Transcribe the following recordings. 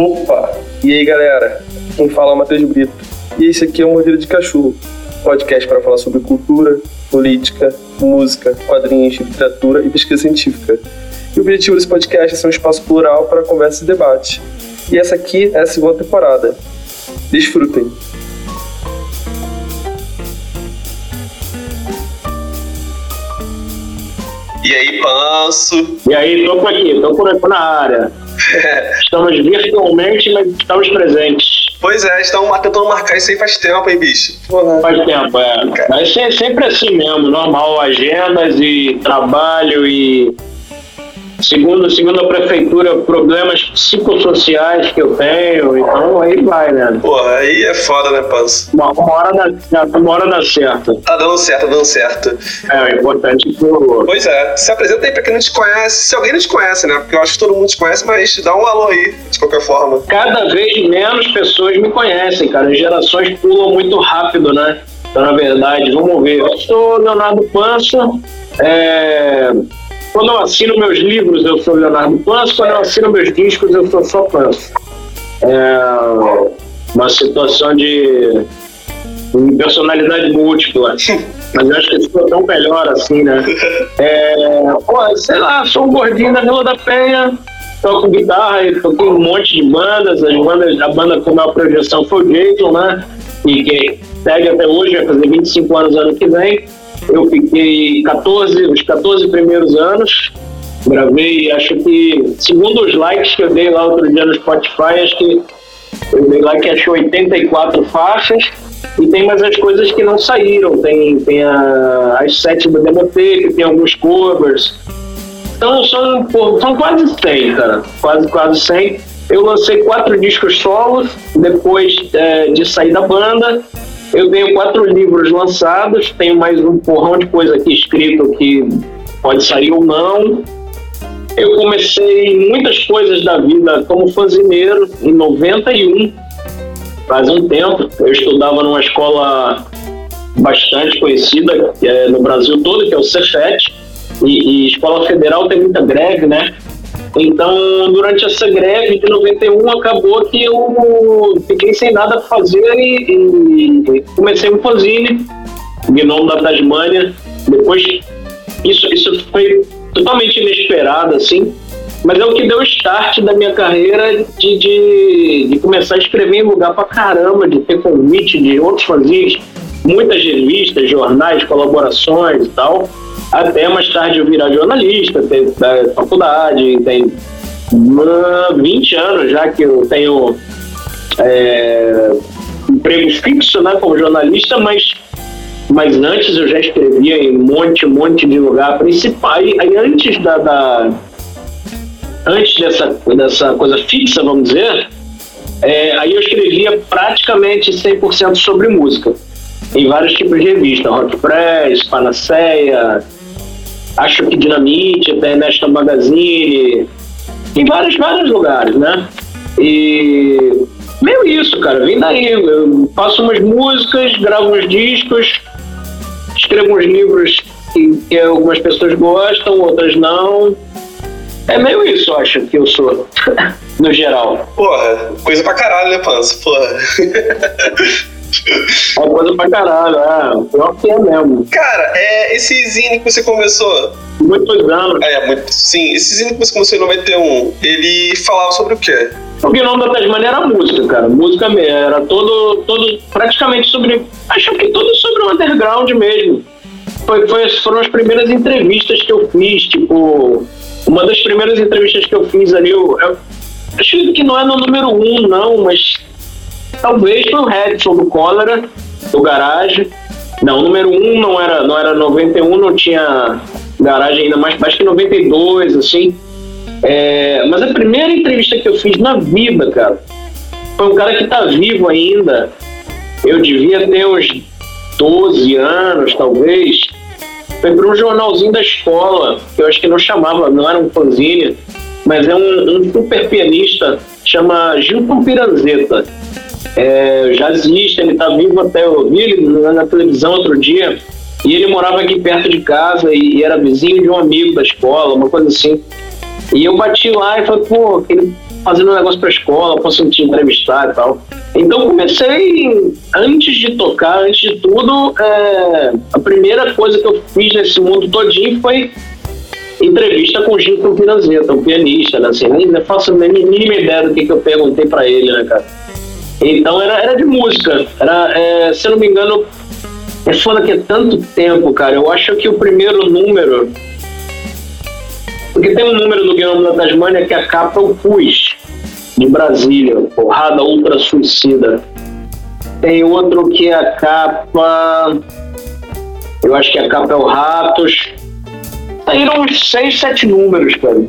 Opa! E aí, galera? Quem fala é o Matheus Brito. E esse aqui é o Mordida de Cachorro, podcast para falar sobre cultura, política, música, quadrinhos, literatura e pesquisa científica. E o objetivo desse podcast é ser um espaço plural para conversa e debate. E essa aqui é a segunda temporada. Desfrutem! E aí, Panso? E aí, tô por aqui, tô por aqui na área. Estamos virtualmente, mas estamos presentes. Pois é, estão tentando marcar isso aí faz tempo, hein, bicho? Porra. Faz tempo, é. Mas é sempre assim mesmo, normal, agendas e trabalho e Segundo, segundo a prefeitura, problemas psicossociais que eu tenho, então aí vai, né? Porra, aí é foda, né, Panso? Uma, uma, hora dá, uma hora dá certo. Tá dando certo, tá dando certo. É, é importante que Pois é, se apresenta aí pra quem não te conhece, se alguém não te conhece, né? Porque eu acho que todo mundo te conhece, mas dá um alô aí, de qualquer forma. Cada vez menos pessoas me conhecem, cara. As gerações pulam muito rápido, né? Então, na verdade, vamos ver. Eu sou Leonardo Pança, é quando eu assino meus livros, eu sou Leonardo Panso. Quando eu assino meus discos, eu sou só Panso. É uma situação de personalidade múltipla. Mas eu acho que ficou tão melhor assim, né? É, pô, sei lá, sou um gordinho da Vila da Penha, toco guitarra e toquei um monte de bandas. As bandas a banda com maior projeção foi o Jason, né? E que segue até hoje, vai fazer 25 anos ano que vem. Eu fiquei 14, os 14 primeiros anos, gravei, acho que, segundo os likes que eu dei lá outro dia no Spotify, acho que eu dei like, acho 84 faixas, e tem mais as coisas que não saíram, tem, tem a, as sete do Demotape, tem alguns covers, então são, são quase 100, cara, quase, quase 100. Eu lancei quatro discos solos depois é, de sair da banda, eu tenho quatro livros lançados, tenho mais um porrão de coisa aqui escrito que pode sair ou não. Eu comecei muitas coisas da vida como fazineiro em 91, faz um tempo. Eu estudava numa escola bastante conhecida é no Brasil todo, que é o Cefet, e, e escola federal tem muita greve, né? Então, durante essa greve de 91, acabou que eu fiquei sem nada para fazer e, e, comecei um fanzine, Gnome da Tasmânia. Depois, isso, isso foi totalmente inesperado, assim, mas é o que deu o start da minha carreira de, de, de começar a escrever em lugar pra caramba, de ter convite de outros fanzines, muitas revistas, jornais, colaborações e tal até mais tarde eu virar jornalista, tem da faculdade, tem 20 anos já que eu tenho é, emprego fixo né, como jornalista, mas, mas antes eu já escrevia em um monte, monte de lugar principal. Aí antes da, da, antes dessa, dessa coisa fixa, vamos dizer, é, aí eu escrevia praticamente 100% sobre música. Em vários tipos de revista, Rock Press, Panaceia, acho que Dinamite, até National Magazine, em vários, vários lugares, né? E meio isso, cara, vem daí. Eu faço umas músicas, gravo uns discos, escrevo uns livros que, que algumas pessoas gostam, outras não. É meio isso, acho, que eu sou, no geral. Porra, coisa pra caralho, né, Pança? Porra. É coisa pra caralho, é. Pior que é mesmo. Cara, é, esse zine que você começou. Muitos anos. É, muito, sim. Esse zine que você começou em 91, ele falava sobre o quê? O Gnome da Tasmania era música, cara. Música mesmo. Era todo, todo. praticamente sobre. Acho que tudo sobre o underground mesmo. Foi, foi, foram as primeiras entrevistas que eu fiz, tipo. Uma das primeiras entrevistas que eu fiz ali, eu, eu acho que não é no número um, não, mas Talvez foi o Redson do Cólera, do Garage. Não, número 1 um não era, não era 91, não tinha garagem ainda mais, acho que 92, assim. É, mas a primeira entrevista que eu fiz na vida, cara, foi um cara que tá vivo ainda. Eu devia ter uns 12 anos, talvez. Foi para um jornalzinho da escola, que eu acho que não chamava, não era um fanzine, mas é um, um super pianista, chama Gilton Piranzeta é, jazzista, ele tá vivo até, eu vi ele na televisão outro dia, e ele morava aqui perto de casa e, e era vizinho de um amigo da escola, uma coisa assim. E eu bati lá e falei, pô, ele fazendo um negócio pra escola, posso te entrevistar e tal. Então comecei, antes de tocar, antes de tudo, é, a primeira coisa que eu fiz nesse mundo todinho foi entrevista com o Gilson Piranzeta, um pianista, né? Assim, nem, faço a mínima ideia do que, que eu perguntei para ele, né, cara? Então era, era de música. Era, é, se eu não me engano, é foda que é tanto tempo, cara. Eu acho que o primeiro número. Porque tem um número do Guilherme da Tasmânia que a capa é o Pus, de Brasília, porrada ultra suicida. Tem outro que é a capa. Eu acho que a capa é o Ratos. Saíram uns seis, sete números, cara.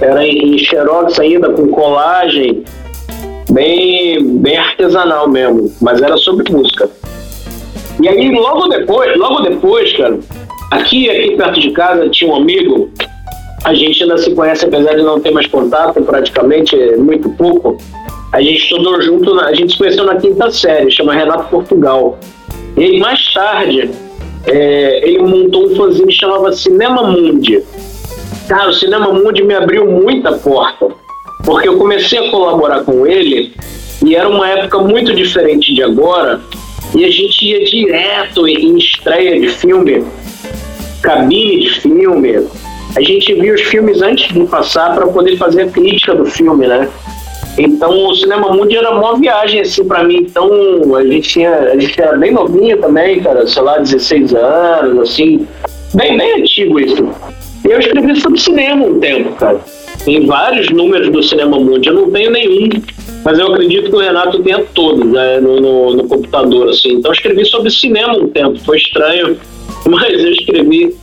Era em, em xerox ainda, com colagem, bem, bem artesanal mesmo, mas era sobre música. E aí, logo depois, logo depois, cara, aqui, aqui perto de casa, tinha um amigo, a gente ainda se conhece, apesar de não ter mais contato, praticamente, muito pouco. A gente estudou junto, a gente se conheceu na quinta série, chama Renato Portugal. E aí, mais tarde, é, ele montou um fanzine que chamava Cinema Mundi. Cara, o Cinema Mundi me abriu muita porta, porque eu comecei a colaborar com ele e era uma época muito diferente de agora, e a gente ia direto em estreia de filme, cabine de filme. A gente via os filmes antes de passar para poder fazer a crítica do filme, né? Então o Cinema Mundi era uma viagem assim para mim. Então a gente tinha, a gente era bem novinho também, cara, sei lá, 16 anos, assim, bem, bem antigo isso. E eu escrevi sobre cinema um tempo, cara. Tem vários números do Cinema Mundi, eu não tenho nenhum, mas eu acredito que o Renato tenha todos né, no, no, no computador, assim. Então eu escrevi sobre cinema um tempo, foi estranho, mas eu escrevi.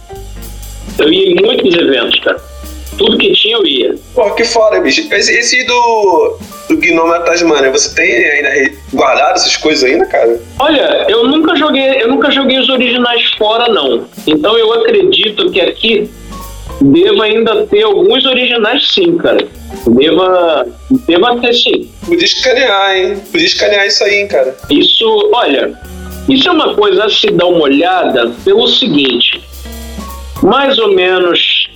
Eu ia em muitos eventos, cara tudo que tinha eu ia. Pô, que foda, bicho. Esse, esse do, do Gnome da Tasmania, você tem ainda guardado essas coisas ainda, cara? Olha, eu nunca joguei, eu nunca joguei os originais fora, não. Então eu acredito que aqui deva ainda ter alguns originais sim, cara. Deva, deva ter sim. Podia escanear, hein? Podia escanear isso aí, hein, cara. Isso, olha, isso é uma coisa a se dar uma olhada pelo seguinte. Mais ou menos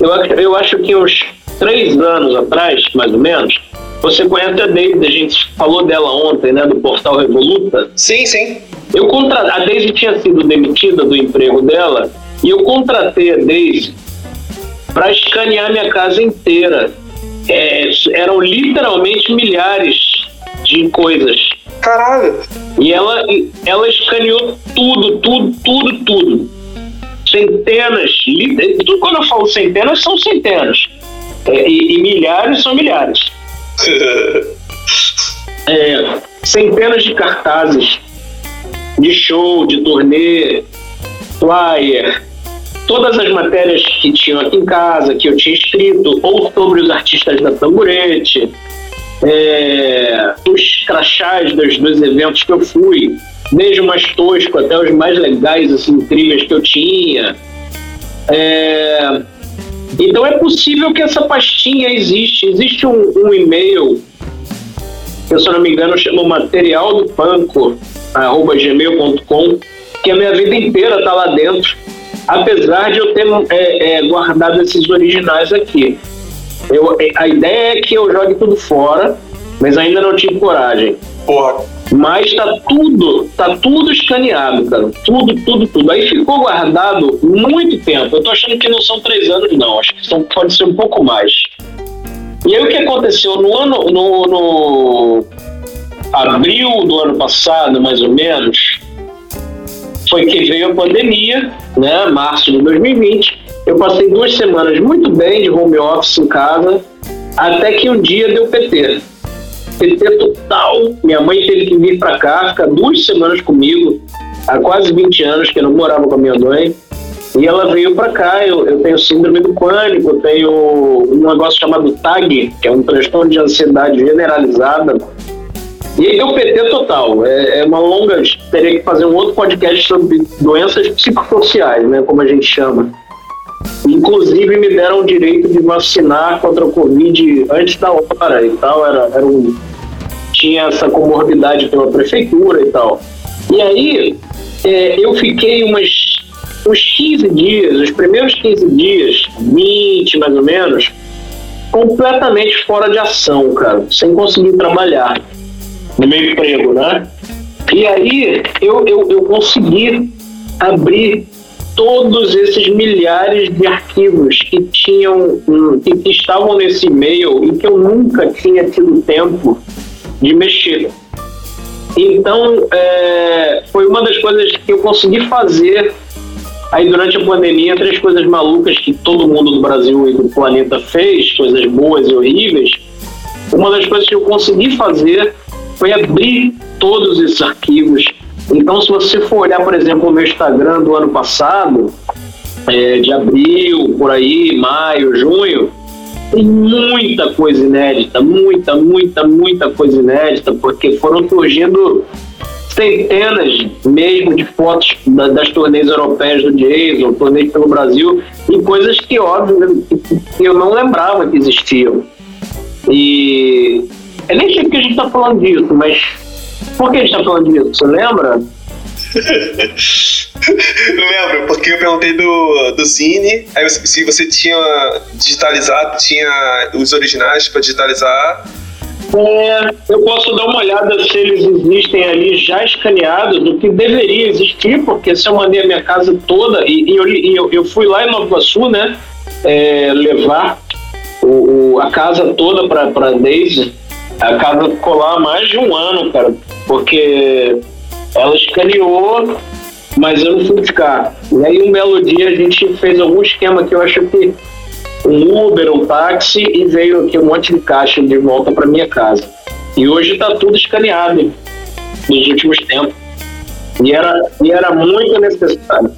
eu, eu acho que uns três anos atrás, mais ou menos, você conhece a Daisy, a gente falou dela ontem, né, do portal Revoluta. Sim, sim. Eu contra... A Daisy tinha sido demitida do emprego dela e eu contratei a Daisy para escanear minha casa inteira. É, eram literalmente milhares de coisas. Caralho! E ela, ela escaneou tudo, tudo, tudo, tudo centenas, tudo quando eu falo centenas, são centenas. É, e, e, milhares são milhares. é, centenas de cartazes de show, de turnê, flyer, todas as matérias que tinham aqui em casa, que eu tinha escrito, ou sobre os artistas da Tamburete, é, os crachás dos, dos eventos que eu fui, desde mais tosco até os mais legais, assim, incríveis que eu tinha. É... Então é possível que essa pastinha existe. Existe um, um e-mail, que se eu não me engano chama material do panco, arroba gmail.com, que a minha vida inteira está lá dentro, apesar de eu ter é, é, guardado esses originais aqui. Eu, a ideia é que eu jogue tudo fora, mas ainda não tive coragem. Porra, mas tá tudo, tá tudo escaneado, cara. Tudo, tudo, tudo. Aí ficou guardado muito tempo. Eu tô achando que não são três anos, não. Acho que são, pode ser um pouco mais. E aí o que aconteceu no ano, no, no abril do ano passado, mais ou menos, foi que veio a pandemia, né? Março de 2020. Eu passei duas semanas muito bem de home office em casa, até que um dia deu PT. PT total. Minha mãe teve que vir para cá, ficar duas semanas comigo, há quase 20 anos que eu não morava com a minha mãe. E ela veio para cá, eu, eu tenho síndrome do pânico, eu tenho um negócio chamado TAG, que é um transtorno de ansiedade generalizada. E deu PT total. É, é uma longa. Teria que fazer um outro podcast sobre doenças psicossociais, né? Como a gente chama. Inclusive me deram o direito de vacinar contra o Covid antes da hora e tal. Era, era um, tinha essa comorbidade pela prefeitura e tal. E aí é, eu fiquei umas, uns 15 dias, os primeiros 15 dias, 20 mais ou menos, completamente fora de ação, cara, sem conseguir trabalhar no meu emprego, né? E aí eu, eu, eu consegui abrir todos esses milhares de arquivos que tinham que, que estavam nesse e-mail e que eu nunca tinha tido tempo de mexer. Então, é, foi uma das coisas que eu consegui fazer aí durante a pandemia, três coisas malucas que todo mundo do Brasil e do planeta fez, coisas boas e horríveis. Uma das coisas que eu consegui fazer foi abrir todos esses arquivos. Então, se você for olhar, por exemplo, o meu Instagram do ano passado, é, de abril, por aí, maio, junho, tem muita coisa inédita, muita, muita, muita coisa inédita, porque foram surgindo centenas mesmo de fotos da, das turnês europeias do Jason, turnês pelo Brasil, e coisas que, óbvio, eu não lembrava que existiam. E eu nem sei porque a gente está falando disso, mas por que a gente está falando disso? Você lembra? Lembro, porque eu perguntei do, do Zine, aí se você tinha digitalizado, tinha os originais para digitalizar. É, eu posso dar uma olhada se eles existem ali já escaneados, do que deveria existir, porque se eu mandei a minha casa toda, e, e, eu, e eu, eu, fui lá em Nova Iguaçu, né, é, levar o, o, a casa toda para Daisy, a casa ficou lá mais de um ano, cara, porque ela escaneou, mas eu não fui buscar. E aí um belo dia a gente fez algum esquema que eu acho que um Uber, um táxi e veio aqui um monte de caixa de volta para minha casa. E hoje está tudo escaneado nos últimos tempos. E era, e era muito necessário.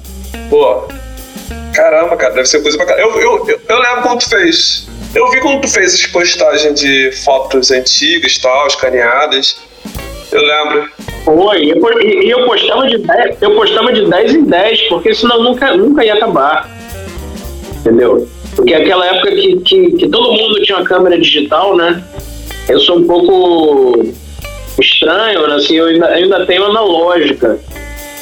Pô, caramba, cara, deve ser coisa pra caramba. Eu, eu, eu, eu lembro quando tu fez. Eu vi quando tu fez as postagens de fotos antigas tal, escaneadas. Eu lembro. Foi, e eu postava de 10, eu postava de 10 em 10, porque senão nunca, nunca ia acabar. Entendeu? Porque aquela época que, que, que todo mundo tinha uma câmera digital, né? Eu sou um pouco estranho, né? assim, eu ainda, ainda tenho analógica.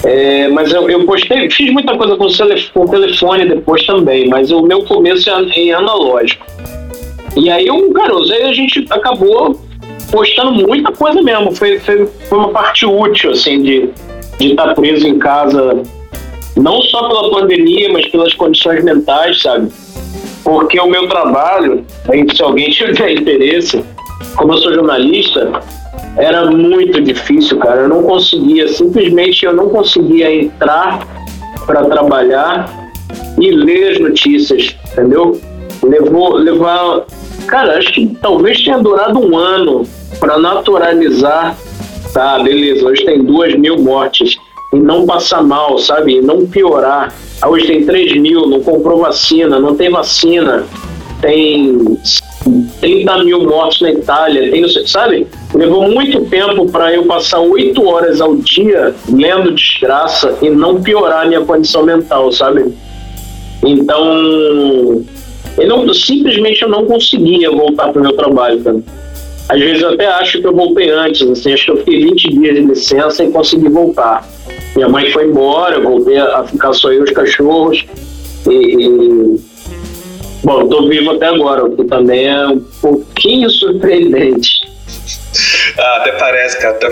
É, mas eu, eu, postei, fiz muita coisa com, com telefone depois também, mas o meu começo é em analógico. E aí, um garoto, aí a gente acabou postando muita coisa mesmo. Foi, foi, foi uma parte útil, assim, de estar tá preso em casa, não só pela pandemia, mas pelas condições mentais, sabe? Porque o meu trabalho, se alguém tiver interesse, como eu sou jornalista, era muito difícil, cara. Eu não conseguia, simplesmente eu não conseguia entrar para trabalhar e ler as notícias, entendeu? Levou, levar, cara, acho que talvez tenha durado um ano para naturalizar, tá, beleza, hoje tem duas mil mortes e não passar mal, sabe? E não piorar. Hoje tem 3 mil, não comprou vacina, não tem vacina, tem 30 mil mortos na Itália, tem, sabe? Levou muito tempo para eu passar 8 horas ao dia lendo desgraça e não piorar minha condição mental, sabe? Então, eu não, simplesmente eu não conseguia voltar para o meu trabalho, cara. Às vezes eu até acho que eu voltei antes, assim, acho que eu fiquei 20 dias de licença e consegui voltar. Minha mãe foi embora, eu voltei a ficar só eu e os cachorros. E, e... Bom, estou vivo até agora, o que também é um pouquinho surpreendente. Ah, até parece, cara. Tá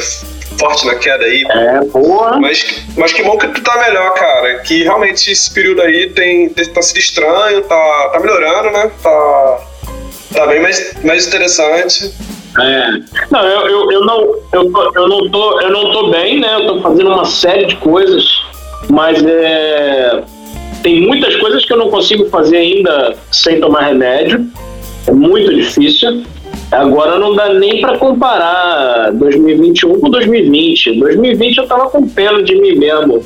forte na queda aí. É, boa. Mas, mas que bom que tu tá melhor, cara. Que realmente esse período aí tem, tá sido estranho, tá, tá melhorando, né? Tá, tá bem mais, mais interessante. É. Não, eu, eu, eu, não, eu, eu, não tô, eu não tô bem, né? Eu tô fazendo uma série de coisas, mas é, tem muitas coisas que eu não consigo fazer ainda sem tomar remédio. É muito difícil. Agora não dá nem para comparar 2021 com 2020. 2020 eu tava com pena de mim mesmo.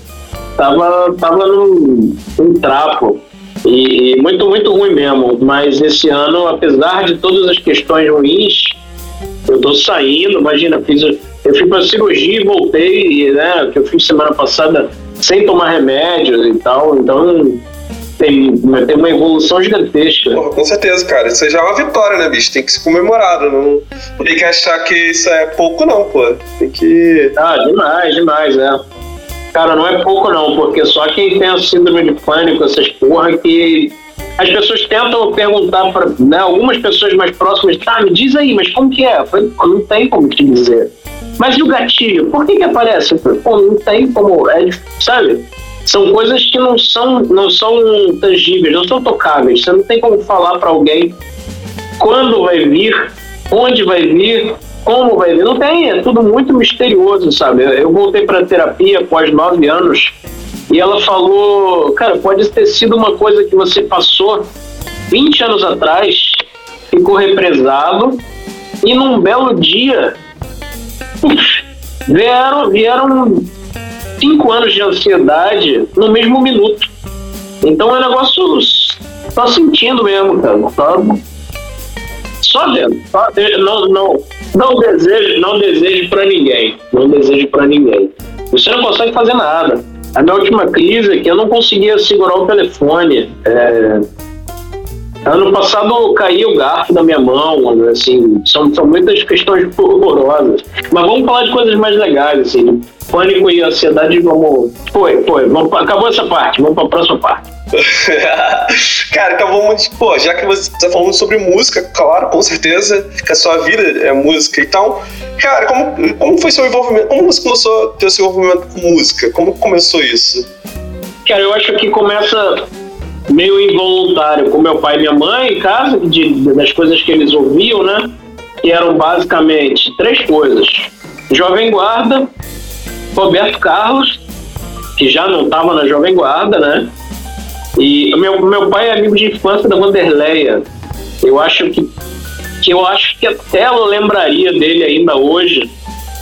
Tava, tava num, num trapo. E, e muito, muito ruim mesmo. Mas esse ano, apesar de todas as questões ruins, eu tô saindo, imagina, fiz, eu fui pra cirurgia e voltei, né? Que eu fiz semana passada sem tomar remédios e tal, então tem, tem uma evolução gigantesca. Porra, com certeza, cara. Isso já é uma vitória, né, bicho? Tem que ser comemorado. Não tem que achar que isso é pouco, não, pô. Tem que. Ah, demais, demais, é. Cara, não é pouco, não, porque só quem tem a síndrome de pânico, essas porra, que as pessoas tentam perguntar para né, algumas pessoas mais próximas, tá, me diz aí, mas como que é? Eu falei, não tem como te dizer. Mas e o gatilho? Por que que aparece? Eu falei, Pô, não tem como, é, sabe? São coisas que não são, não são tangíveis, não são tocáveis. Você não tem como falar para alguém quando vai vir, onde vai vir, como vai vir. Não tem, é tudo muito misterioso, sabe? Eu voltei para terapia após nove anos e ela falou, cara, pode ter sido uma coisa que você passou 20 anos atrás, ficou represado e num belo dia vieram, vieram cinco anos de ansiedade no mesmo minuto. Então é um negócio. Tá sentindo mesmo, cara. Tá só vendo. Não, não, não desejo, não desejo para ninguém. Não desejo para ninguém. Você não consegue fazer nada. A minha última crise é que eu não conseguia segurar o telefone. É, Ano passado caiu o garfo da minha mão, assim, são, são muitas questões horrorosas. Mas vamos falar de coisas mais legais, assim. Pânico e ansiedade, vamos. Foi, foi. Vamos, acabou essa parte, vamos para a próxima parte. Cara, então vamos. Pô, já que você está falando sobre música, claro, com certeza, que a sua vida é música. Então, cara, como, como foi seu envolvimento? Como você começou a ter seu envolvimento com música? Como começou isso? Cara, eu acho que começa meio involuntário com meu pai e minha mãe em casa, de, das coisas que eles ouviam, né? Que eram basicamente três coisas: Jovem Guarda, Roberto Carlos, que já não estava na Jovem Guarda, né? E meu, meu pai é amigo de infância da Vanderleia. Eu acho que, que eu acho que até ela lembraria dele ainda hoje,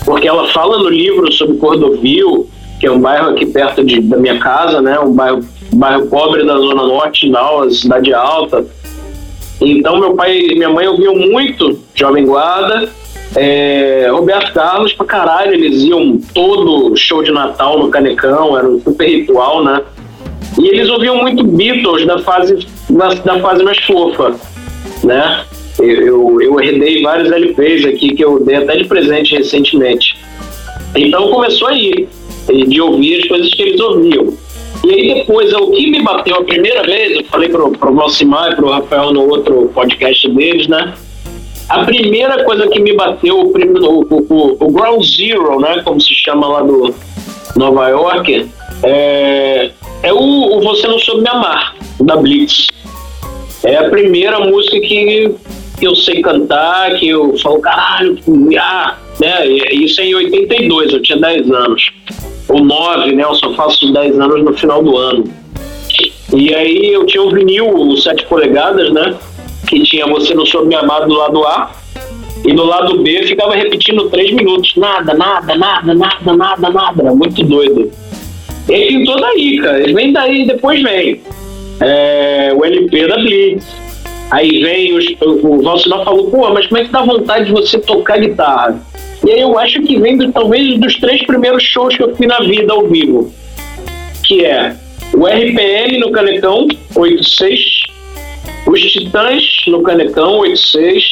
porque ela fala no livro sobre Cordovil, que é um bairro aqui perto de, da minha casa, né? Um bairro bairro pobre da Zona Norte, na cidade alta. Então, meu pai e minha mãe ouviam muito Jovem Guarda, é, Roberto Carlos pra caralho, eles iam todo show de Natal no Canecão, era um super ritual, né? E eles ouviam muito Beatles da fase, da, da fase mais fofa, né? Eu, eu, eu herdei vários LPs aqui que eu dei até de presente recentemente. Então começou aí, de ouvir as coisas que eles ouviam. E aí depois, o que me bateu a primeira vez, eu falei pro, pro Valcimar e pro Rafael no outro podcast deles, né? A primeira coisa que me bateu, o, o, o, o Ground Zero, né? Como se chama lá do Nova York, é, é o, Você Não Soube Me Amar, da Blitz. É a primeira música que, eu sei cantar, que eu falo, caralho, ah, né? Isso é em 82, eu tinha 10 anos ou nove, né? Eu só faço 10 anos no final do ano. E aí eu tinha o vinil, 7 polegadas, né? Que tinha Você Não Soube Me Amar do lado A. E do lado B ficava repetindo 3 minutos. Nada, nada, nada, nada, nada, nada. Muito doido. Ele pintou daí, cara. Ele vem daí depois vem. É, o LP da Blitz. Aí vem os, o Valsinal falou, pô, mas como é que dá vontade de você tocar guitarra? E aí eu acho que vem do, talvez dos três primeiros shows que eu fui na vida ao vivo. Que é o RPM no Canecão, 86, os Titãs no Canecão, 86,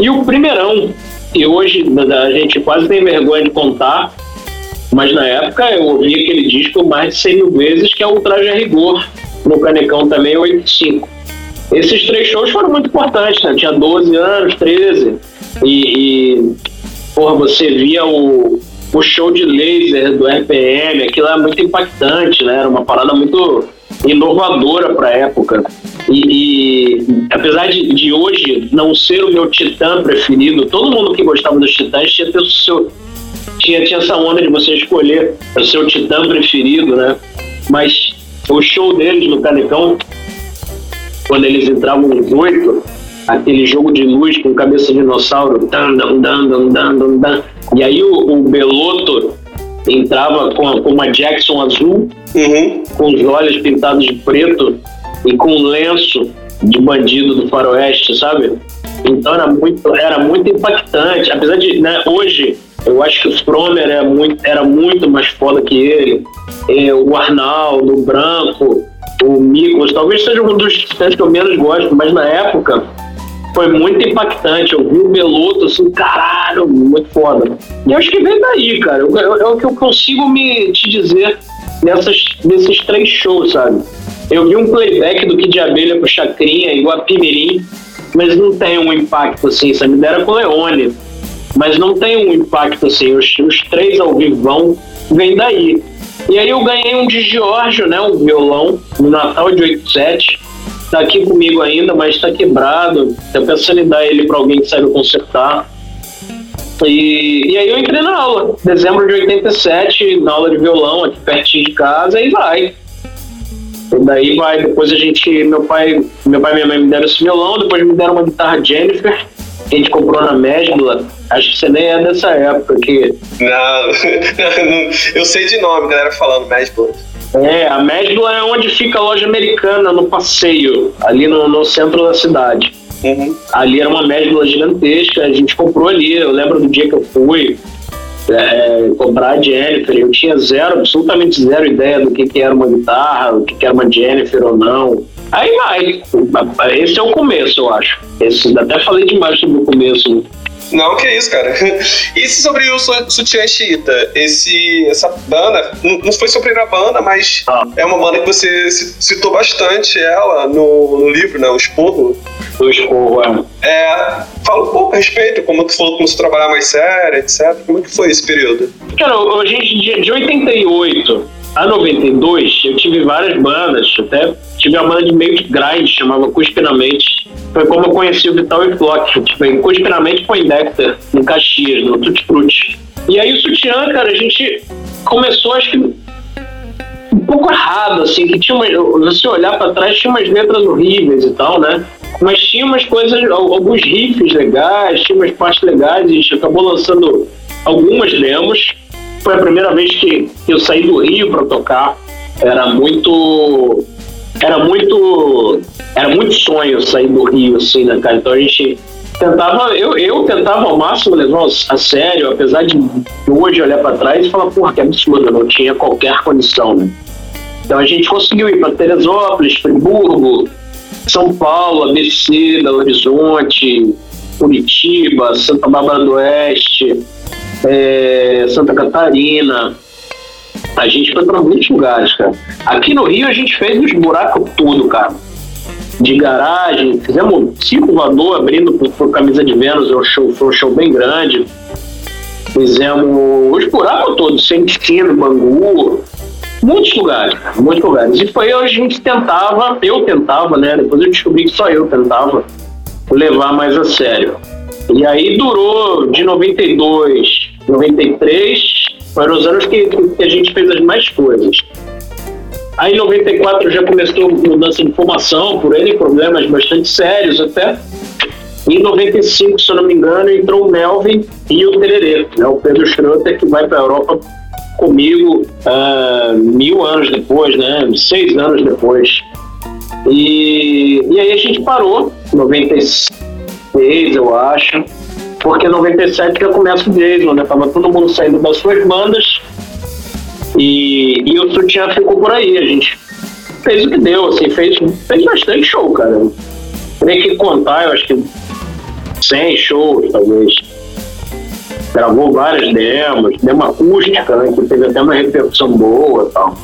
e o Primeirão, que hoje a gente quase tem vergonha de contar, mas na época eu ouvi aquele disco mais de 100 mil vezes, que é o Traje a Rigor, no Canecão também, 85. Esses três shows foram muito importantes, né? tinha 12 anos, 13, e, e porra, você via o, o show de laser do RPM, aquilo era muito impactante, né? Era uma parada muito inovadora para a época. E, e, apesar de, de, hoje não ser o meu titã preferido, todo mundo que gostava dos titãs tinha, o seu, tinha, tinha essa onda de você escolher o seu titã preferido, né? Mas o show deles no Canecão, quando eles entravam nos oito, aquele jogo de luz com cabeça de dinossauro, dan, dan, dan, dan, dan, dan, e aí o, o Beloto entrava com, a, com uma Jackson azul, uhum. com os olhos pintados de preto e com um lenço de bandido do faroeste, sabe? Então era muito, era muito impactante, apesar de né, hoje eu acho que o Stromer era muito, era muito mais foda que ele, é, o Arnaldo, o Branco, o Miklos, talvez seja um dos que eu menos gosto, mas na época foi muito impactante. Eu vi o Beloto assim, caralho, muito foda. E acho que vem daí, cara. É o que eu consigo me te dizer nessas, nesses três shows, sabe? Eu vi um playback do Kid Abelha com Chacrinha, igual a Pimirim, mas não tem um impacto assim, sabe? Me deram com Leone, mas não tem um impacto assim. Os, os três ao vivão vem daí. E aí eu ganhei um de Giorgio, né? Um violão, no Natal de 87 tá aqui comigo ainda, mas tá quebrado. Tô pensando em dar ele para alguém que saiba consertar. E, e aí eu entrei na aula, dezembro de 87, na aula de violão, aqui pertinho de casa, e vai. E daí vai, depois a gente, meu pai, meu pai e minha mãe me deram esse violão, depois me deram uma guitarra Jennifer, que a gente comprou na Mesbla. Acho que você nem é dessa época. Não, não eu sei de nome, galera falando Mesbla. É, a Mesbla é onde fica a loja americana no passeio, ali no, no centro da cidade. Uhum. Ali era uma Mesbla gigantesca, a gente comprou ali. Eu lembro do dia que eu fui é, comprar a Jennifer, eu tinha zero, absolutamente zero ideia do que, que era uma guitarra, o que, que era uma Jennifer ou não. Aí vai. Esse é o começo, eu acho. Esse, até falei demais sobre o começo. Não, que isso, cara. E sobre o Sutiã Chita? Esse, essa banda, não foi sobre a banda, mas ah. é uma banda que você citou bastante ela no, no livro, né? O Esporro. O Esporro, é. É, fala um pouco a respeito, como tu falou que começou a trabalhar mais sério, etc. Como é que foi esse período? Cara, a gente, de, de 88 a 92, eu tive várias bandas, até tive uma banda de meio de grind, chamava Cuspe na Mente. Foi como eu conheci o Vital e Flock, tipo, na Mente foi em Dexter, em Caxias, no Tutti Frutti. E aí o Sutiã, cara, a gente começou, acho que um pouco errado, assim, que tinha você olhar para trás, tinha umas letras horríveis e tal, né? Mas tinha umas coisas, alguns riffs legais, tinha umas partes legais, a gente acabou lançando algumas demos. Foi a primeira vez que eu saí do Rio para tocar. Era muito era muito era muito sonho sair do Rio assim, né, cara? Então a gente tentava, eu, eu tentava ao máximo levar a sério, apesar de hoje olhar para trás e falar, porra, que absurdo, não tinha qualquer condição, né? Então a gente conseguiu ir para Teresópolis, Friburgo, São Paulo, ABC, Belo Horizonte, Curitiba, Santa Bárbara do Oeste, é, Santa Catarina. A gente foi para muitos lugares, cara. Aqui no Rio a gente fez os buracos tudo, cara. De garagem, fizemos cinco voador abrindo por, por camisa de Vênus, um show, foi um show bem grande. Fizemos os buracos todos, Sentino, Bangu, muitos lugares, muitos lugares. E foi a gente tentava, eu tentava, né? Depois eu descobri que só eu tentava levar mais a sério. E aí durou de 92, 93, foram os anos que, que a gente fez as mais coisas. Aí em 94 já começou mudança de formação, por N problemas bastante sérios até. Em 95, se eu não me engano, entrou o Melvin e o Tererê, né? o Pedro Schroeter, que vai para a Europa comigo uh, mil anos depois, né? seis anos depois. E, e aí a gente parou, 96, eu acho, porque 97 já começa o Jason, né? Tava todo mundo saindo das suas bandas e, e o Sutiã ficou por aí. A gente fez o que deu, assim, fez, fez bastante show, cara. Tem que contar, eu acho que 100 shows, talvez. Gravou várias demos, demo acústica, né? Que teve até uma repercussão boa e tal.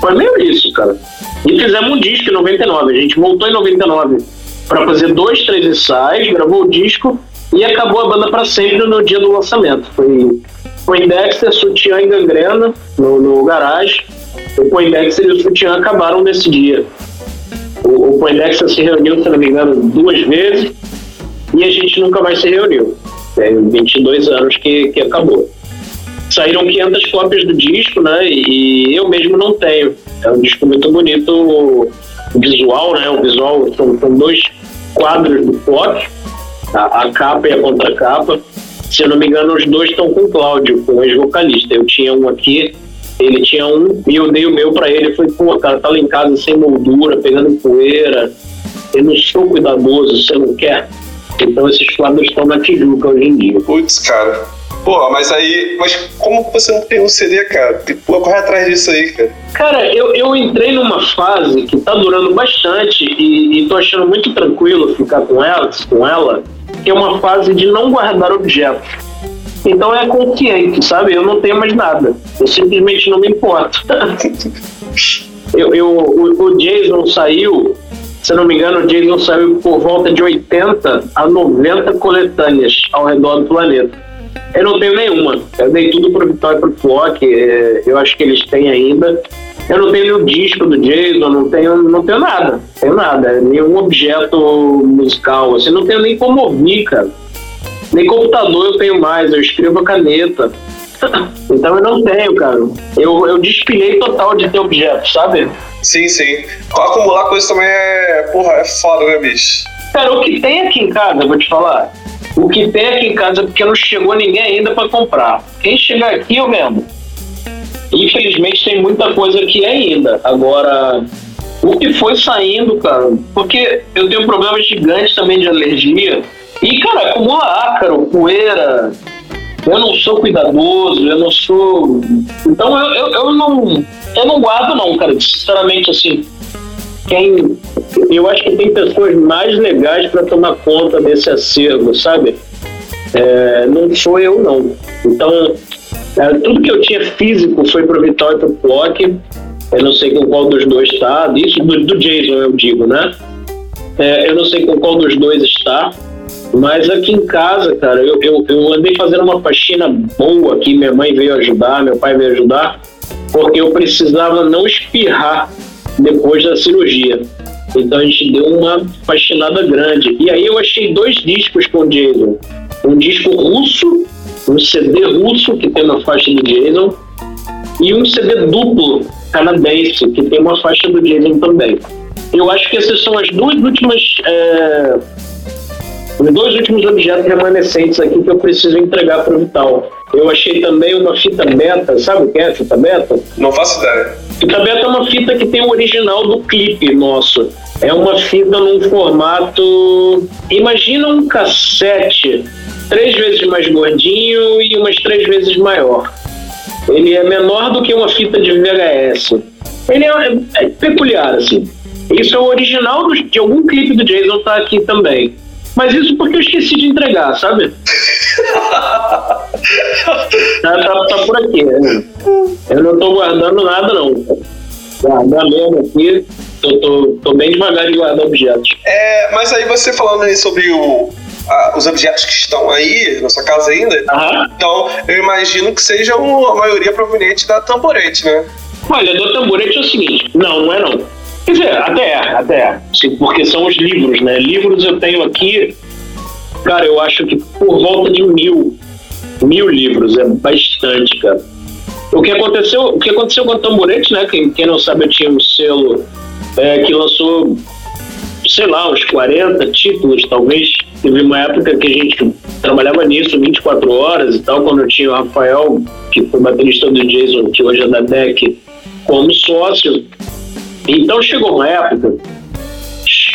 Foi meio isso, cara. E fizemos um disco em 99. A gente voltou em 99 para fazer dois, três ensaios, gravou o disco e acabou a banda para sempre no dia do lançamento. Foi Poindexter, Sutiã e Gangrena no, no garagem. O Poindexter e o Sutiã acabaram nesse dia. O, o Poindexter se reuniu, se não me engano, duas vezes e a gente nunca mais se reuniu. Tem 22 anos que, que acabou. Saíram 500 cópias do disco, né? E eu mesmo não tenho. É um disco muito bonito, visual, né? O visual são, são dois quadros do pop, a, a capa e a contracapa. Se eu não me engano, os dois estão com o Cláudio, com o ex-vocalista. Eu tinha um aqui, ele tinha um, e eu dei o meu para ele. Eu falei, pô, cara, tá lá em casa sem moldura, pegando poeira. Eu não sou cuidadoso, você não quer? Então esses quadros estão na Tijuca hoje em dia. Putz, cara. Pô, mas aí. Mas como você não tem um CD, cara? Pô, corre atrás disso aí, cara. Cara, eu, eu entrei numa fase que tá durando bastante e, e tô achando muito tranquilo ficar com ela, com ela, que é uma fase de não guardar objetos. Então é consciente, sabe? Eu não tenho mais nada. Eu simplesmente não me importo. eu, eu, o, o Jason saiu, se não me engano, o Jason saiu por volta de 80 a 90 coletâneas ao redor do planeta. Eu não tenho nenhuma. Eu dei tudo pro Vitória e pro Flock. É, eu acho que eles têm ainda. Eu não tenho nenhum disco do Jason, não tenho, não tenho nada. Tenho nada. Nenhum objeto musical. Assim, não tenho nem como ouvir, cara. Nem computador eu tenho mais. Eu escrevo a caneta. então eu não tenho, cara. Eu, eu despilhei total de ter objeto, sabe? Sim, sim. Acumular coisa também é. Porra, é foda, né, bicho? Cara, o que tem aqui em casa, vou te falar o que tem aqui em casa, porque não chegou ninguém ainda para comprar. Quem chegar aqui, eu mesmo. Infelizmente tem muita coisa aqui ainda. Agora, o que foi saindo, cara, porque eu tenho problemas gigantes também de alergia. E, cara, acumula ácaro, poeira. Eu não sou cuidadoso, eu não sou. Então eu, eu, eu não. Eu não guardo, não, cara. Sinceramente, assim quem. Eu acho que tem pessoas mais legais para tomar conta desse acervo, sabe? É, não sou eu, não. Então, é, tudo que eu tinha físico foi para Vitória e para o Flock. Eu não sei com qual dos dois está. Isso do, do Jason, eu digo, né? É, eu não sei com qual dos dois está. Mas aqui em casa, cara, eu, eu, eu andei fazendo uma faxina boa aqui. Minha mãe veio ajudar, meu pai veio ajudar, porque eu precisava não espirrar depois da cirurgia. Então a gente deu uma fascinada grande. E aí eu achei dois discos com o Jason. Um disco russo, um CD russo que tem uma faixa do Jason, e um CD duplo canadense que tem uma faixa do Jason também. Eu acho que essas são as duas últimas. É, os dois últimos objetos remanescentes aqui que eu preciso entregar para o Vital. Eu achei também uma fita beta, sabe o que é fita beta? Não faço ideia. Fita beta é uma fita que tem o original do clipe nosso. É uma fita num formato. Imagina um cassete três vezes mais gordinho e umas três vezes maior. Ele é menor do que uma fita de VHS. Ele é, é peculiar, assim. Isso é o original do, de algum clipe do Jason, tá aqui também. Mas isso porque eu esqueci de entregar, sabe? tá, tá, tá, por aqui. Né? Eu não tô guardando nada, não. Guardar mesmo aqui, tô, tô, tô bem devagar de guardar objetos. É, mas aí você falando aí sobre o, os objetos que estão aí na sua casa ainda, uhum. então eu imagino que sejam a maioria proveniente da tamborete, né? Olha, do tamborete é o seguinte, não, não é não. Quer dizer, até é, até é. Porque são os livros, né? Livros eu tenho aqui, cara, eu acho que por volta de mil. Mil livros, é bastante, cara. O que aconteceu, o que aconteceu com o Tamborete, né? Quem, quem não sabe, eu tinha um selo é, que lançou, sei lá, uns 40 títulos, talvez. Teve uma época que a gente trabalhava nisso 24 horas e tal, quando eu tinha o Rafael, que foi baterista do Jason, que hoje é da DEC, como sócio. Então chegou uma época,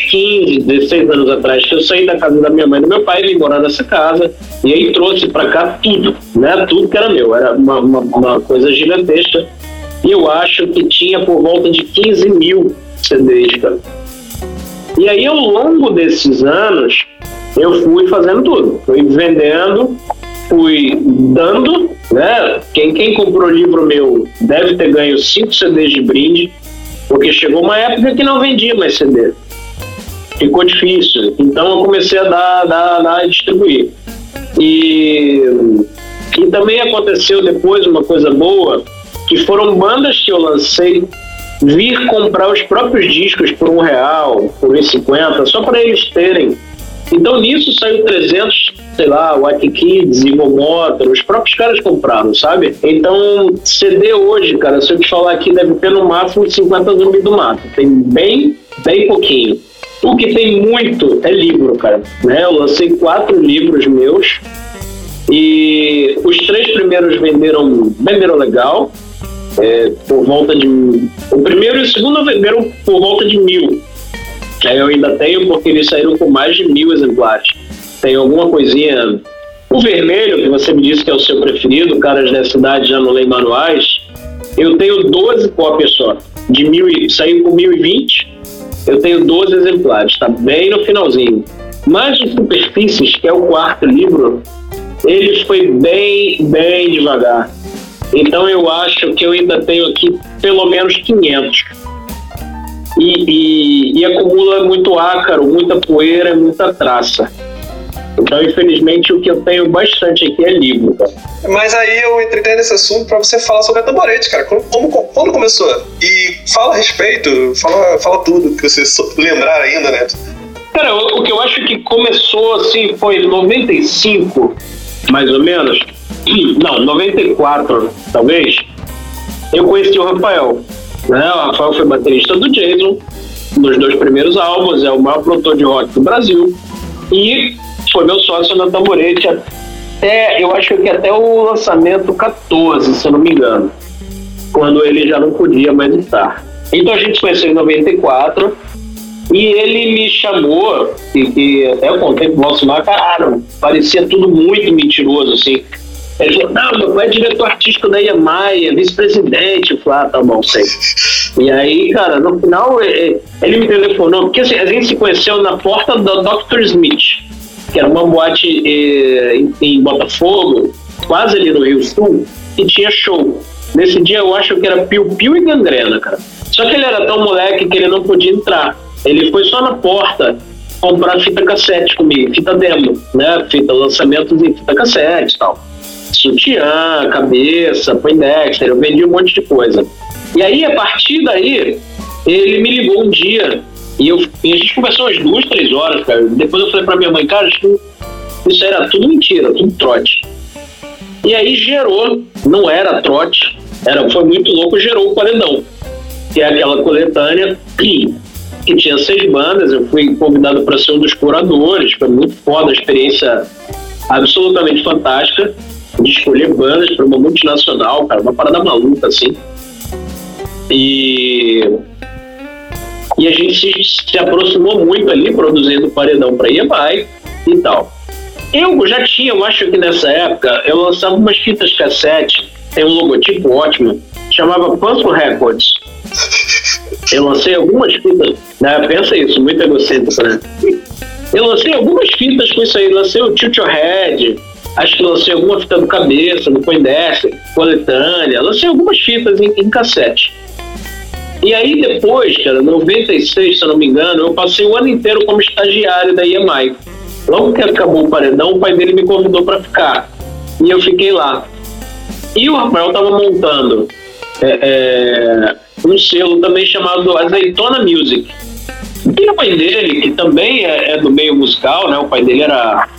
15, 16 anos atrás, que eu saí da casa da minha mãe e do meu pai, vim morar nessa casa, e aí trouxe para cá tudo, né? Tudo que era meu, era uma, uma, uma coisa gigantesca. E eu acho que tinha por volta de 15 mil CDs, cara. E aí, ao longo desses anos, eu fui fazendo tudo. Fui vendendo, fui dando, né? Quem, quem comprou livro meu deve ter ganho 5 CDs de brinde. Porque chegou uma época que não vendia mais CD. Ficou difícil. Então eu comecei a dar, dar, dar a distribuir. E, e também aconteceu depois uma coisa boa, que foram bandas que eu lancei vir comprar os próprios discos por um real, por um cinquenta, só para eles terem. Então nisso saiu 300 sei lá, White Kids, Evil Motor, os próprios caras compraram, sabe? Então, CD hoje, cara, se eu te falar aqui, deve ter no máximo 50 zumbi do mato. Tem bem, bem pouquinho. O que tem muito é livro, cara. Né? Eu lancei quatro livros meus e os três primeiros venderam, venderam legal, é, por volta de. O primeiro e o segundo venderam por volta de mil. Aí eu ainda tenho porque eles saíram com mais de mil exemplares tem alguma coisinha O vermelho, que você me disse que é o seu preferido, Caras da Cidade já não leio manuais, eu tenho 12 cópias só. De mil e, saiu com 1020, eu tenho 12 exemplares, está bem no finalzinho. Mas o Superfícies, que é o quarto livro, ele foi bem, bem devagar. Então eu acho que eu ainda tenho aqui pelo menos 500. E, e, e acumula muito ácaro, muita poeira, muita traça. Então, infelizmente, o que eu tenho bastante aqui é livro, cara. Mas aí eu entrei nesse assunto para você falar sobre a Tamborete, cara. Como, como, quando começou? E fala a respeito, fala, fala tudo que você lembrar ainda, né? Cara, o, o que eu acho que começou assim foi em 95, mais ou menos. Não, 94, talvez. Eu conheci o Rafael. Né? O Rafael foi baterista do Jason nos dois primeiros álbuns, é o maior produtor de rock do Brasil. E foi meu sócio na Tamborete até, eu acho que até o lançamento 14, se eu não me engano, quando ele já não podia mais estar. Então a gente se conheceu em 94 e ele me chamou, e, e até eu contei pro Valsimar, cara, parecia tudo muito mentiroso, assim. Ele falou, não, meu pai é diretor artístico da Yamaha, vice-presidente. Eu falei, ah, tá bom, sei. E aí, cara, no final ele me telefonou, porque assim, a gente se conheceu na porta do Dr. Smith que era uma boate eh, em, em, Botafogo, quase ali no Rio Sul, e tinha show. Nesse dia eu acho que era Piu Piu e Gangrena, cara. Só que ele era tão moleque que ele não podia entrar. Ele foi só na porta comprar fita cassete comigo, fita demo, né? Fita lançamento de fita cassete e tal. Sutiã, cabeça, Poindexter, eu vendi um monte de coisa. E aí, a partir daí, ele me ligou um dia e, eu, e a gente conversou umas duas, três horas, cara. Depois eu falei pra minha mãe, cara, isso, isso era tudo mentira, tudo trote. E aí gerou, não era trote, era, foi muito louco, gerou o Paredão, que é aquela coletânea que, que tinha seis bandas. Eu fui convidado para ser um dos curadores, foi muito foda, a experiência absolutamente fantástica de escolher bandas para uma multinacional, cara, uma parada maluca assim. E e a gente se, aproximou muito ali, produzindo paredão para EMI e tal. Eu já tinha, eu acho que nessa época, eu lançava umas fitas cassete, tem um logotipo ótimo, chamava Panso Records. Eu lancei algumas fitas, né? pensa isso, muito egocêntrico, né? Eu lancei algumas fitas com isso aí, lancei o Tilt Your Head, acho que lancei alguma fita do Cabeça, do Poindexter, Coletânea, lancei algumas fitas em, em cassete. E aí depois, cara, 96, se eu não me engano, eu passei o ano inteiro como estagiário da EMI. Logo que acabou o paredão, o pai dele me convidou para ficar. E eu fiquei lá. E o Rafael tava montando é, é, um selo também chamado Azeitona Music. E o pai dele, que também é, é do meio musical, né? O pai dele era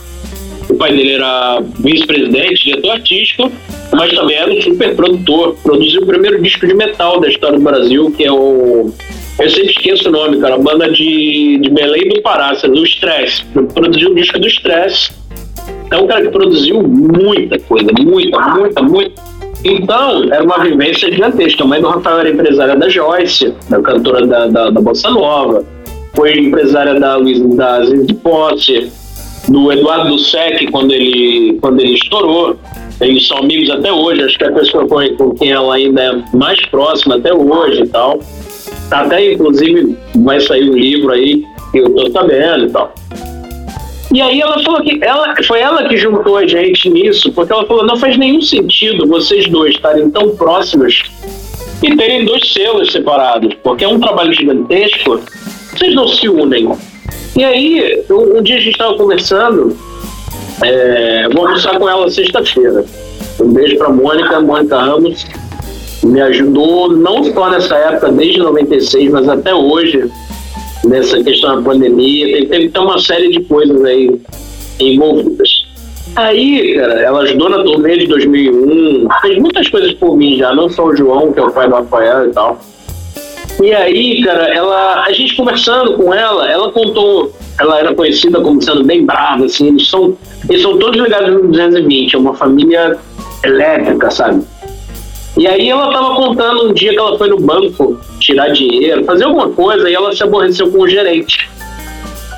o pai dele era vice-presidente, diretor artístico, mas também era um super produtor. Produziu o primeiro disco de metal da história do Brasil, que é o. Eu sempre esqueço o nome, cara. A banda de, de Belém do Pará, do Stress. Produziu o disco do Stress. É um cara que produziu muita coisa, muita, muita, muita. Então, era uma vivência gigantesca. A mãe do Rafael era empresária da Joyce, da cantora da, da, da Bossa Nova. Foi empresária da Luiz da de Posse, do Eduardo Dussek, quando ele, quando ele estourou. Eles são amigos até hoje, acho que a pessoa com, quem ela ainda é mais próxima até hoje e tal. Até, inclusive, vai sair um livro aí que eu tô sabendo e tal. E aí ela falou que ela, foi ela que juntou a gente nisso, porque ela falou, não faz nenhum sentido vocês dois estarem tão próximos e terem dois selos separados, porque é um trabalho gigantesco, vocês não se unem. E aí, um, um dia a gente estava conversando, é, vou almoçar com ela sexta-feira. Um beijo para Mônica, Mônica Ramos. Me ajudou não só nessa época, desde 96, mas até hoje, nessa questão da pandemia. Teve, teve uma série de coisas aí envolvidas. Aí, cara, ela ajudou na turnê de 2001, fez muitas coisas por mim já, não só o João, que é o pai do Rafael e tal. E aí, cara, ela, a gente conversando com ela, ela contou, ela era conhecida como sendo bem brava, assim, eles são eles são todos ligados no 220, é uma família elétrica, sabe? E aí ela tava contando um dia que ela foi no banco tirar dinheiro, fazer alguma coisa, e ela se aborreceu com o gerente.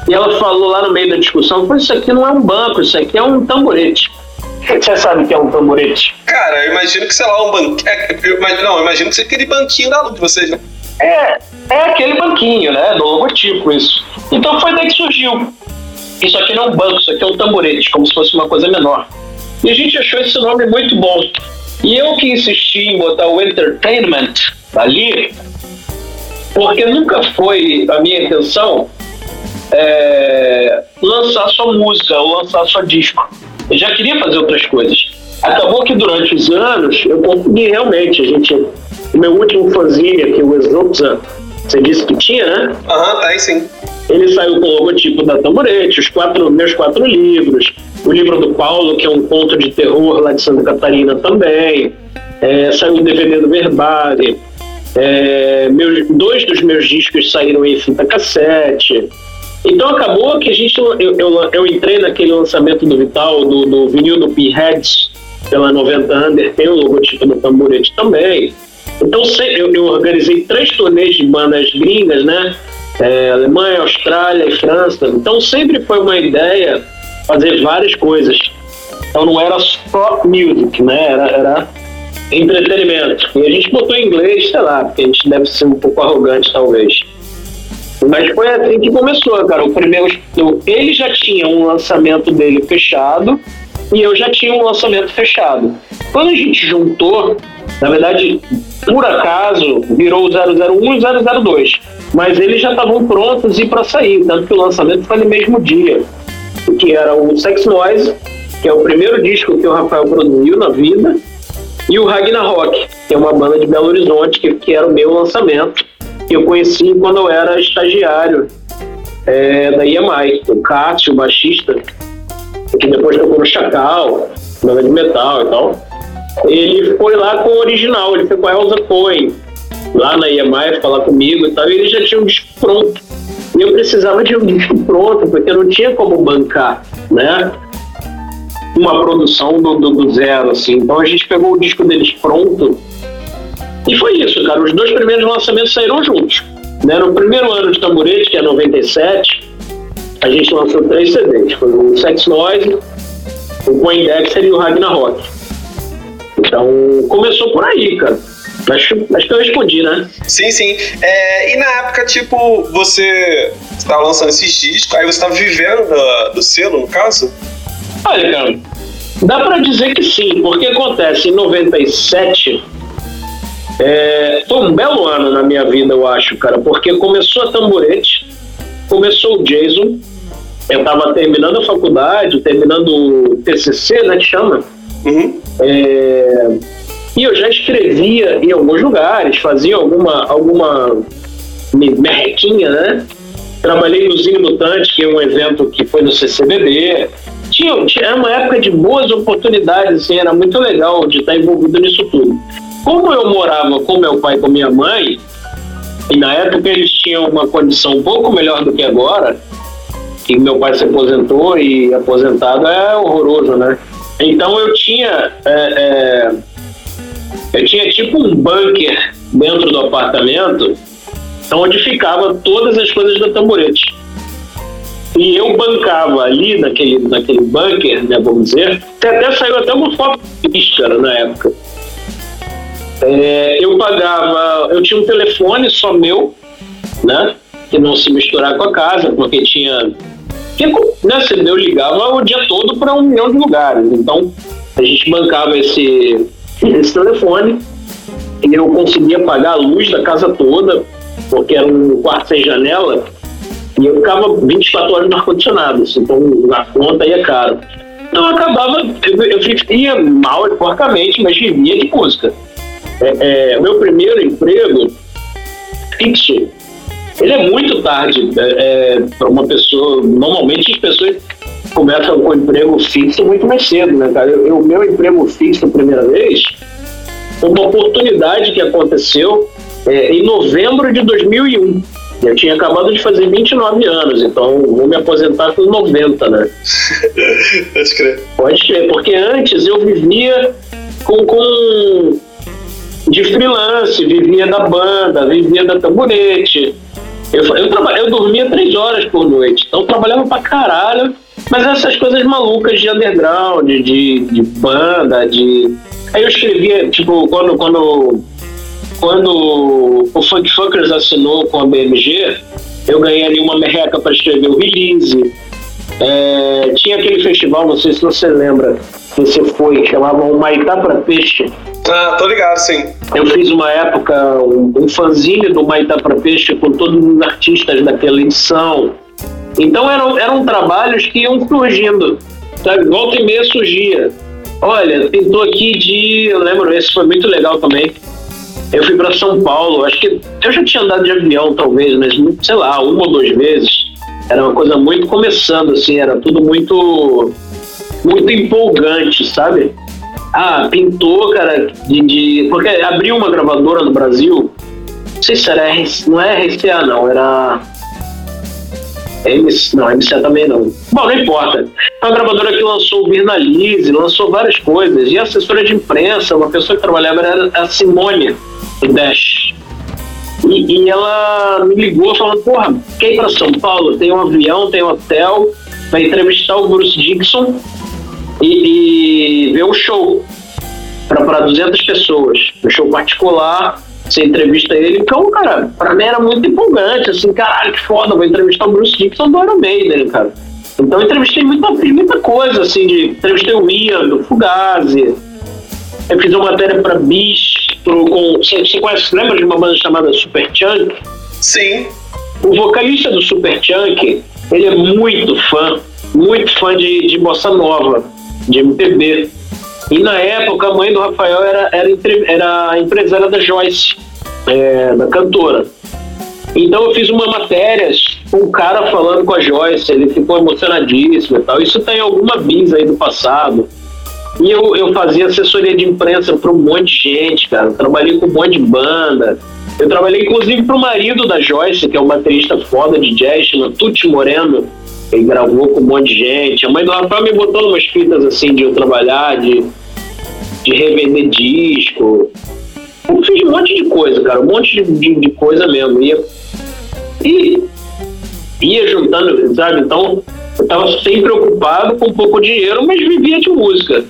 E ela falou lá no meio da discussão, isso aqui não é um banco, isso aqui é um tamborete. Você sabe o que é um tamborete? Cara, eu imagino que, sei lá, um banquinho. É, não, eu imagino que seja aquele banquinho da de vocês, né? É, é aquele banquinho, né? Do logotipo, isso. Então foi daí que surgiu. Isso aqui não é um banco, isso aqui é um tamborete, como se fosse uma coisa menor. E a gente achou esse nome muito bom. E eu que insisti em botar o entertainment ali, porque nunca foi a minha intenção é, lançar só música ou lançar só disco. Eu já queria fazer outras coisas. Acabou que durante os anos eu consegui realmente. A gente, o meu último fanzine aqui, o Exopsa, você disse que tinha, né? Aham, uhum, aí sim. Ele saiu com o logotipo da Tamborete, os quatro, meus quatro livros, o livro do Paulo, que é um conto de terror lá de Santa Catarina também. É, saiu o DVD do Verbale. É, meus, dois dos meus discos saíram em fita cassete. Então acabou que a gente. Eu, eu, eu entrei naquele lançamento do Vital, do, do vinil do P-Heads, pela 90 Under, tem o logotipo do Tamborete também. Então eu, eu organizei três turnês de bandas gringas, né? É, Alemanha, Austrália e França. Então sempre foi uma ideia fazer várias coisas. Então não era só music, né? Era, era entretenimento. E a gente botou em inglês, sei lá, porque a gente deve ser um pouco arrogante, talvez. Mas foi assim que começou, cara. O primeiro, ele já tinha um lançamento dele fechado e eu já tinha um lançamento fechado. Quando a gente juntou, na verdade, por acaso, virou o 001 e o 002. Mas eles já estavam prontos e para sair, tanto que o lançamento foi no mesmo dia. Que era o Sex Noise, que é o primeiro disco que o Rafael produziu na vida, e o Ragnarok, que é uma banda de Belo Horizonte, que, que era o meu lançamento, que eu conheci quando eu era estagiário é, da. O Cássio, o baixista, que depois tocou no Chacal, banda de metal e tal. Ele foi lá com o original, ele foi com a Elza Cohen, lá na EMI, falar comigo e tal, e ele já tinha um disco pronto. E eu precisava de um disco pronto, porque não tinha como bancar, né? Uma produção do, do, do zero, assim. Então a gente pegou o disco deles pronto. E foi isso, cara. Os dois primeiros lançamentos saíram juntos. Né? No primeiro ano de Tamborete, que é 97, a gente lançou três CDs. Foi o Sex Noise, o Poindexter e o Ragnarok. Então, começou por aí, cara. Acho, acho que eu respondi, né? Sim, sim. É, e na época, tipo, você estava lançando esses discos, aí você estava vivendo do, do selo, no caso? Olha, cara, dá pra dizer que sim, porque acontece, em 97, é, foi um belo ano na minha vida, eu acho, cara, porque começou a Tamborete, começou o Jason, eu estava terminando a faculdade, terminando o TCC, né, que chama. Uhum. É, e eu já escrevia em alguns lugares, fazia alguma, alguma merrequinha, né? Trabalhei no Zinho Mutante, que é um evento que foi no CCBB. Tinha, tinha uma época de boas oportunidades, assim, era muito legal de estar envolvido nisso tudo. Como eu morava com meu pai e com minha mãe, e na época eles tinham uma condição um pouco melhor do que agora, e meu pai se aposentou e aposentado é horroroso, né? Então eu tinha é, é, eu tinha tipo um bunker dentro do apartamento onde ficava todas as coisas da tamborete. E eu bancava ali naquele, naquele bunker, né, vamos dizer, até saiu até uma foto cara, na época. É, eu pagava, eu tinha um telefone só meu, né, que não se misturar com a casa, porque tinha que, né, eu ligava o dia todo para um milhão de lugares. Então, a gente bancava esse, esse telefone e eu conseguia pagar a luz da casa toda, porque era um quarto sem janela, e eu ficava 24 horas no ar-condicionado, assim, então a conta ia caro. Então eu acabava, eu, eu vivia mal porcamente, mas vivia de música. É, é, meu primeiro emprego fixo ele é muito tarde é, é para uma pessoa. Normalmente as pessoas começam com emprego fixo muito mais cedo, né, cara? O meu emprego fixo a primeira vez foi uma oportunidade que aconteceu é, em novembro de 2001. Eu tinha acabado de fazer 29 anos, então vou me aposentar com 90, né? Pode crer. Pode crer, porque antes eu vivia com, com de freelance, vivia da banda, vivia da tamborete. Eu, eu, eu dormia três horas por noite, então trabalhava pra caralho Mas essas coisas malucas de underground, de, de banda, de. Aí eu escrevia, tipo, quando, quando, quando o Funk Funkers assinou com a BMG, eu ganhei ali uma merreca para escrever o release. É, tinha aquele festival, não sei se você lembra, que você foi, chamava o Maitá para Peixe. Ah, tô ligado, sim. Eu fiz uma época um, um fanzine do Maitá para Peixe com todos os artistas daquela edição. Então eram, eram trabalhos que iam surgindo. Sabe? Volta e meia surgia. Olha, pintou aqui de. Eu lembro, esse foi muito legal também. Eu fui para São Paulo, acho que eu já tinha andado de avião, talvez, mas sei lá, uma ou duas vezes. Era uma coisa muito começando, assim, era tudo muito. muito empolgante, sabe? Ah, pintou, cara, de. de porque abriu uma gravadora no Brasil. Não sei se era. Não é RCA, não, era MC, não, MC também não. Bom, não importa. É uma gravadora que lançou o Virnalize, lançou várias coisas. E a assessora de imprensa, uma pessoa que trabalhava era a Simone, do Dash. E, e ela me ligou falando, porra, quer ir pra São Paulo? Tem um avião, tem um hotel, vai entrevistar o Bruce Dixon e, e ver o show para 200 pessoas. Um show particular você entrevista ele. Então, cara, pra mim era muito empolgante, assim, caralho, que foda, vou entrevistar o Bruce Dixon do Iron Maiden, cara. Então eu entrevistei muita, muita coisa, assim, de entrevistei o Ian, do Fugazi. Eu fiz uma matéria pra Com. Você, você conhece, lembra de uma banda chamada Super Chunk? Sim. O vocalista do Super Chunk, ele é muito fã, muito fã de, de bossa nova, de MPB. E na época a mãe do Rafael era, era, era empresária da Joyce, é, da cantora. Então eu fiz uma matéria com um cara falando com a Joyce, ele ficou emocionadíssimo e tal. Isso tem alguma bis aí do passado. E eu, eu fazia assessoria de imprensa para um monte de gente, cara. Trabalhei com um monte de banda. Eu trabalhei inclusive para o marido da Joyce, que é um baterista foda de jazz, chama Tuti Moreno. Ele gravou com um monte de gente. A mãe do Rafael me botou umas fitas assim de eu trabalhar, de, de revender disco. Eu fiz um monte de coisa, cara, um monte de, de, de coisa mesmo. Ia, e ia juntando, sabe? Então eu estava sempre ocupado com pouco dinheiro, mas vivia de música.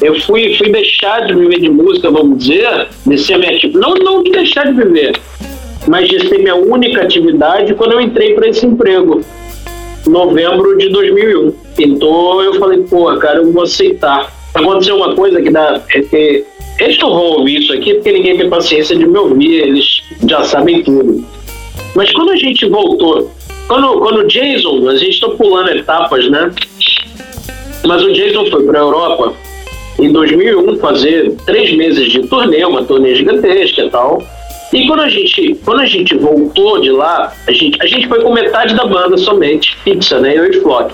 Eu fui, fui deixar de viver de música, vamos dizer, de ser minha tipo, não, não de deixar de viver, mas de ser minha única atividade quando eu entrei para esse emprego novembro de 2001. Então eu falei, pô, cara, eu vou aceitar. Aconteceu uma coisa que dá. É que, eles não vão ouvir isso aqui porque ninguém tem paciência de me ouvir, eles já sabem tudo. Mas quando a gente voltou, quando, quando o Jason, a gente está pulando etapas, né? Mas o Jason foi para a Europa em 2001 fazer três meses de turnê, uma turnê gigantesca e tal. E quando a gente, quando a gente voltou de lá, a gente, a gente foi com metade da banda somente, fixa, né? Eu e Flock.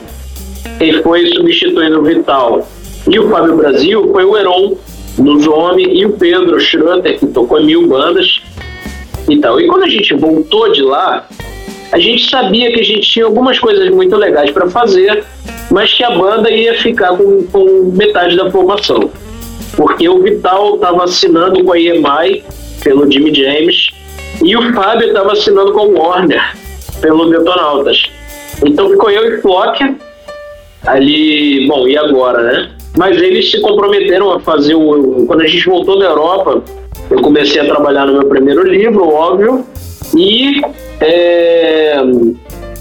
Quem foi substituindo o Vital e o Fábio Brasil foi o Heron, do Zome, e o Pedro Schroeter, que tocou em mil bandas e tal. E quando a gente voltou de lá, a gente sabia que a gente tinha algumas coisas muito legais para fazer, mas que a banda ia ficar com, com metade da formação. Porque o Vital estava assinando com a EMI pelo Jimmy James, e o Fábio estava assinando com o Warner, pelo Detonautas. Então ficou eu e Flock ali, bom, e agora, né? Mas eles se comprometeram a fazer o. Quando a gente voltou da Europa, eu comecei a trabalhar no meu primeiro livro, óbvio, e, é,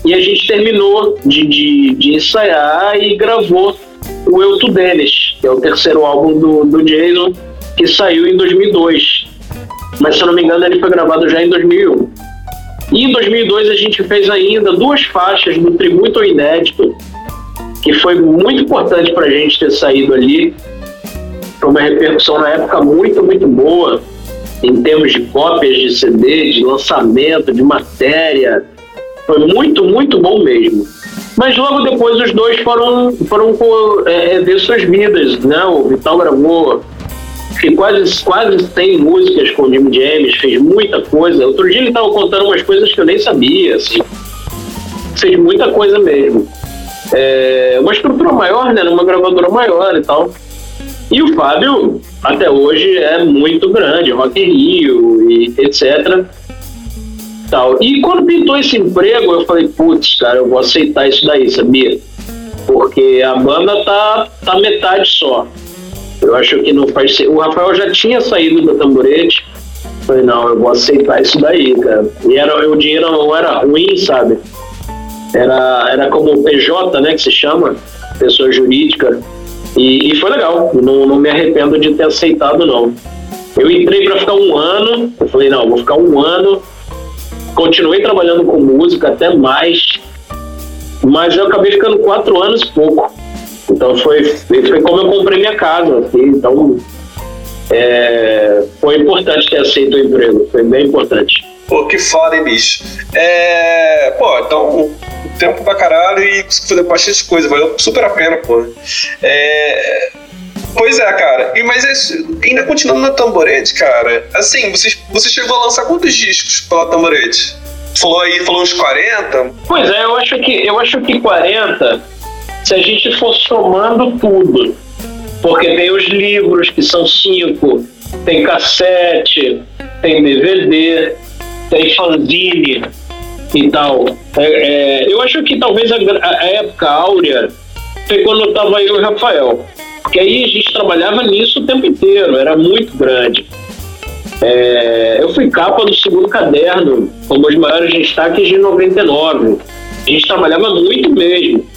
e a gente terminou de, de, de, ensaiar e gravou o Eu Tu Deles, que é o terceiro álbum do, do Jason, que saiu em 2002 mas se eu não me engano ele foi gravado já em 2001. E em 2002 a gente fez ainda duas faixas do Tributo ao Inédito, que foi muito importante para a gente ter saído ali. Foi uma repercussão na época muito, muito boa, em termos de cópias de CD, de lançamento, de matéria. Foi muito, muito bom mesmo. Mas logo depois os dois foram, foram é, ver suas vidas, né? O Vital gravou quase, quase 100 músicas com o Jim James, fez muita coisa. Outro dia ele estava contando umas coisas que eu nem sabia, assim. Fez muita coisa mesmo. É, uma estrutura maior, né? Uma gravadora maior e tal. E o Fábio, até hoje, é muito grande, Rock in Rio e etc. Tal. E quando pintou esse emprego, eu falei, putz, cara, eu vou aceitar isso daí, sabia? porque a banda tá, tá metade só. Eu acho que não faz ser. O Rafael já tinha saído do tamborete. Falei, não, eu vou aceitar isso daí, cara. E era, o dinheiro não era ruim, sabe? Era, era como PJ, né, que se chama, pessoa jurídica. E, e foi legal. Não, não me arrependo de ter aceitado, não. Eu entrei para ficar um ano. Eu falei, não, vou ficar um ano. Continuei trabalhando com música até mais. Mas eu acabei ficando quatro anos e pouco. Então foi, foi como eu comprei minha casa. Assim, então é, foi importante ter aceito o emprego. Foi bem importante. Pô, que foda, hein, bicho? É. Pô, então, tempo pra caralho e consegui fazer bastante coisa, valeu super a pena, pô. É. Pois é, cara. E, mas é ainda continuando na Tamborete, cara, assim, você, você chegou a lançar quantos discos pela Tamborete? Falou aí, falou uns 40? Pois é, eu acho que, eu acho que 40, se a gente for somando tudo, porque tem os livros, que são cinco, tem cassete, tem DVD, tem fanzine e tal. É, é, eu acho que talvez a, a época áurea foi quando estava eu e o Rafael. Porque aí a gente trabalhava nisso o tempo inteiro, era muito grande. É, eu fui capa do segundo caderno, como os maiores destaques de 99. A gente trabalhava muito mesmo.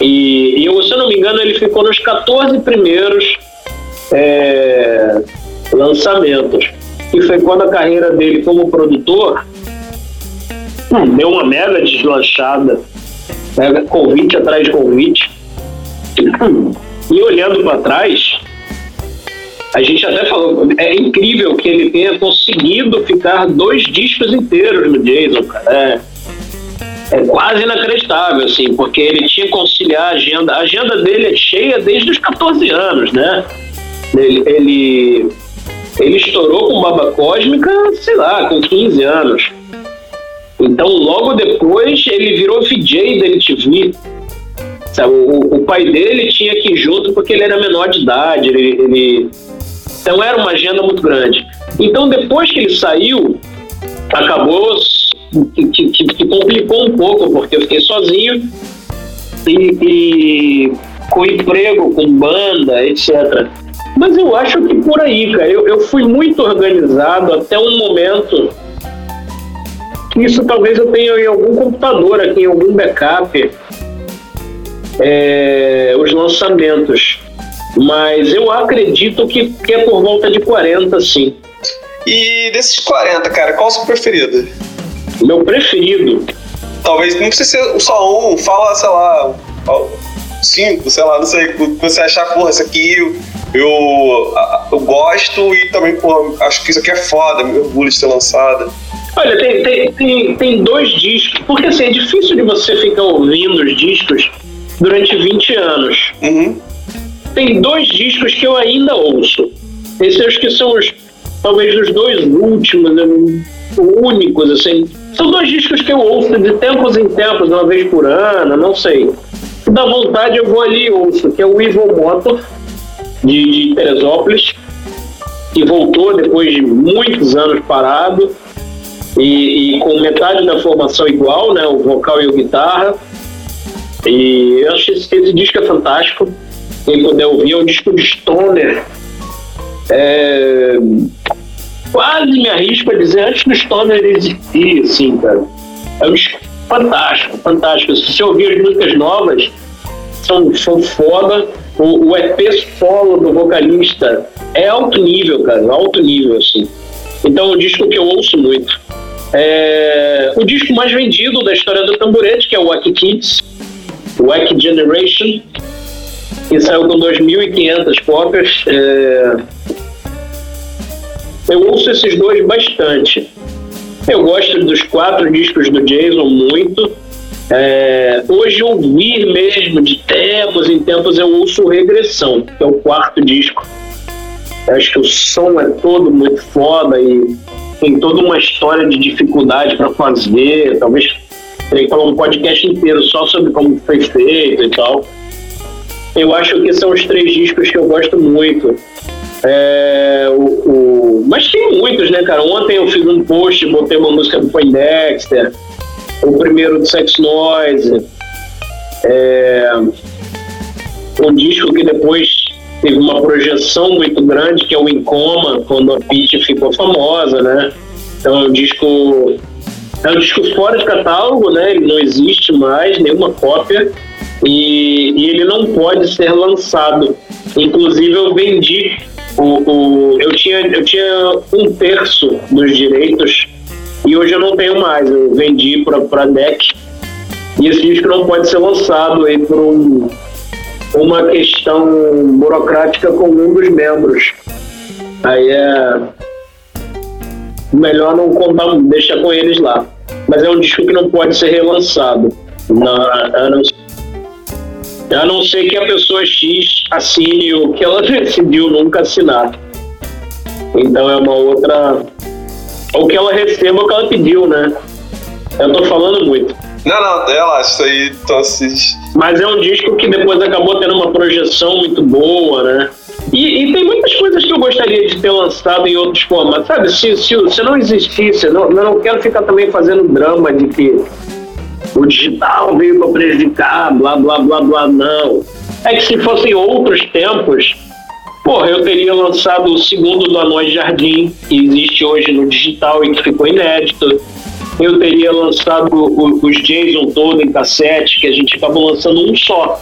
E, e eu, se eu não me engano, ele ficou nos 14 primeiros é, lançamentos. E foi quando a carreira dele como produtor deu uma mega deslanchada, mega convite atrás de convite. E olhando para trás, a gente até falou, é incrível que ele tenha conseguido ficar dois discos inteiros no Jason, cara. É, é quase inacreditável, assim, porque ele tinha que conciliar a agenda. A agenda dele é cheia desde os 14 anos, né? Ele, ele, ele estourou com Baba Cósmica, sei lá, com 15 anos. Então, logo depois, ele virou VJ da MTV. Sabe, o, o, pai dele tinha que ir junto porque ele era menor de idade. Ele, ele... Então, era uma agenda muito grande. Então, depois que ele saiu, acabou que, que, que complicou um pouco, porque eu fiquei sozinho e, e com emprego, com banda, etc. Mas eu acho que por aí, cara, eu, eu fui muito organizado até um momento isso talvez eu tenha em algum computador aqui, em algum backup, é, os lançamentos. Mas eu acredito que, que é por volta de 40, sim. E desses 40, cara, qual é o seu preferido? Meu preferido? Talvez não precisa ser só um, fala, sei lá, cinco, sei lá, não sei, você achar, porra, isso aqui eu, eu, eu gosto e também, porra, acho que isso aqui é foda, me orgulho de ter lançado. Olha, tem, tem, tem, tem dois discos, porque assim, é difícil de você ficar ouvindo os discos durante 20 anos. Uhum. Tem dois discos que eu ainda ouço. Esses acho que são os, talvez os dois últimos, né, únicos, assim. São dois discos que eu ouço de tempos em tempos, uma vez por ano, não sei. Da vontade eu vou ali e ouço, que é o Evil Motor, de, de Teresópolis, que voltou depois de muitos anos parado e, e, com metade da formação igual, né, o vocal e o guitarra. E eu acho esse, esse disco é fantástico. Quem puder ouvir, é um disco de stoner. É, quase me arrisco a dizer antes do stoner existir, assim, cara. É um disco fantástico, fantástico. Se você ouvir as músicas novas, são, são foda. O, o EP solo do vocalista é alto nível, cara, alto nível, assim. Então é um disco que eu ouço muito. É, o disco mais vendido da história do tamborete, que é o Wack Kids, Wack Generation, que saiu com 2.500 cópias. É, eu ouço esses dois bastante. Eu gosto dos quatro discos do Jason muito. É, hoje ouvir mesmo, de tempos em tempos, eu ouço Regressão, que é o quarto disco. Acho que o som é todo muito foda e tem toda uma história de dificuldade para fazer, talvez teria que falar um podcast inteiro só sobre como foi feito e tal. Eu acho que são os três discos que eu gosto muito. É, o, o, mas tem muitos, né, cara? Ontem eu fiz um post, botei uma música do Poindexter, o primeiro do Sex Noise. É, um disco que depois teve uma projeção muito grande, que é o Incoma, quando a Pitty ficou famosa, né? Então é um disco. É um disco fora de catálogo, né? Ele não existe mais, nenhuma cópia. E, e ele não pode ser lançado. Inclusive eu vendi o, o, eu, tinha, eu tinha um terço dos direitos e hoje eu não tenho mais. Eu vendi para a DEC e esse disco não pode ser lançado aí por um, uma questão burocrática com um dos membros. Aí é melhor não contar, deixar com eles lá. Mas é um disco que não pode ser relançado. Na, a, não, a não ser que a pessoa X assine o que ela decidiu nunca assinar. Então é uma outra. Ou que ela receba o que ela pediu, né? Eu tô falando muito. Não, não, relaxa, aí, então esses mas é um disco que depois acabou tendo uma projeção muito boa, né? E, e, tem muitas coisas que eu gostaria de ter lançado em outros formatos. Sabe, se, se, se não existisse, não, eu não quero ficar também fazendo drama de que o digital veio para prejudicar, blá, blá, blá, blá, não. É que se fossem outros tempos, porra, eu teria lançado o segundo do Anões Jardim, que existe hoje no digital e que ficou inédito eu teria lançado os Jason todo em cassete, que a gente acabou lançando um só.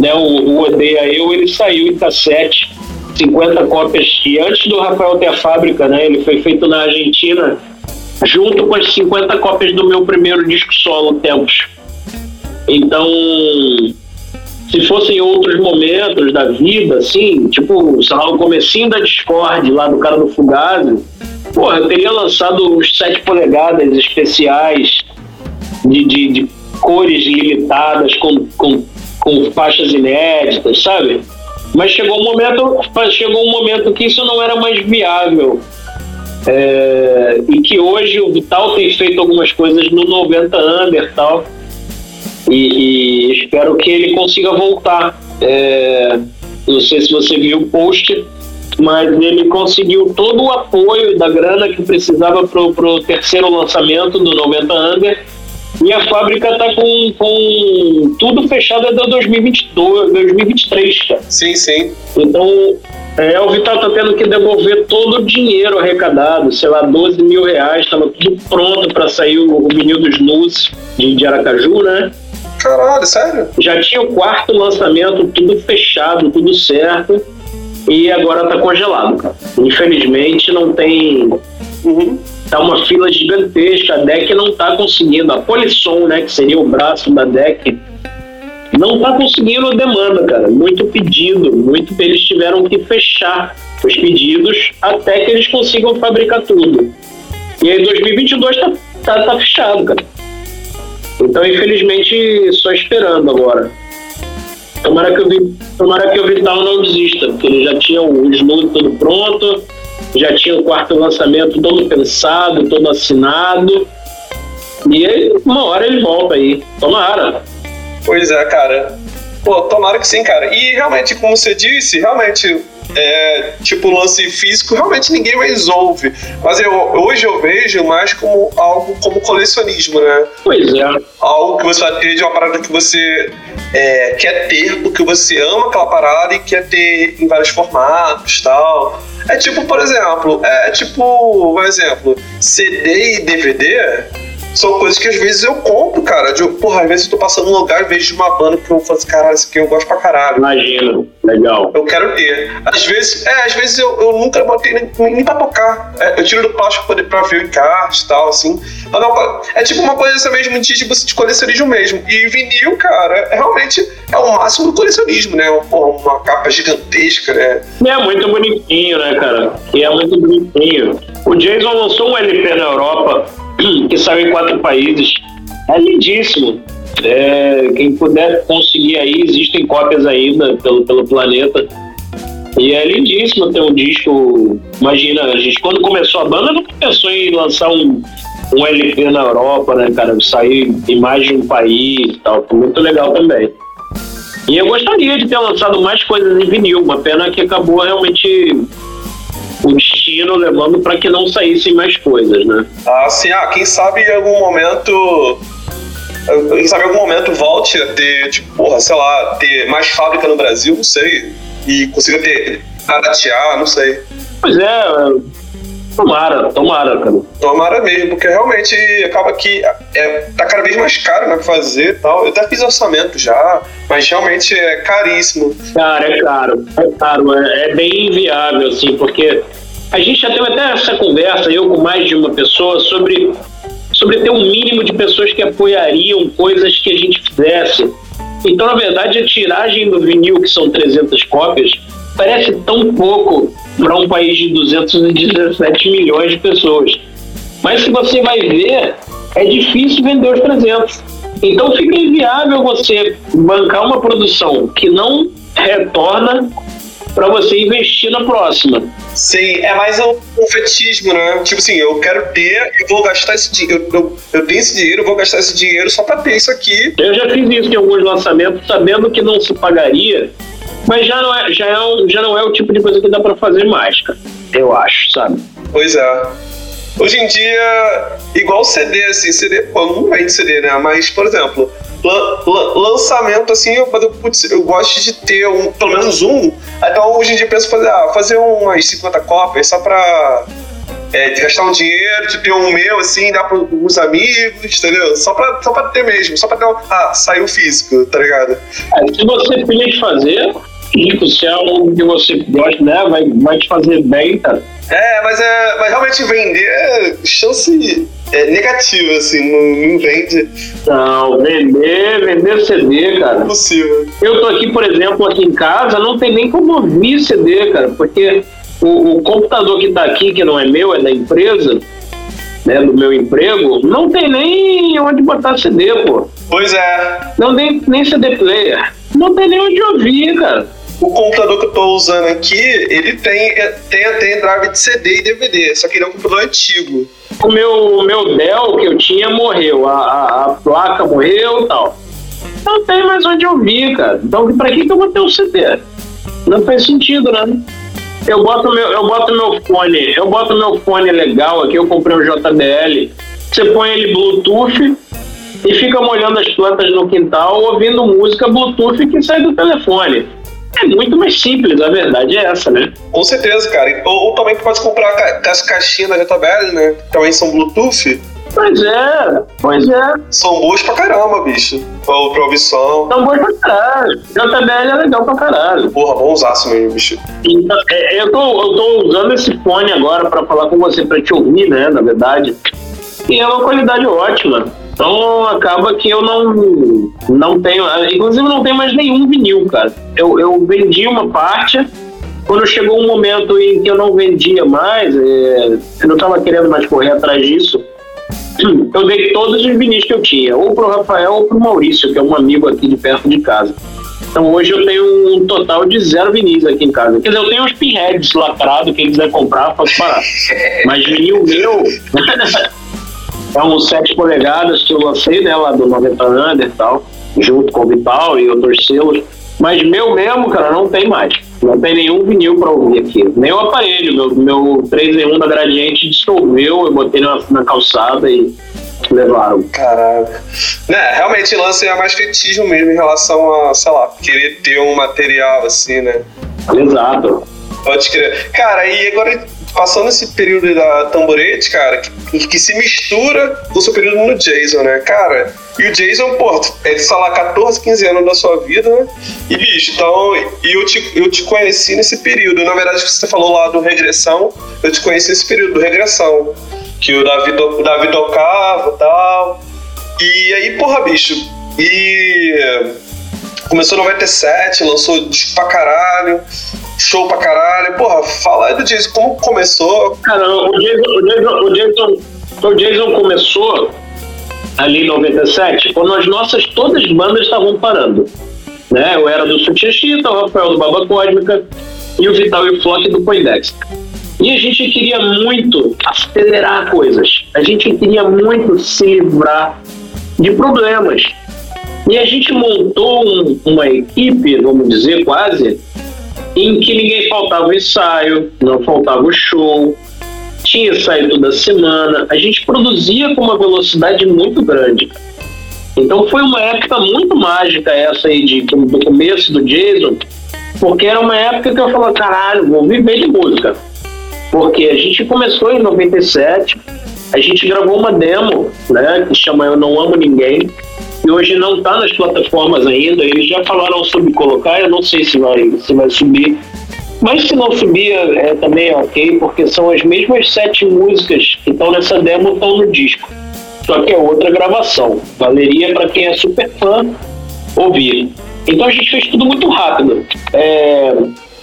Né? O, o Odeia Eu, ele saiu em cassete, 50 cópias. E antes do Rafael ter a fábrica, né? ele foi feito na Argentina, junto com as 50 cópias do meu primeiro disco solo, Tempos. Então, se fossem outros momentos da vida, assim, tipo, sei lá, o comecinho da Discord, lá do cara do Fugazi, Pô, eu teria lançado os 7 polegadas especiais de, de, de cores limitadas com, com, com faixas inéditas, sabe? Mas chegou um momento, chegou um momento que isso não era mais viável. É, e que hoje o Vital tem feito algumas coisas no 90 under tal. E, e espero que ele consiga voltar. É, não sei se você viu o post, mas ele conseguiu todo o apoio da grana que precisava para o terceiro lançamento do 90 Under. E a fábrica está com, com tudo fechado até 2022, 2023, cara. Sim, sim. Então, é, o Vital está tendo que devolver todo o dinheiro arrecadado, sei lá, 12 mil reais, estava tudo pronto para sair o, o vinil dos Nus de, de Aracaju, né? Caralho, sério? Já tinha o quarto lançamento, tudo fechado, tudo certo e agora tá congelado, cara. Infelizmente não tem. Uhum. Tá uma fila gigantesca. A DEC não tá conseguindo. A Polisson, né, que seria o braço da DEC, não tá conseguindo demanda, cara. Muito pedido, muito. Eles tiveram que fechar os pedidos até que eles consigam fabricar tudo. E aí 2022 tá, tá, tá fechado, cara. Então, infelizmente, só esperando agora. Tomara que, o, tomara que o Vital não desista, porque ele já tinha o Snoop todo pronto, já tinha o quarto lançamento todo pensado, todo assinado. E aí, uma hora ele volta aí. Tomara. Pois é, cara. Pô, tomara que sim, cara. E realmente, como você disse, realmente é, tipo lance físico, realmente ninguém mais ouve. Mas eu, hoje eu vejo mais como algo como colecionismo, né? Pois é. Algo que você vai ter de uma parada que você é, quer ter porque você ama aquela parada e quer ter em vários formatos tal. É tipo, por exemplo, é tipo, um exemplo, CD e DVD são coisas que às vezes eu compro, cara. De, porra, às vezes eu tô passando num lugar vejo uma banda que eu falo assim, caralho, isso aqui eu gosto pra caralho. Imagino, legal. Eu quero ter. Às vezes, é, às vezes eu, eu nunca botei nem, nem pra tocar. É, eu tiro do plástico pra, pra ver o encarte e tal, assim. É tipo uma coisa essa mesmo de, tipo, de colecionismo mesmo. E vinil, cara, é, realmente é o máximo do colecionismo, né? Uma, uma capa gigantesca, né? É muito bonitinho, né, cara? E é muito bonitinho. O Jason lançou um LP na Europa que saiu em quatro países. É lindíssimo. É, quem puder conseguir aí, existem cópias ainda pelo, pelo planeta. E é lindíssimo ter um disco. Imagina, a gente quando começou a banda não pensou em lançar um, um LP na Europa, né, cara? Sair em mais de um país e tal. Foi muito legal também. E eu gostaria de ter lançado mais coisas em vinil, uma pena que acabou realmente o destino levando para que não saíssem mais coisas, né? Ah, sim. Ah, quem sabe em algum momento quem sabe em algum momento volte a ter, tipo, porra, sei lá, ter mais fábrica no Brasil, não sei. E consiga ter, baratear, não sei. Pois é, Tomara, tomara, cara. Tomara mesmo, porque realmente acaba que é, tá cada vez mais caro né, fazer e tal. Eu até fiz orçamento já, mas realmente é caríssimo. Cara, é caro, é caro, é, é bem inviável, assim, porque a gente já teve até essa conversa, eu com mais de uma pessoa, sobre, sobre ter um mínimo de pessoas que apoiariam coisas que a gente fizesse. Então, na verdade, a tiragem do vinil, que são 300 cópias, parece tão pouco para um país de 217 milhões de pessoas. Mas se você vai ver, é difícil vender os 300. Então fica inviável você bancar uma produção que não retorna para você investir na próxima. Sim, é mais um, um, fetismo, né? Tipo assim, eu quero ter, eu vou gastar esse dinheiro, eu, eu, tenho esse dinheiro, eu vou gastar esse dinheiro só para ter isso aqui. Eu já fiz isso em alguns lançamentos, sabendo que não se pagaria, mas já não é, já é um, já não é o tipo de coisa que dá para fazer mais, cara. Eu acho, sabe? Pois é. Hoje em dia, igual CD, assim, CD, pô, não vende CD, né? Mas, por exemplo, lançamento, assim, eu, putz, eu gosto de ter um, pelo menos um. Então, hoje em dia, penso fazer, ah, fazer umas 50 cópias só pra é, gastar um dinheiro, de ter um meu, assim, dar para os amigos, entendeu? Só pra, só pra ter mesmo, só pra ter um. Ah, saiu físico, tá ligado? É, se você de fazer, Tipo, se é algo que você gosta, né? Vai, vai te fazer bem, cara. É, mas, é, mas realmente vender é chance é negativa, assim, não, não vende. Não, vender, vender CD, cara. Impossível. Eu tô aqui, por exemplo, aqui em casa, não tem nem como ouvir CD, cara, porque o, o computador que tá aqui, que não é meu, é da empresa, né, do meu emprego, não tem nem onde botar CD, pô. Pois é. Não tem nem CD player. Não tem nem onde ouvir, cara o computador que eu estou usando aqui, ele tem, é, tem, tem drive de CD e DVD, só que ele é um computador antigo. O meu, meu Dell que eu tinha morreu, a, a, a placa morreu e tal. Não tem mais onde ouvir, cara. Então, pra que, que eu vou ter um CD? Não faz sentido, né? Eu boto meu, eu boto meu fone, eu boto meu fone legal aqui, eu comprei um JBL. Você põe ele Bluetooth e fica molhando as plantas no quintal, ouvindo música Bluetooth que sai do telefone. É muito mais simples, a verdade é essa, né? Com certeza, cara. Ou, ou também pode comprar as caixinhas da JBL, né? Também são Bluetooth. Pois é, pois é. São boas pra caramba, bicho. Pra, pra som. São boas pra caralho. JBL é legal pra caralho. Porra, bom usar mesmo, bicho. Então, é, eu, tô, eu tô usando esse fone agora pra falar com você, pra te ouvir, né, na verdade. E é uma qualidade ótima. Então acaba que eu não, não tenho, inclusive não tenho mais nenhum vinil, cara. Eu, eu vendi uma parte, quando chegou um momento em que eu não vendia mais, é, eu não estava querendo mais correr atrás disso, eu dei todos os vinis que eu tinha, ou pro Rafael ou pro Maurício, que é um amigo aqui de perto de casa. Então hoje eu tenho um total de zero vinis aqui em casa. Quer dizer, eu tenho uns pinheads lacrados, quem quiser comprar, posso parar. Mas vinil meu. É um 7 polegadas que eu lancei, né, lá do 90 Under e tal, junto com o Vital e outros selos. Mas meu mesmo, cara, não tem mais. Não tem nenhum vinil pra ouvir aqui. Nem o aparelho. Meu, meu 3 em 1 da Gradiente dissolveu, eu botei na, na calçada e levaram. Caraca. Né, realmente lance é mais fetismo mesmo em relação a, sei lá, querer ter um material assim, né? Exato. Pode crer. Cara, e agora passando esse período da tamborete, cara, que, que, se mistura com o seu período no Jason, né? Cara, e o Jason, pô, é de, lá, 14, 15 anos da sua vida, né? E, bicho, então, eu te, eu te conheci nesse período. Na verdade, você falou lá do Regressão, eu te conheci nesse período do Regressão, que o Davi, o Davi tocava e tal. E aí, porra, bicho, e começou em 97, lançou disco pra caralho show pra caralho. Porra, fala aí do Jason, como começou? Cara, o Jason, o Jason, o Jason, o Jason começou ali em 97, quando as nossas todas as bandas estavam parando. Né? Eu era do Sutia Chita, o Rafael do Baba Cósmica e o Vital e o Flock do Poindex. E a gente queria muito acelerar coisas. A gente queria muito se livrar de problemas. E a gente montou um, uma equipe, vamos dizer, quase, em que ninguém faltava o ensaio, não faltava o show, tinha ensaio toda semana. A gente produzia com uma velocidade muito grande. Então foi uma época muito mágica essa aí de, do começo do Jason, porque era uma época que eu falava, caralho, vou viver de música. Porque a gente começou em 97, a gente gravou uma demo, né, que chama Eu Não Amo Ninguém, e hoje não está nas plataformas ainda. Eles já falaram sobre colocar, eu não sei se vai, se vai subir. Mas se não subir, é, também é ok, porque são as mesmas sete músicas que estão nessa demo estão no disco. Só que é outra gravação. Valeria para quem é super fã ouvir. Então a gente fez tudo muito rápido. É,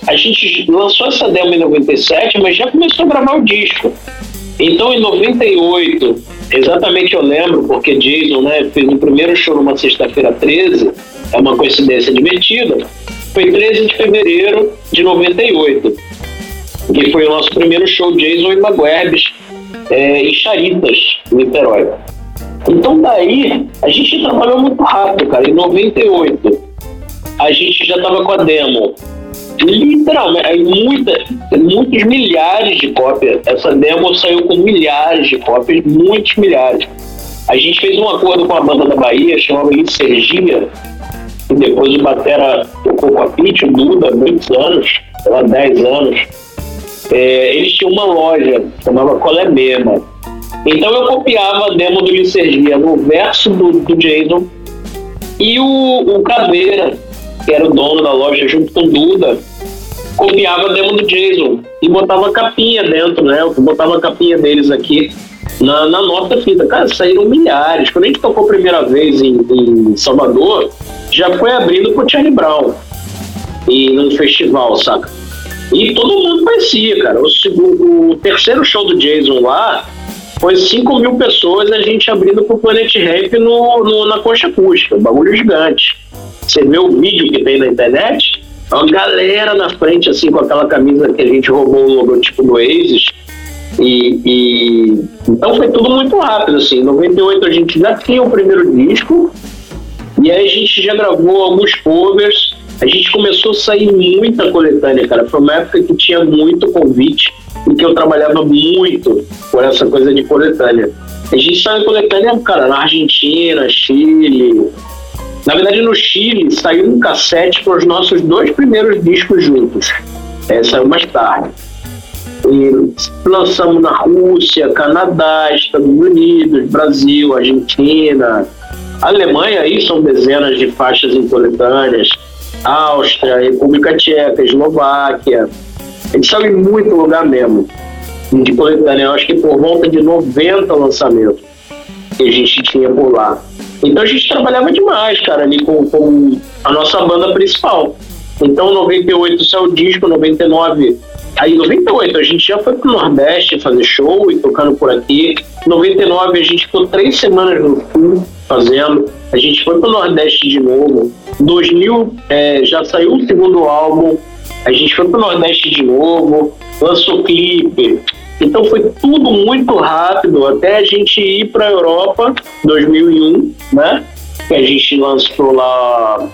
a gente lançou essa demo em 97, mas já começou a gravar o disco. Então em 98, exatamente eu lembro, porque Jason né, fez o primeiro show numa sexta-feira 13, é uma coincidência divertida. Foi 13 de fevereiro de 98, que foi o nosso primeiro show Jason e Maguerbes é, em Charitas, Niterói. Então daí a gente trabalhou muito rápido, cara. Em 98 a gente já tava com a demo. Literalmente, muita, muitos milhares de cópias. Essa demo saiu com milhares de cópias, muitos milhares. A gente fez um acordo com a banda da Bahia, chamava Sergia, e depois o Batera tocou com a Pitch, o Duda, muitos anos, há 10 anos. É, eles tinham uma loja, chamava Colé Mesma. Então eu copiava a demo do Licergia no verso do, do Jason e o, o Caveira, que era o dono da loja, junto com o Duda, copiava a demo do Jason e botava capinha dentro, né? Botava a capinha deles aqui na, na nossa fita. Cara, saíram milhares. Quando a gente tocou a primeira vez em, em Salvador, já foi abrindo pro Charlie Brown. E num festival, saca? E todo mundo conhecia, cara. O, o, terceiro show do Jason lá foi 5 mil pessoas a gente abrindo pro Planet Ramp no, no, na concha acústica, bagulho gigante. Você vê o vídeo que tem na internet, uma galera na frente, assim, com aquela camisa que a gente roubou o logotipo do Oasis. E, e, então foi tudo muito rápido, assim. Em 98 a gente já tinha o primeiro disco, e aí a gente já gravou alguns covers. A gente começou a sair muita coletânea, cara. Foi uma época que tinha muito convite e que eu trabalhava muito por essa coisa de coletânea. A gente saiu coletânea, cara, na Argentina, Chile. Na verdade, no Chile, saiu um cassete com os nossos dois primeiros discos juntos. É, saiu mais tarde. E lançamos na Rússia, Canadá, Estados Unidos, Brasil, Argentina. Alemanha, aí são dezenas de faixas em coletâneas. Áustria, República Tcheca, Eslováquia. A gente saiu em muito lugar mesmo de coletânea. Eu acho que por volta de 90 lançamentos que a gente tinha por lá. Então a gente trabalhava demais, cara, ali com, com a nossa banda principal. Então, 98 saiu o disco, 99. Aí, 98, a gente já foi pro Nordeste fazer show e tocando por aqui. 99, a gente ficou três semanas no Sul fazendo. A gente foi pro Nordeste de novo. 2000, é, já saiu o segundo álbum. A gente foi pro Nordeste de novo. Lançou clipe. Então foi tudo muito rápido até a gente ir para a Europa, 2001, né? Que a gente lançou lá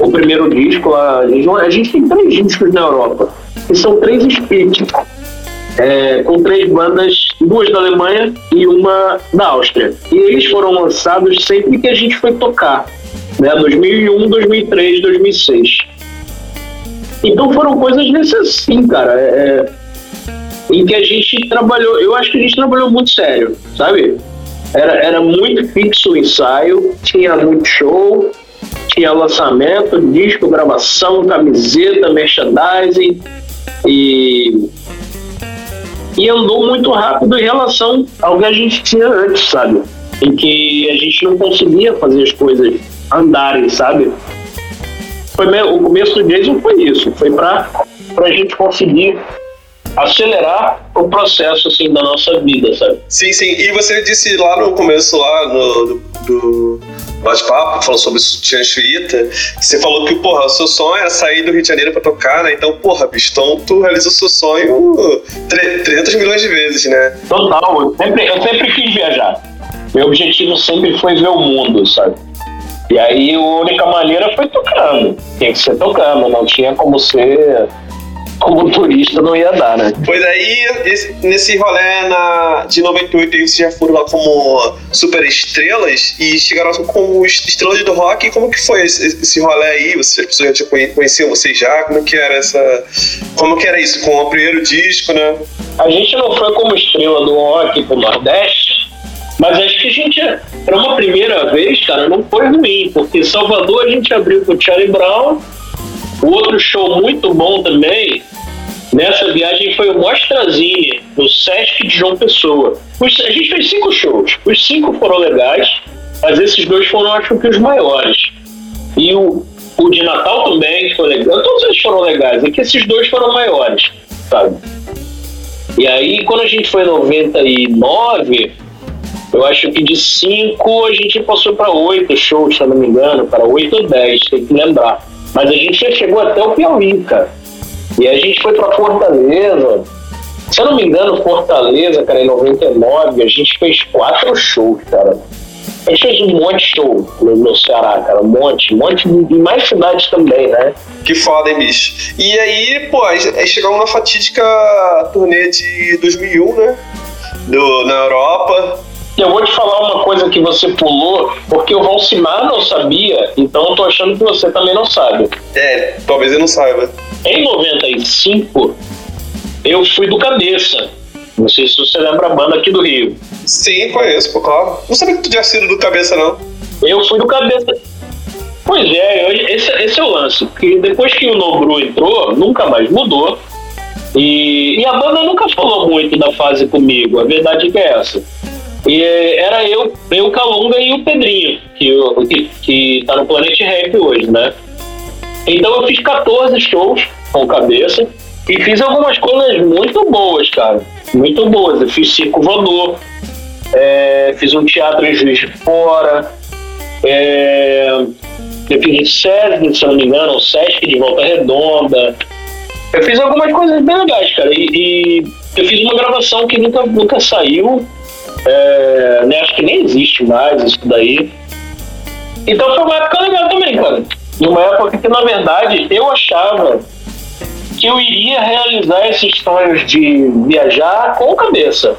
o primeiro disco. Lá. A gente tem três discos na Europa, que são três splits, é, com três bandas, duas da Alemanha e uma da Áustria. E eles foram lançados sempre que a gente foi tocar, né? 2001, 2003, 2006. Então foram coisas nesse assim, cara. É, é em que a gente trabalhou, eu acho que a gente trabalhou muito sério, sabe? Era, era muito fixo o ensaio, tinha muito show, tinha lançamento, disco, gravação, camiseta, merchandising e e andou muito rápido em relação ao que a gente tinha antes, sabe? Em que a gente não conseguia fazer as coisas andarem, sabe? Foi o começo do Jason foi isso, foi para a gente conseguir acelerar o processo assim da nossa vida, sabe? Sim, sim. E você disse lá no começo lá no, do, bate-papo, falou sobre Sutiã Fita, você falou que, porra, o seu sonho era sair do Rio de Janeiro pra tocar, né? Então, porra, bicho, então tu realizou o seu sonho 300 milhões de vezes, né? Total. Eu sempre, eu sempre quis viajar. Meu objetivo sempre foi ver o mundo, sabe? E aí a única maneira foi tocando. Tinha que ser tocando, não tinha como ser como turista não ia dar, né? Pois aí, esse, nesse rolê na, de 98, vocês já foram lá como super estrelas e chegaram como estrelas do rock. Como que foi esse, esse rolê aí? Você, as pessoas já conheciam vocês já? Como que era essa. Como que era isso? Com o primeiro disco, né? A gente não foi como estrela do rock pro Nordeste, mas acho que a gente, para uma primeira vez, cara, não foi ruim, porque em Salvador a gente abriu com o Charlie Brown. O outro show muito bom também nessa viagem foi o Mostrazinha, no Sesc de João Pessoa. A gente fez cinco shows, os cinco foram legais, mas esses dois foram, acho que, os maiores. E o, o de Natal também foi legal, todos eles foram legais, é que esses dois foram maiores, sabe? E aí, quando a gente foi em 99, eu acho que de 5 a gente passou para 8 shows, se eu não me engano, para 8 ou 10, tem que lembrar. Mas a gente já chegou até o Piauí, cara. E a gente foi para Fortaleza. Se eu não me engano, Fortaleza, cara, em 99, a gente fez quatro shows, cara. A gente fez um monte de show no, no Ceará, cara. Um monte, um monte de mais cidades também, né? Que foda, hein, bicho? E aí, pô, aí chegamos na fatídica turnê de 2001, né? Do, na Europa. Eu vou te falar uma coisa que você pulou, porque o Valcimar não sabia, então eu tô achando que você também não sabe. É, talvez ele não saiba. Em 95, eu fui do Cabeça. Não sei se você lembra a banda aqui do Rio. Sim, conheço, pô, claro. Não sabia que tu tinha sido do Cabeça, não. Eu fui do Cabeça. Pois é, esse, esse é o lance. Porque depois que o Nobru entrou, nunca mais mudou. E, e a banda nunca falou muito da fase comigo, a verdade é que é essa. E era eu, eu, Calunga e o Pedrinho, que, que, que tá no Planet Rap hoje, né? Então eu fiz 14 shows com cabeça e fiz algumas coisas muito boas, cara. Muito boas. Eu fiz Circo Voador, é, fiz um teatro em Juiz de Fora, é, eu fiz SESC, se não me engano, o Sesc de Volta Redonda. Eu fiz algumas coisas bem legais, cara. E, e eu fiz uma gravação que nunca, nunca saiu. É, né, acho que nem existe mais isso daí. Então foi uma época legal também, cara. Numa época que, na verdade, eu achava que eu iria realizar esses sonhos de viajar com cabeça.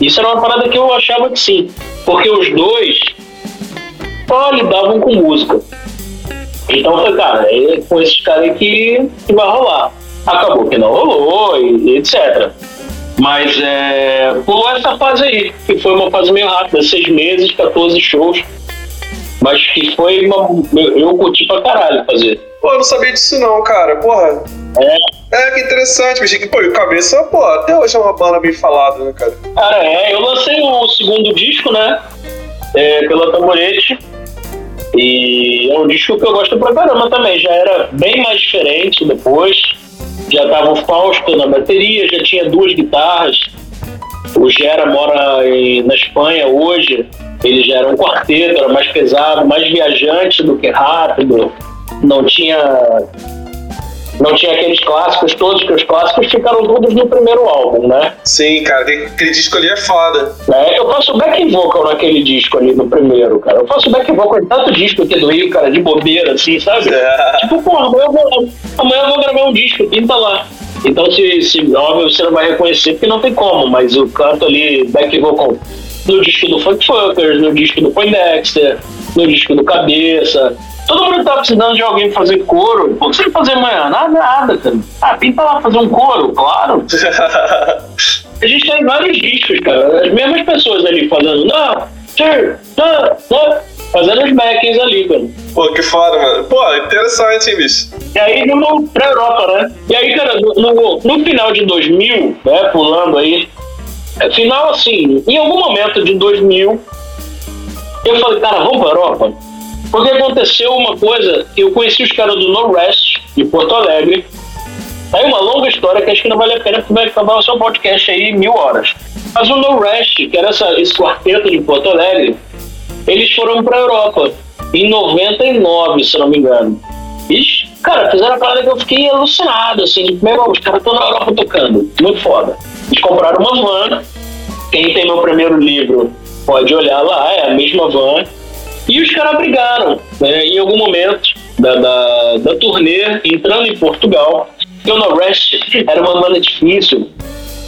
Isso era uma parada que eu achava que sim. Porque os dois só lidavam com música. Então foi, cara, é com esses caras que, que vai rolar. Acabou que não rolou e, e etc. Mas é, pulou essa fase aí, que foi uma fase meio rápida, seis meses, 14 shows. Mas que foi uma. Eu, eu curti pra caralho fazer. Pô, eu não sabia disso não, cara. Porra. É. É, que interessante, bicho. Que, pô, e o Cabeça, pô, até hoje é uma banda bem falada, né, cara? Cara, é. Eu lancei o segundo disco, né? É, pela Tamborete. E é um disco que eu gosto pra caramba também. Já era bem mais diferente depois. Já tava o Fausto na bateria, já tinha duas guitarras. O Gera mora em, na Espanha hoje. Ele já era um quarteto, era mais pesado, mais viajante do que rápido. Não tinha não tinha aqueles clássicos todos, que os clássicos ficaram todos no primeiro álbum, né? Sim, cara, aquele disco ali é foda. É, eu faço back vocal naquele disco ali no primeiro, cara. Eu faço back vocal em tanto disco aqui do Rio, cara, de bobeira, assim, sabe? É. Tipo, pô, amanhã eu, vou, amanhã eu vou gravar um disco, pinta lá. Então, se, se, óbvio, você não vai reconhecer, porque não tem como, mas eu canto ali back vocal no disco do Funk Funkers, no disco do Poindexter, no disco do Cabeça, Todo mundo tá precisando de alguém fazer coro. Por que você vai fazer amanhã? Nada, nada, cara. Ah, pinta lá fazer um coro, claro. a gente tem vários discos, cara. As mesmas pessoas ali fazendo. Não, sir, não, não. Fazendo os backings ali, cara. Pô, que foda, mano. Pô, interessante, hein, bicho. E aí, no, pra Europa, né? E aí, cara, no, no final de 2000, né, pulando aí, é, final assim, em algum momento de 2000, eu falei, cara, vamos pra Europa? Porque aconteceu uma coisa, eu conheci os caras do No Rest, de Porto Alegre. Aí uma longa história que acho que não vale a pena, porque vai acabar o seu podcast aí mil horas. Mas o No Rest, que era essa, esse quarteto de Porto Alegre, eles foram pra Europa em 99, se não me engano. Ixi, cara, fizeram a parada que eu fiquei alucinado, assim, meu, os caras estão na Europa tocando, muito foda. Eles compraram uma van, quem tem meu primeiro livro pode olhar lá, é a mesma van, e os caras brigaram né, em algum momento da, da, da turnê, entrando em Portugal. Porque o No Rest era uma banda difícil.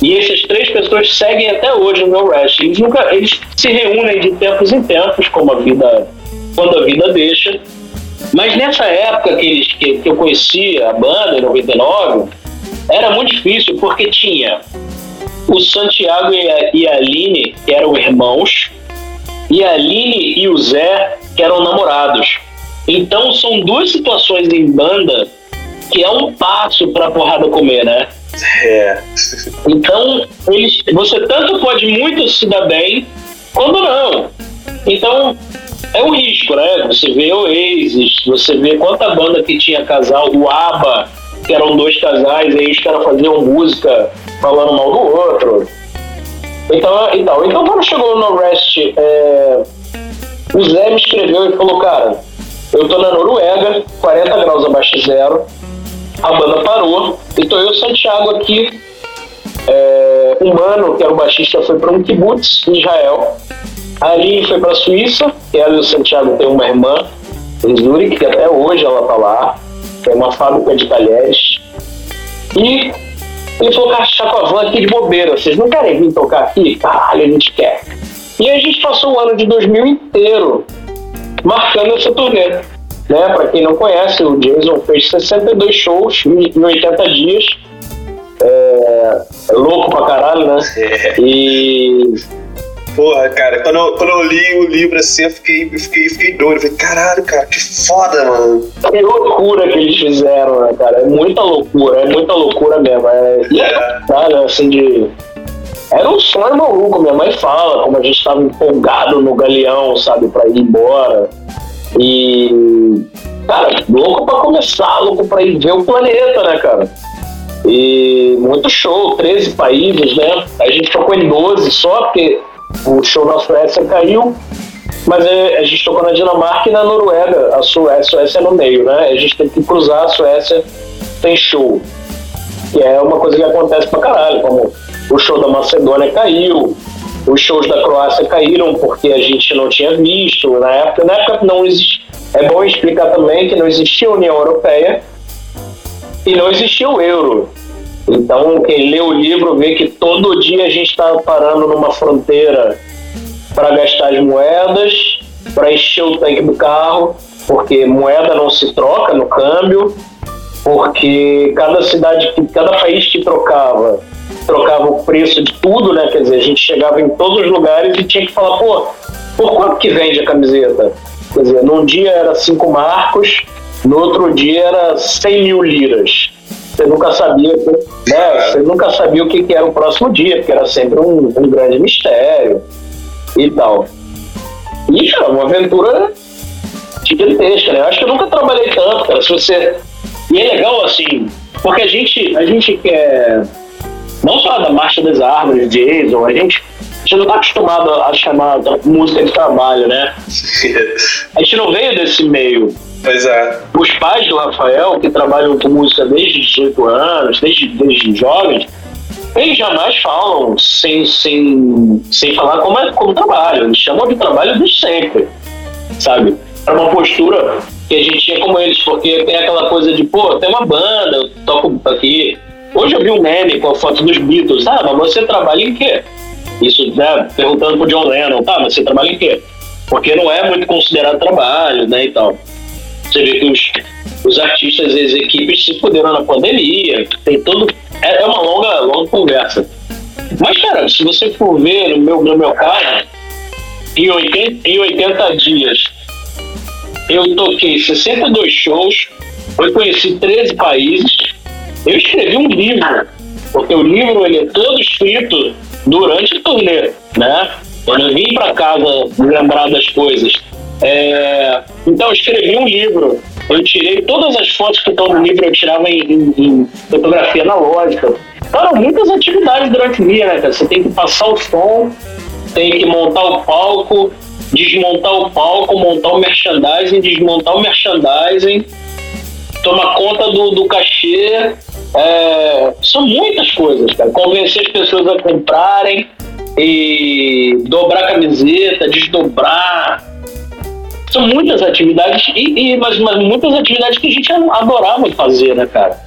E essas três pessoas seguem até hoje no No Rest. Eles, nunca, eles se reúnem de tempos em tempos, como a vida, quando a vida deixa. Mas nessa época que, eles, que, que eu conhecia a banda, em 99, era muito difícil porque tinha o Santiago e a, e a Aline, que eram irmãos, e a Aline e o Zé, que eram namorados. Então são duas situações em banda que é um passo para a porrada comer, né? É. Então, eles, você tanto pode muito se dar bem, quando não. Então, é um risco, né? Você vê Oasis, você vê quanta banda que tinha casal, o ABBA, que eram dois casais, aí os caras faziam música falando mal do outro. Então, então, então quando chegou no Rest, é, o Zé me escreveu e falou, cara, eu tô na Noruega, 40 graus abaixo de zero, a banda parou, então eu, Santiago, aqui, é, um mano, que era o baixista, foi para um kibbutz em Israel, a Aline foi para a Suíça, ela e o Santiago têm uma irmã, em Zurich, que até hoje ela tá lá, tem uma fábrica de talheres, e ele falou, cara, van aqui de bobeira, vocês não querem vir tocar aqui? Caralho, a gente quer. E a gente passou o ano de 2000 inteiro marcando essa turnê. Né? Para quem não conhece, o Jason fez 62 shows em 80 dias. É, é louco pra caralho, né? É. E Porra, cara, quando eu, quando eu li o livro assim, eu fiquei, eu fiquei, fiquei doido. Eu falei, caralho, cara, que foda, mano. Que loucura que eles fizeram, né, cara? É muita loucura, é muita loucura mesmo. É, É. Cara, assim, de. Era um sonho maluco, minha mãe fala, como a gente estava empolgado no galeão, sabe, pra ir embora. E. Cara, louco pra começar, louco pra ir ver o planeta, né, cara? E muito show, 13 países, né? A gente tocou em 12 só, porque o show na Suécia caiu, mas é, a gente tocou na Dinamarca e na Noruega, a Suécia, a Suécia é no meio, né? A gente tem que cruzar a Suécia, tem show. Que é uma coisa que acontece pra caralho, como o show da Macedônia caiu, os shows da Croácia caíram porque a gente não tinha visto. Na época, na época não existe. É bom explicar também que não existia União Europeia e não existia o euro. Então, quem lê o livro vê que todo dia a gente está parando numa fronteira para gastar as moedas, para encher o tanque do carro, porque moeda não se troca no câmbio, porque cada cidade, cada país que trocava, trocava o preço de tudo, né? Quer dizer, a gente chegava em todos os lugares e tinha que falar, pô, por quanto que vende a camiseta? Quer dizer, num dia era cinco marcos, no outro dia era 100 mil liras. Você nunca sabia, né? Você nunca sabia o que, que era o próximo dia, porque era sempre um, um grande mistério e tal. E era uma aventura gigantesca, né? Acho que eu nunca trabalhei tanto, cara. Se você. E é legal assim, porque a gente, a gente quer. Não só da Marcha das Árvores, Jason, a gente, gente não tá acostumado a chamar música de trabalho, né? A gente não veio desse meio. Pois é. Os pais do Rafael, que trabalham com música desde 18 anos, desde, desde jovens, eles jamais falam sem, sem, sem falar como, é, como trabalho. Eles chamam de trabalho desde sempre, sabe? É uma postura que a gente tinha como eles, porque tem aquela coisa de, pô, tem uma banda, eu toco aqui. Hoje eu vi um meme com a foto dos Beatles. Ah, mas você trabalha em quê? Isso, né, perguntando pro John Lennon, tá, mas você trabalha em quê? Porque não é muito considerado trabalho, né, e tal. Você vê que os, os artistas e as equipes se fuderam na pandemia, tem todo. É, é uma longa, longa conversa. Mas, cara, se você for ver no meu, no meu caso, em 80, em 80 dias, eu toquei 62 shows, eu conheci 13 países, eu escrevi um livro, porque o livro ele é todo escrito durante o turnê, né? Eu não vim para casa lembrar das coisas. É, então eu escrevi um livro. Eu tirei todas as fotos que estão no livro, eu tirava em, em, em fotografia analógica. Eram muitas atividades durante o dia, né, cara? Você tem que passar o som, tem que montar o palco, desmontar o palco, montar o merchandising, desmontar o merchandising, tomar conta do, do cachê. É, são muitas coisas, cara. Convencer as pessoas a comprarem e dobrar camiseta, desdobrar. São muitas atividades, e, e mas, mas muitas atividades que a gente adorava fazer, né, cara?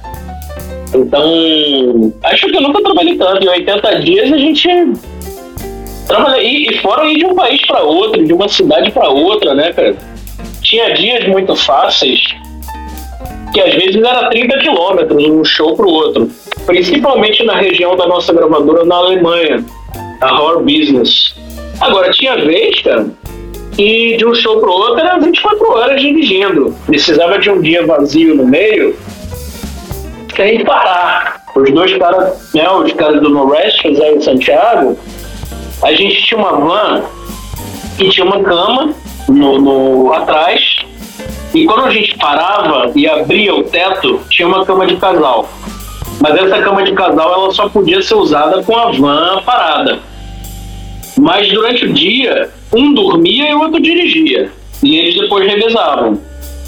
Então, acho que eu nunca trabalhei tanto. Em 80 dias a gente trabalha e, e fora ir de um país para outro, de uma cidade para outra, né, cara? Tinha dias muito fáceis que às vezes era 30 quilômetros um show para o outro, principalmente na região da nossa gravadora na Alemanha, a Horror Business. Agora tinha vez, cara, e de um show para o outro era 24 horas dirigindo. Precisava de um dia vazio no meio, aí parar. Os dois caras, né, os caras do No Rest, José e Santiago, a gente tinha uma van que tinha uma cama no, no atrás e quando a gente parava e abria o teto, tinha uma cama de casal. Mas essa cama de casal ela só podia ser usada com a van parada. Mas durante o dia, um dormia e o outro dirigia. E eles depois revezavam.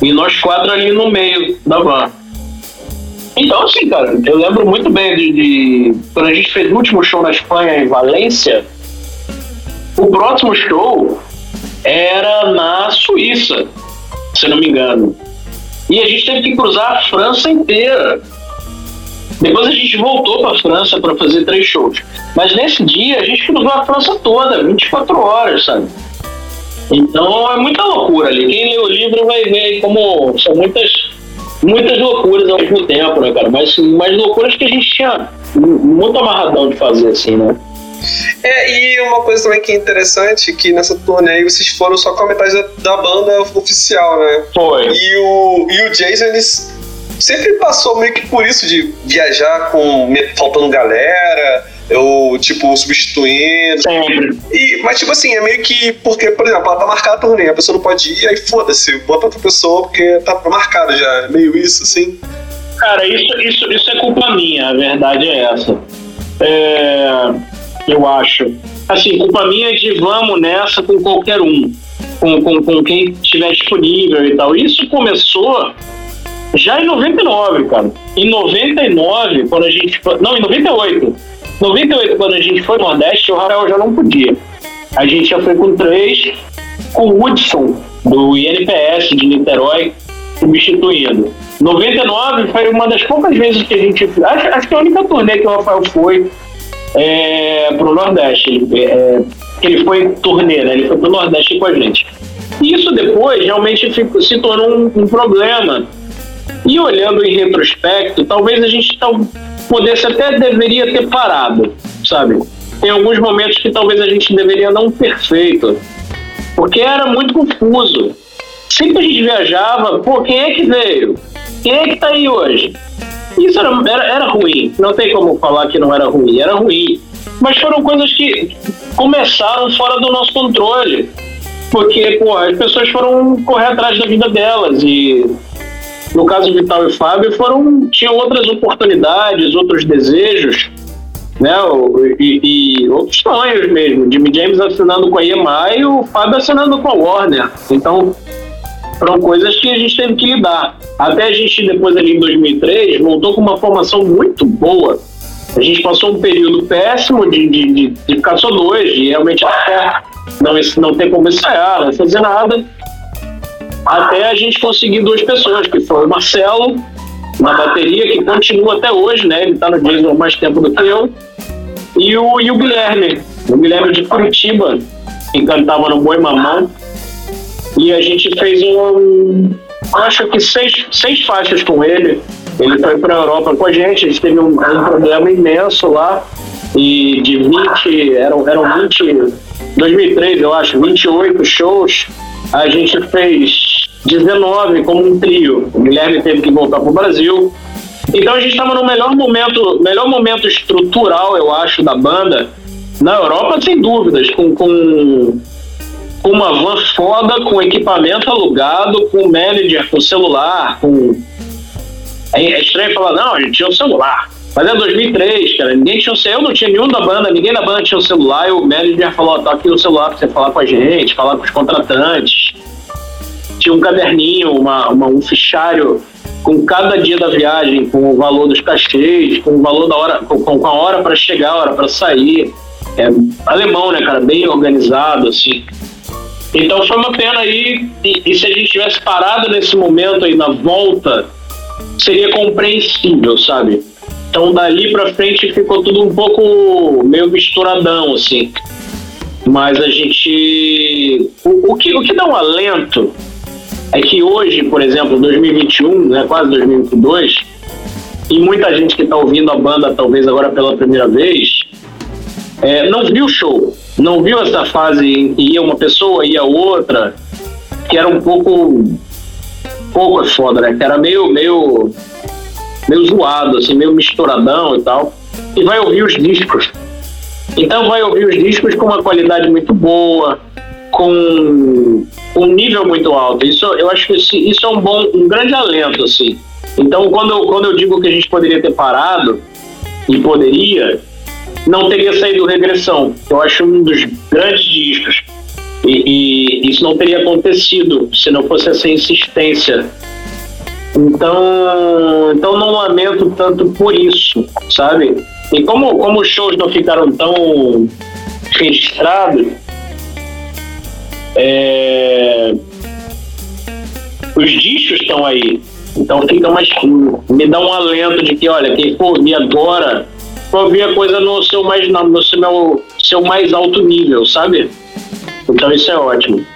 E nós quatro ali no meio da van. Então, assim, cara, eu lembro muito bem de, de, Quando a gente fez o último show na Espanha, em Valência, o próximo show era na Suíça, se não me engano. E a gente teve que cruzar a França inteira. Depois a gente voltou para a França para fazer três shows. Mas nesse dia a gente cruzou a França toda, 24 horas, sabe? Então é muita loucura ali. Quem lê o livro vai ver como são muitas, muitas loucuras ao mesmo tempo, né, cara? Mas, mas loucuras que a gente tinha muito amarradão de fazer, assim, né? É, e uma coisa também que é interessante, que nessa turnê aí vocês foram só com a metade da, da banda oficial, né? Foi. E o, e o Jason, eles sempre passou meio que por isso de viajar com faltando galera, ou tipo substituindo. Sempre. E, mas tipo assim, é meio que porque, por exemplo, ela tá marcada a turnê, a pessoa não pode ir, aí foda-se, bota outra pessoa porque tá marcado já, é meio isso, assim. Cara, isso, isso, isso é culpa minha, a verdade é essa. É eu acho. Assim, culpa minha é de vamos nessa com qualquer um, com, com, com quem estiver disponível e tal. Isso começou já em 99, cara. Em 99, quando a gente foi. Não, em 98. 98, quando a gente foi no Nordeste, o Rafael já não podia. A gente já foi com três, com o Hudson, do INPS de Niterói, substituindo. 99 foi uma das poucas vezes que a gente. Acho, acho que a única turnê que o Rafael foi é, para o Nordeste. É, ele foi turnê, né? Ele foi para o Nordeste com a gente. Isso depois realmente ficou, se tornou um, um, problema. E olhando em retrospecto, talvez a gente tal, pudesse até deveria ter parado, sabe? Tem alguns momentos que talvez a gente deveria não ter feito, porque era muito confuso. Sempre a gente viajava, pô, quem é que veio? Quem é que tá aí hoje? Isso era, era, era ruim. Não tem como falar que não era ruim. Era ruim. Mas foram coisas que começaram fora do nosso controle. Porque, pô, as pessoas foram correr atrás da vida delas. E no caso de Vital e Fábio, foram, tinham outras oportunidades, outros desejos, né? E, e outros sonhos mesmo. Jimmy James assinando com a EMI e o Fábio assinando com a Warner. Então, foram coisas que a gente teve que lidar. Até a gente, depois ali em 2003, voltou com uma formação muito boa. A gente passou um período péssimo de, de, de, de ficar só dois, de realmente até não, não ter como ensaiar, não fazer nada. Até a gente conseguir duas pessoas, que foi o Marcelo, na bateria, que continua até hoje, né? Ele está no Jason há mais tempo do que eu. E o, e o Guilherme, o Guilherme de Curitiba, que cantava no Boi Mamão. E a gente fez um, acho que seis, seis faixas com ele. Ele foi para a Europa com a gente, a gente teve um, um problema imenso lá. E de 20, eram, eram 20, 2003 eu acho, 28 shows. A gente fez 19 como um trio. O Guilherme teve que voltar para o Brasil. Então a gente estava no melhor momento, melhor momento estrutural, eu acho, da banda. Na Europa, sem dúvidas, com, com com uma van foda, com equipamento alugado, com manager, com celular, com. É estranho falar, não, a gente tinha um celular. Mas é 2003, cara. Ninguém tinha um celular. Eu não tinha nenhum da banda, ninguém da banda tinha um celular. E o manager falou: tá aqui o celular pra você falar com a gente, falar com os contratantes. Tinha um caderninho, uma, uma, um fichário com cada dia da viagem, com o valor dos cachês, com o valor da hora, com, com a hora para chegar, a hora para sair. É alemão, né, cara? Bem organizado, assim. Então foi uma pena aí, e, e, se a gente tivesse parado nesse momento aí na volta, seria compreensível, sabe? Então dali para frente ficou tudo um pouco meio misturadão, assim. Mas a gente. O, o, que, o que dá um alento é que hoje, por exemplo, 2021, né, quase 2022, e muita gente que está ouvindo a banda talvez agora pela primeira vez, é, não viu o show, não viu essa fase em que ia uma pessoa, ia outra, que era um pouco. pouco é foda, né? Que era meio, meio. meio zoado, assim, meio misturadão e tal. E vai ouvir os discos. Então vai ouvir os discos com uma qualidade muito boa, com um nível muito alto. Isso, eu acho que isso é um bom, um grande alento, assim. Então, quando eu, quando eu digo que a gente poderia ter parado, e poderia, não teria saído regressão. Eu acho um dos grandes discos. E, e, isso não teria acontecido se não fosse essa insistência. Então, então não lamento tanto por isso, sabe? E como, como os shows não ficaram tão registrados, é, os discos estão aí. Então fica mais. Me dá um alento de que, olha, quem for ouvir agora, for ouvir a coisa no seu mais, no seu, meu, seu mais alto nível, sabe? Então isso é ótimo.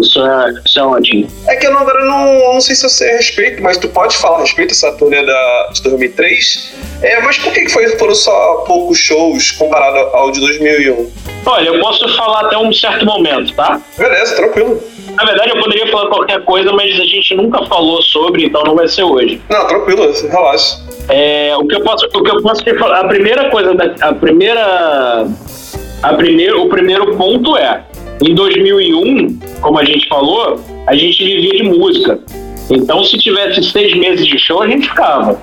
Isso é, isso é ótimo. É que eu agora não, não sei se eu sei a respeito, mas tu pode falar a respeito dessa turnê da, de 2003. É, mas por que foi, foram só poucos shows comparado ao de 2001? Olha, eu posso falar até um certo momento, tá? Beleza, tranquilo. Na verdade, eu poderia falar qualquer coisa, mas a gente nunca falou sobre, então não vai ser hoje. Não, tranquilo, relaxa. É, o que eu posso, o que eu posso te falar, a primeira coisa, da, a primeira, a primeiro, o primeiro ponto é, em 2001, como a gente falou, a gente vivia de música. Então, se tivesse seis meses de show, a gente ficava.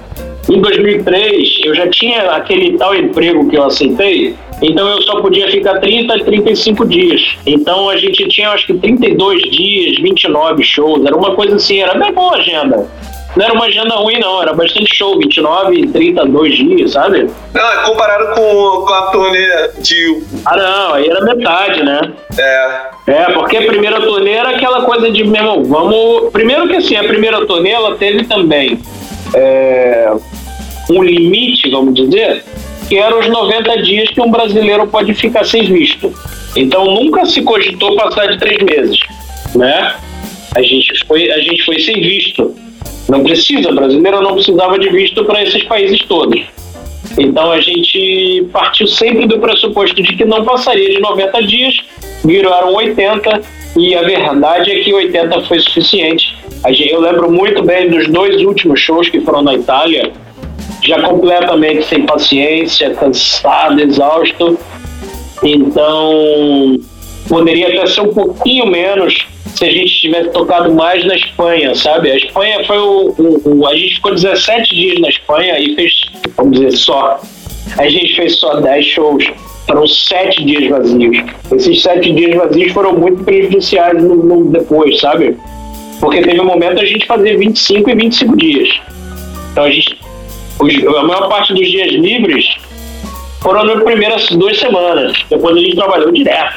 Em 2003, eu já tinha aquele tal emprego que eu aceitei, então eu só podia ficar 30 a 35 dias. Então a gente tinha acho que 32 dias, 29 shows, era uma coisa assim, era bem boa a agenda. Não era uma agenda ruim, não, era bastante show, 29 e 32 dias, sabe? Não, é comparado com, com a turnê de. Ah, não, aí era metade, né? É. É, porque a primeira turnê era aquela coisa de, mesmo, vamos. Primeiro que assim, a primeira turnê ela teve também é, um limite, vamos dizer, que eram os 90 dias que um brasileiro pode ficar sem visto. Então nunca se cogitou passar de três meses, né? A gente foi, a gente foi sem visto. Não precisa, brasileiro não precisava de visto para esses países todos. Então a gente partiu sempre do pressuposto de que não passaria de 90 dias, viraram 80 e a verdade é que 80 foi suficiente. Eu lembro muito bem dos dois últimos shows que foram na Itália, já completamente sem paciência, cansado, exausto. Então, poderia até ser um pouquinho menos se a gente tivesse tocado mais na Espanha, sabe? A Espanha foi o, o, o, A gente ficou 17 dias na Espanha e fez, vamos dizer, só. A gente fez só 10 shows. Foram sete dias vazios. Esses sete dias vazios foram muito prejudiciais no, no depois, sabe? Porque teve um momento a gente fazer 25 e 25 dias. Então a gente a maior parte dos dias livres foram nas primeiras duas semanas. Depois a gente trabalhou direto.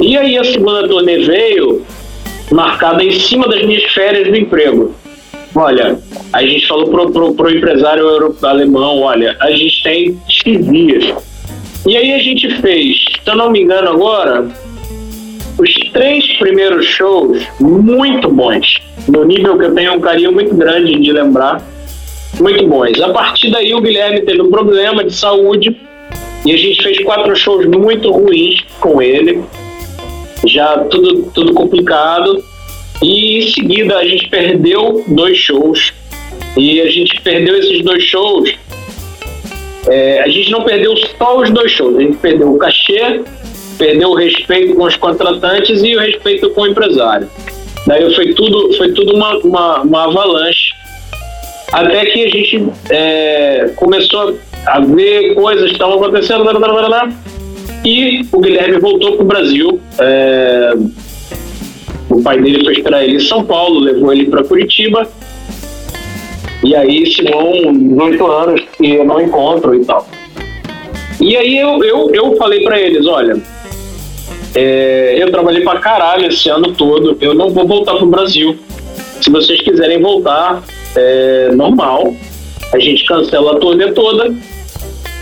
E aí a segunda turnê veio marcada em cima das minhas férias do emprego. Olha, a gente falou pro, pro, pro empresário alemão, olha, a gente tem X dias. E aí a gente fez, se eu não me engano agora, os três primeiros shows muito bons. No nível que eu tenho um carinho muito grande de lembrar muito bons. A partir daí o Guilherme teve um problema de saúde e a gente fez quatro shows muito ruins com ele, já tudo, tudo complicado. E em seguida a gente perdeu dois shows. E a gente perdeu esses dois shows. É, a gente não perdeu só os dois shows, a gente perdeu o cachê, perdeu o respeito com os contratantes e o respeito com o empresário. Daí foi tudo, foi tudo uma, uma, uma avalanche até que a gente é, começou a ver coisas que estavam acontecendo, blá, blá, blá, blá, e o Guilherme voltou para o Brasil. É, o pai dele foi esperar ele em São Paulo, levou ele para Curitiba. E aí, Simão, 18 anos, que eu não encontro e tal. E aí eu, eu, eu falei para eles, olha, é, eu trabalhei para caralho esse ano todo, eu não vou voltar pro Brasil. Se vocês quiserem voltar, é, normal. a gente cancela a turnê toda,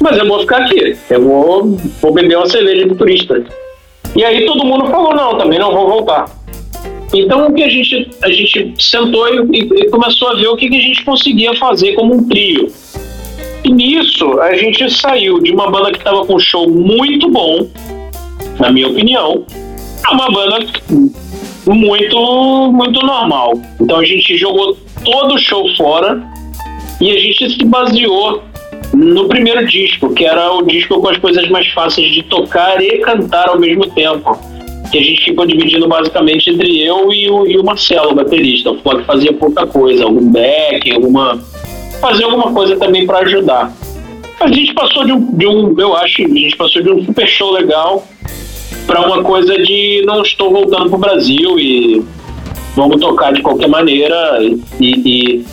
mas eu vou ficar aqui, eu vou, vou beber uma cerveja de turista. E aí todo mundo falou, não, também não vou voltar. Então o que a gente, a gente sentou e, e começou a ver o que, que a gente conseguia fazer como um trio. E nisso a gente saiu de uma banda que estava com um show muito bom, na minha opinião, a uma banda muito, muito normal. Então a gente jogou todo o show fora e a gente se baseou no primeiro disco, que era o disco com as coisas mais fáceis de tocar e cantar ao mesmo tempo. Que a gente ficou dividindo basicamente entre eu e o, e o Marcelo, o baterista. O Flock fazia pouca coisa, algum back, alguma. fazer alguma coisa também para ajudar. A gente passou de um, de um, eu acho, a gente passou de um super show legal para uma coisa de não estou voltando pro Brasil e vamos tocar de qualquer maneira e, e,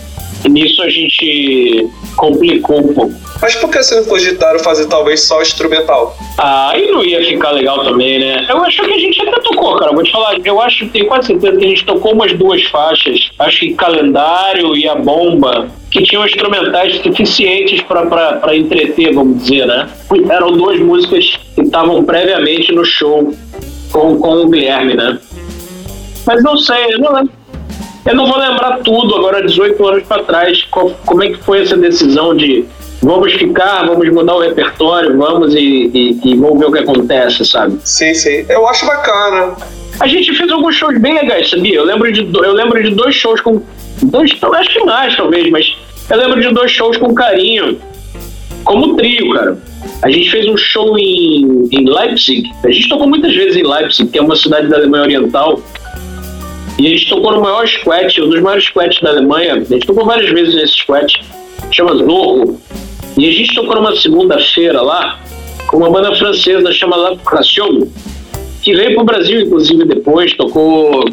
e nisso a gente complicou um pouco. Mas por que vocês não cogitaram fazer talvez só instrumental? Ah, aí não ia ficar legal também, né? Eu acho que a gente até tocou, cara. Vou te falar, eu acho, tenho quase certeza que a gente tocou umas duas faixas. Acho que Calendário e a Bomba, que tinham instrumentais suficientes para entreter, vamos dizer, né? Eram duas músicas que estavam previamente no show com, com o Guilherme, né? Mas não sei, eu não. Eu não vou lembrar tudo agora, 18 anos para trás, qual, como é que foi essa decisão de vamos ficar, vamos mudar o repertório, vamos e, e, e, vamos ver o que acontece, sabe? Sim, sim. Eu acho bacana. A gente fez alguns shows bem legais, sabia? Eu lembro de, eu lembro de dois shows com. Dois, acho que mais, talvez, mas eu lembro de dois shows com carinho. Como trio, cara. A gente fez um show em, em Leipzig. A gente tocou muitas vezes em Leipzig, que é uma cidade da Alemanha Oriental. E a gente tocou no maior squat, um dos maiores squats da Alemanha. A gente tocou várias vezes nesse squat. Chama Zorro. E a gente tocou numa segunda-feira lá com uma banda francesa chamada La que veio para o Brasil, inclusive, depois. Tocou,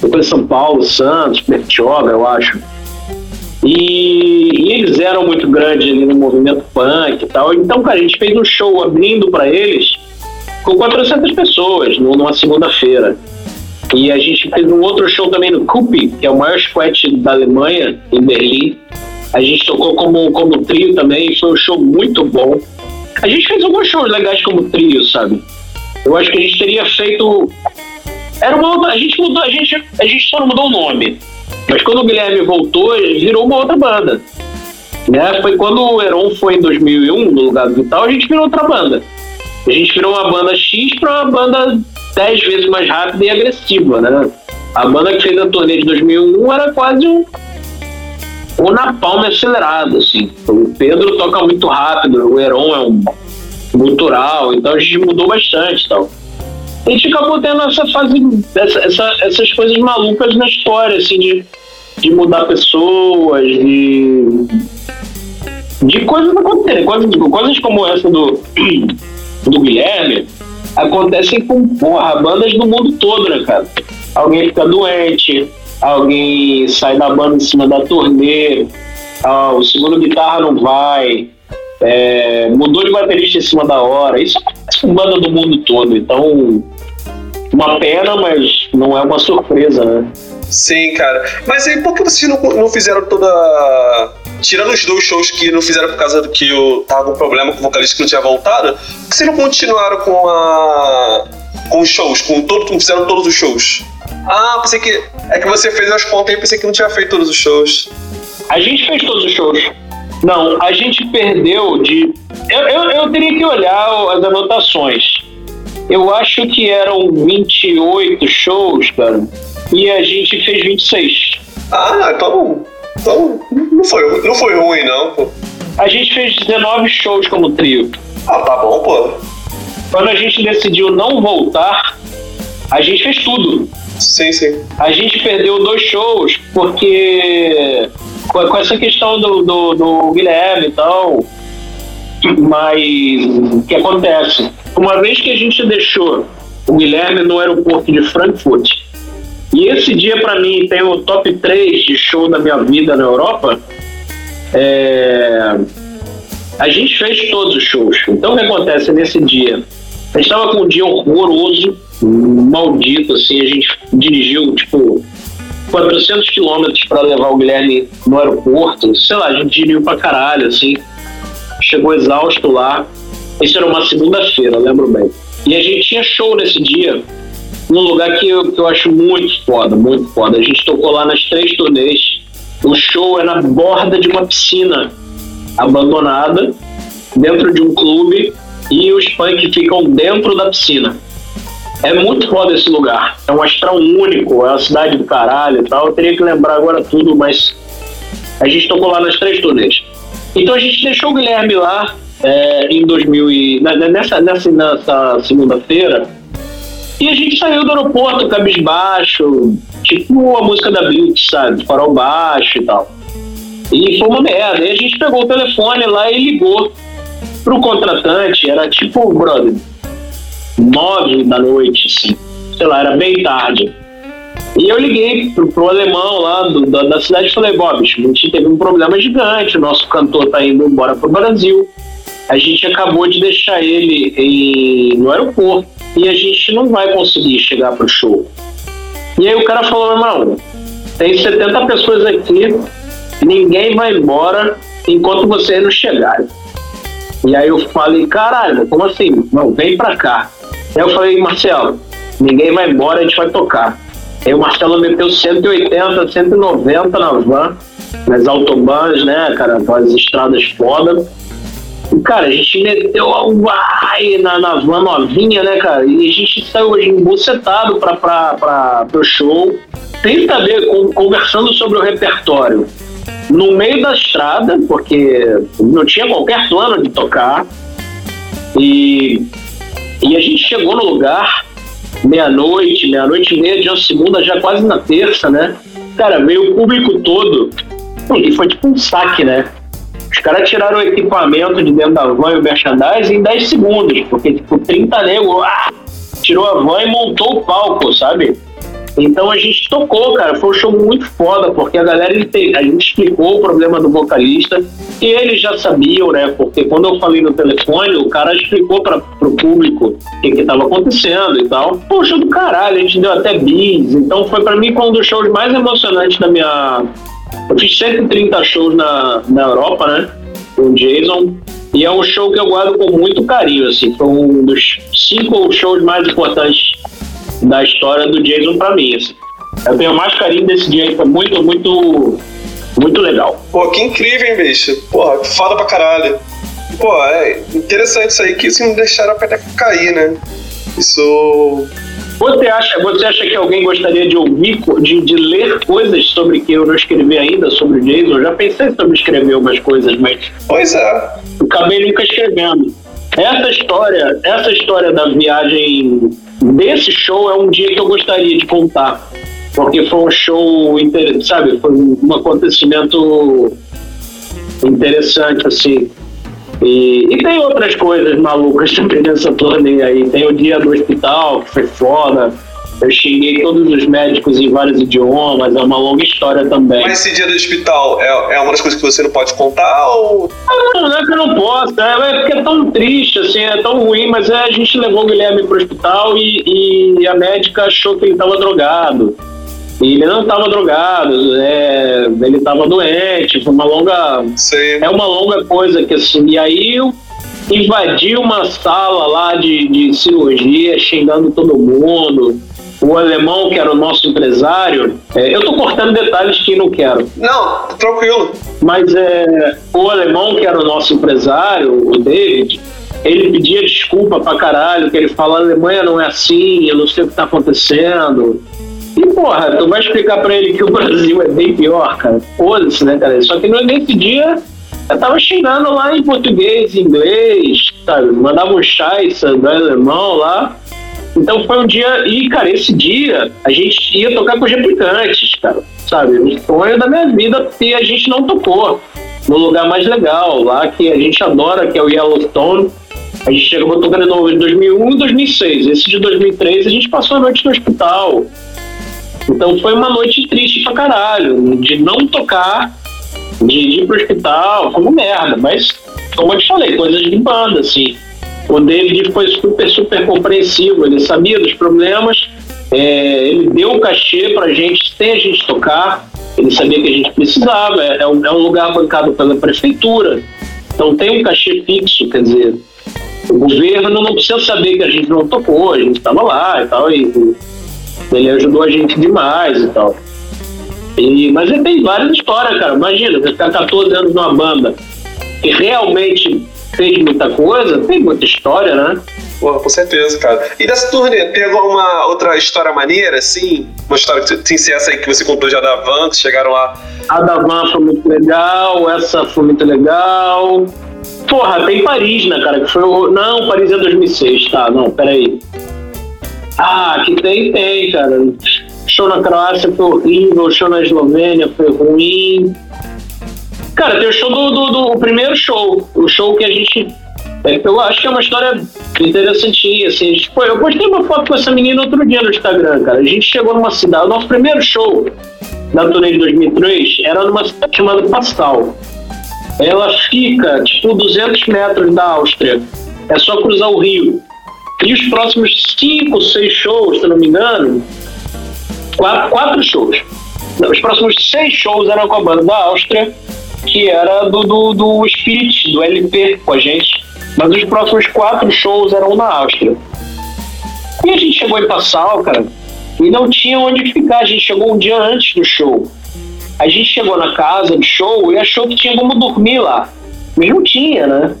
tocou em São Paulo, Santos, Bertioga, eu acho. E, e, eles eram muito grandes ali no movimento punk e tal. Então, cara, a gente fez um show abrindo para eles com 400 pessoas numa segunda-feira. E a gente fez um outro show também no Kupi, que é o maior squat da Alemanha, em Berlim. A gente tocou como, como trio também, foi um show muito bom. A gente fez alguns shows legais como trio, sabe? Eu acho que a gente teria feito. Era uma outra. A gente mudou, a gente, a gente só não mudou o nome. Mas quando o Guilherme voltou, virou uma outra banda. Né? Foi quando o Heron foi em 2001, no lugar do Vital, a gente virou outra banda. A gente virou uma banda X para uma banda dez vezes mais rápida e agressiva, né? A banda que fez a turnê de 2001 era quase um, um napalm acelerado, assim. O Pedro toca muito rápido, o Heron é um cultural, então a gente mudou bastante tal. A gente acabou tendo essa fase, essa, essa, essas coisas malucas na história, assim, de, de mudar pessoas, de, de coisas acontecerem, coisas, coisas como essa do, do Guilherme, acontecem com porra, bandas do mundo todo, né, cara? Alguém fica doente, alguém sai da banda em cima da turnê, ah, o segundo guitarra não vai, é, mudou de baterista em cima da hora. Isso acontece com banda do mundo todo, então uma pena, mas não é uma surpresa, né? Sim, cara. Mas aí por que vocês não, não fizeram toda tirando os dois shows que não fizeram por causa do que eu tava com problema com o vocalista que não tinha voltado, por que vocês não continuaram com a. com os shows, com todo, fizeram todos os shows? Ah, pensei que. É que você fez as contas e pensei que não tinha feito todos os shows. A gente fez todos os shows. Não, a gente perdeu de. Eu, eu, eu teria que olhar as anotações. Eu acho que eram 28 shows, cara, e a gente fez 26. Ah, então então, não foi, não foi ruim, não, pô. A gente fez 19 shows como trio. Ah, tá bom, pô. Quando a gente decidiu não voltar, a gente fez tudo. Sim, sim. A gente perdeu dois shows porque. com, essa questão do, do, do Guilherme e tal. Mas o que acontece? Uma vez que a gente deixou o Guilherme no aeroporto de Frankfurt e esse dia, para mim, tem o top 3 de show da minha vida na Europa. É... A gente fez todos os shows. Então, o que acontece nesse dia? A gente estava com um dia horroroso, maldito, assim. A gente dirigiu, tipo, 400 quilômetros para levar o Guilherme no aeroporto. Sei lá, a gente dirigiu pra caralho, assim. Chegou exausto lá. Isso era uma segunda-feira, lembro bem. E a gente tinha show nesse dia, num lugar que eu, que eu acho muito foda, muito foda. A gente tocou lá nas três turnês. O show é na borda de uma piscina abandonada, dentro de um clube, e os punk ficam dentro da piscina. É muito foda esse lugar. É um astral único, é uma cidade do caralho e tal. Eu teria que lembrar agora tudo, mas a gente tocou lá nas três turnês. Então a gente deixou o Guilherme lá é, em 2000 e, nessa, nessa, nessa segunda-feira e a gente saiu do aeroporto cabisbaixo, tipo a música da Blitz, sabe? Farol baixo e tal. E foi uma merda. E a gente pegou o telefone lá e ligou pro contratante, era tipo, brother, nove da noite, assim. Sei lá, era bem tarde. E eu liguei pro, pro alemão lá do, da, da, cidade e falei, Bob, a gente teve um problema gigante, o nosso cantor tá indo embora pro Brasil. A gente acabou de deixar ele em, no aeroporto e a gente não vai conseguir chegar pro show. E aí o cara falou, não, tem 70 pessoas aqui, ninguém vai embora enquanto vocês não chegarem. E aí eu falei, caralho, como assim? Não, vem pra cá. Aí eu falei, Marcelo, ninguém vai embora, a gente vai tocar. Aí o Marcelo meteu 180, 190 na van, nas autobahns, né, cara, aquelas estradas foda. Cara, a gente meteu uai, na, na van novinha, né, cara? E a gente saiu embucetado pra, pra, pra, pro show, sem saber, conversando sobre o repertório. No meio da estrada, porque não tinha qualquer plano de tocar. E e a gente chegou no lugar, meia-noite, meia-noite e meia de uma segunda, já quase na terça, né? Cara, veio o público todo. E foi tipo um saque, né? Os caras tiraram o equipamento de dentro da van e o merchandising em 10 segundos, porque, tipo, 30 negros ah, tirou a van e montou o palco, sabe? Então a gente tocou, cara. Foi um show muito foda, porque a galera, a gente explicou o problema do vocalista e eles já sabiam, né? Porque quando eu falei no telefone, o cara explicou para pro público o que, que tava acontecendo e tal. Show do caralho, a gente deu até bis. Então foi para mim um dos shows mais emocionantes da minha. Eu fiz 130 shows na, na Europa, né? Com o Jason. E é um show que eu guardo com muito carinho, assim. Foi um dos cinco shows mais importantes da história do Jason para mim. Assim. Eu tenho mais carinho desse dia aí, foi muito, muito, muito legal. Pô, que incrível, hein, bicho? Porra, foda pra caralho. Pô, é interessante isso aí que assim não deixaram a peteca cair, né? Isso. Você acha, você acha que alguém gostaria de ouvir, de, de ler coisas sobre que eu não escrevi ainda sobre o Jason? Eu já pensei sobre escrever algumas coisas, mas. Pois é. Acabei nunca escrevendo. Essa história, essa história da viagem desse show é um dia que eu gostaria de contar. Porque foi um show, sabe, foi um acontecimento interessante, assim. E, e tem outras coisas malucas também nessa turnê aí. Tem o dia do hospital, que foi foda eu xinguei todos os médicos em vários idiomas, é uma longa história também. Mas esse dia do hospital é, é uma das coisas que você não pode contar ou. Ah, não, não é que eu não posso, é, é porque é tão triste, assim, é tão ruim, mas é, a gente levou o Guilherme pro hospital e, e a médica achou que ele estava drogado. E ele não estava drogado, é, ele estava doente, foi uma longa. Sim. É uma longa coisa que assim. E aí eu invadi uma sala lá de, de cirurgia, xingando todo mundo o alemão, que era o nosso empresário, é, eu estou cortando detalhes que não quero. Não, tranquilo. Mas é, o alemão, que era o nosso empresário, o David, ele pedia desculpa pra caralho, que ele fala, a Alemanha não é assim, eu não sei o que tá acontecendo. E, porra, tu vai explicar pra ele que o Brasil é bem pior, cara? Foda-se, né, cara? Só que nesse dia eu tava xingando lá em português, inglês, sabe? Mandava um chai do alemão lá. Então foi um dia. E, cara, esse dia a gente ia tocar com os replicantes, cara. Sabe? O sonho da minha vida e a gente não tocou. No lugar mais legal, lá que a gente adora, que é o Yellowstone. A gente chegou tocando em 2001 e 2006. Esse de 2003 a gente passou a noite no hospital. Então foi uma noite triste pra caralho. De não tocar, de ir pro hospital, como merda. Mas, como eu te falei, coisas de banda, assim. O David foi super, super compreensivo, ele sabia dos problemas É, ele deu o cachê pra gente sem a gente tocar. Ele sabia que a gente precisava. É, é um, é um lugar bancado pela prefeitura. Então tem um cachê fixo, quer dizer, o governo não precisa saber que a gente não tocou, a gente estava lá e tal, e ele ajudou a gente demais e tal. E, mas ele tem várias histórias, cara. Imagina, você ficar 14 anos numa banda que realmente fez muita coisa, tem muita história, né? Pô, com certeza, cara. E dessa turnê, tem alguma outra história maneira, assim? Uma história que tem essa aí que você contou já da Van, que chegaram lá. A da Van foi muito legal, essa foi muito legal. Porra, tem Paris, né, cara? Que foi o... Não, Paris é 2006, tá? Não, peraí. Ah, que tem, tem, cara. Show na Croácia foi horrível, show na Eslovênia foi ruim. Cara, tem o show do, do, do o primeiro show, o show que a gente. É, eu acho que é uma história interessantinha, assim. Pô, eu postei uma foto com essa menina outro dia no Instagram, cara. A gente chegou numa cidade, o nosso primeiro show da turnê de 2003 era numa cidade chamada Pascal. Ela fica, tipo, 200 metros da Áustria. É só cruzar o rio. E os próximos 5, 6 shows, se não me engano, quatro, quatro shows. Os próximos seis shows eram com a banda da Áustria, que era do, do, do Spirit, do LP com a gente. Mas os próximos quatro shows eram na Áustria. E a gente chegou em Passau, cara, e não tinha onde ficar. A gente chegou um dia antes do show. A gente chegou na casa do show e achou que tinha como dormir lá. Mas não tinha, né?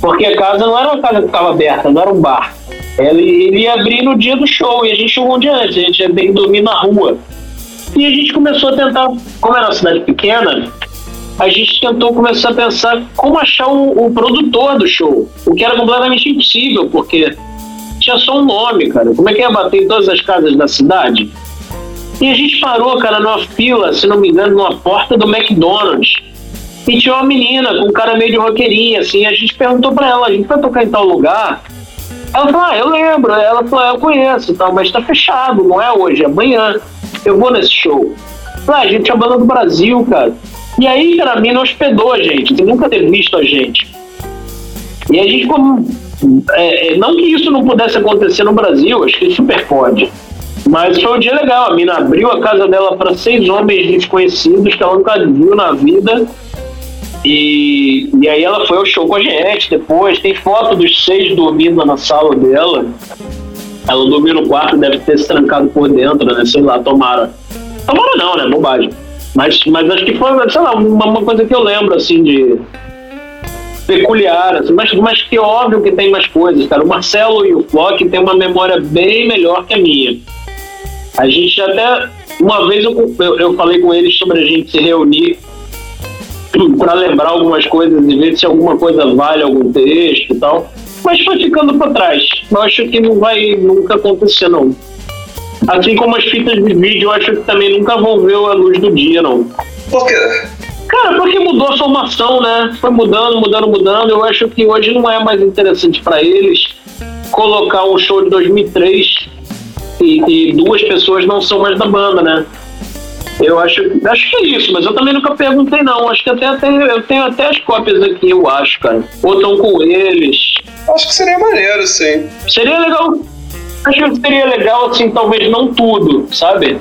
Porque a casa não era uma casa que estava aberta, não era um bar. Ele, ele ia abrir no dia do show e a gente chegou um dia antes, a gente ia bem dormir na rua. E a gente começou a tentar, como era uma cidade pequena, a gente tentou começar a pensar como achar o, o produtor do show, o que era completamente impossível, porque tinha só um nome, cara. Como é que ia bater em todas as casas da cidade? E a gente parou, cara, numa fila, se não me engano, numa porta do McDonald's. E tinha uma menina com um cara meio de roqueirinha, assim. A gente perguntou pra ela: a gente vai tocar em tal lugar? Ela falou: ah, eu lembro. Ela falou: ah, eu conheço, tal, mas tá fechado, não é hoje, é amanhã. Eu vou nesse show. Ah, a gente é a banda do Brasil, cara. E aí, cara, a mina hospedou a gente, sem nunca ter visto a gente. E a gente, como. É, é, não que isso não pudesse acontecer no Brasil, acho que super pode. Mas foi um dia legal. A mina abriu a casa dela para seis homens desconhecidos que ela nunca viu na vida. E, e aí ela foi ao show com a gente depois. Tem foto dos seis dormindo na sala dela. Ela dormiu no quarto, deve ter se trancado por dentro, né? Sei lá, tomara. Tomara não, né? Bobagem. Mas, mas acho que foi, sei lá, uma, uma coisa que eu lembro, assim, de peculiar, assim, mas, mas que óbvio que tem mais coisas, cara. O Marcelo e o Flock têm uma memória bem melhor que a minha. A gente até. Uma vez eu, eu, eu falei com eles sobre a gente se reunir para lembrar algumas coisas e ver se alguma coisa vale algum texto e tal. Mas foi ficando para trás. Eu acho que não vai nunca acontecer, não. Assim como as fitas de vídeo, eu acho que também nunca vão ver a luz do dia, não. Por quê? Cara, porque mudou a formação, né? Foi mudando, mudando, mudando. Eu acho que hoje não é mais interessante para eles colocar um show de 2003 e, e, duas pessoas não são mais da banda, né? Eu acho, acho que é isso, mas eu também nunca perguntei, não. Acho que até, até eu tenho até as cópias aqui, eu acho, cara. Ou estão com eles. Acho que seria maneiro, sim. Seria legal. Acho que seria legal, assim, talvez não tudo, sabe?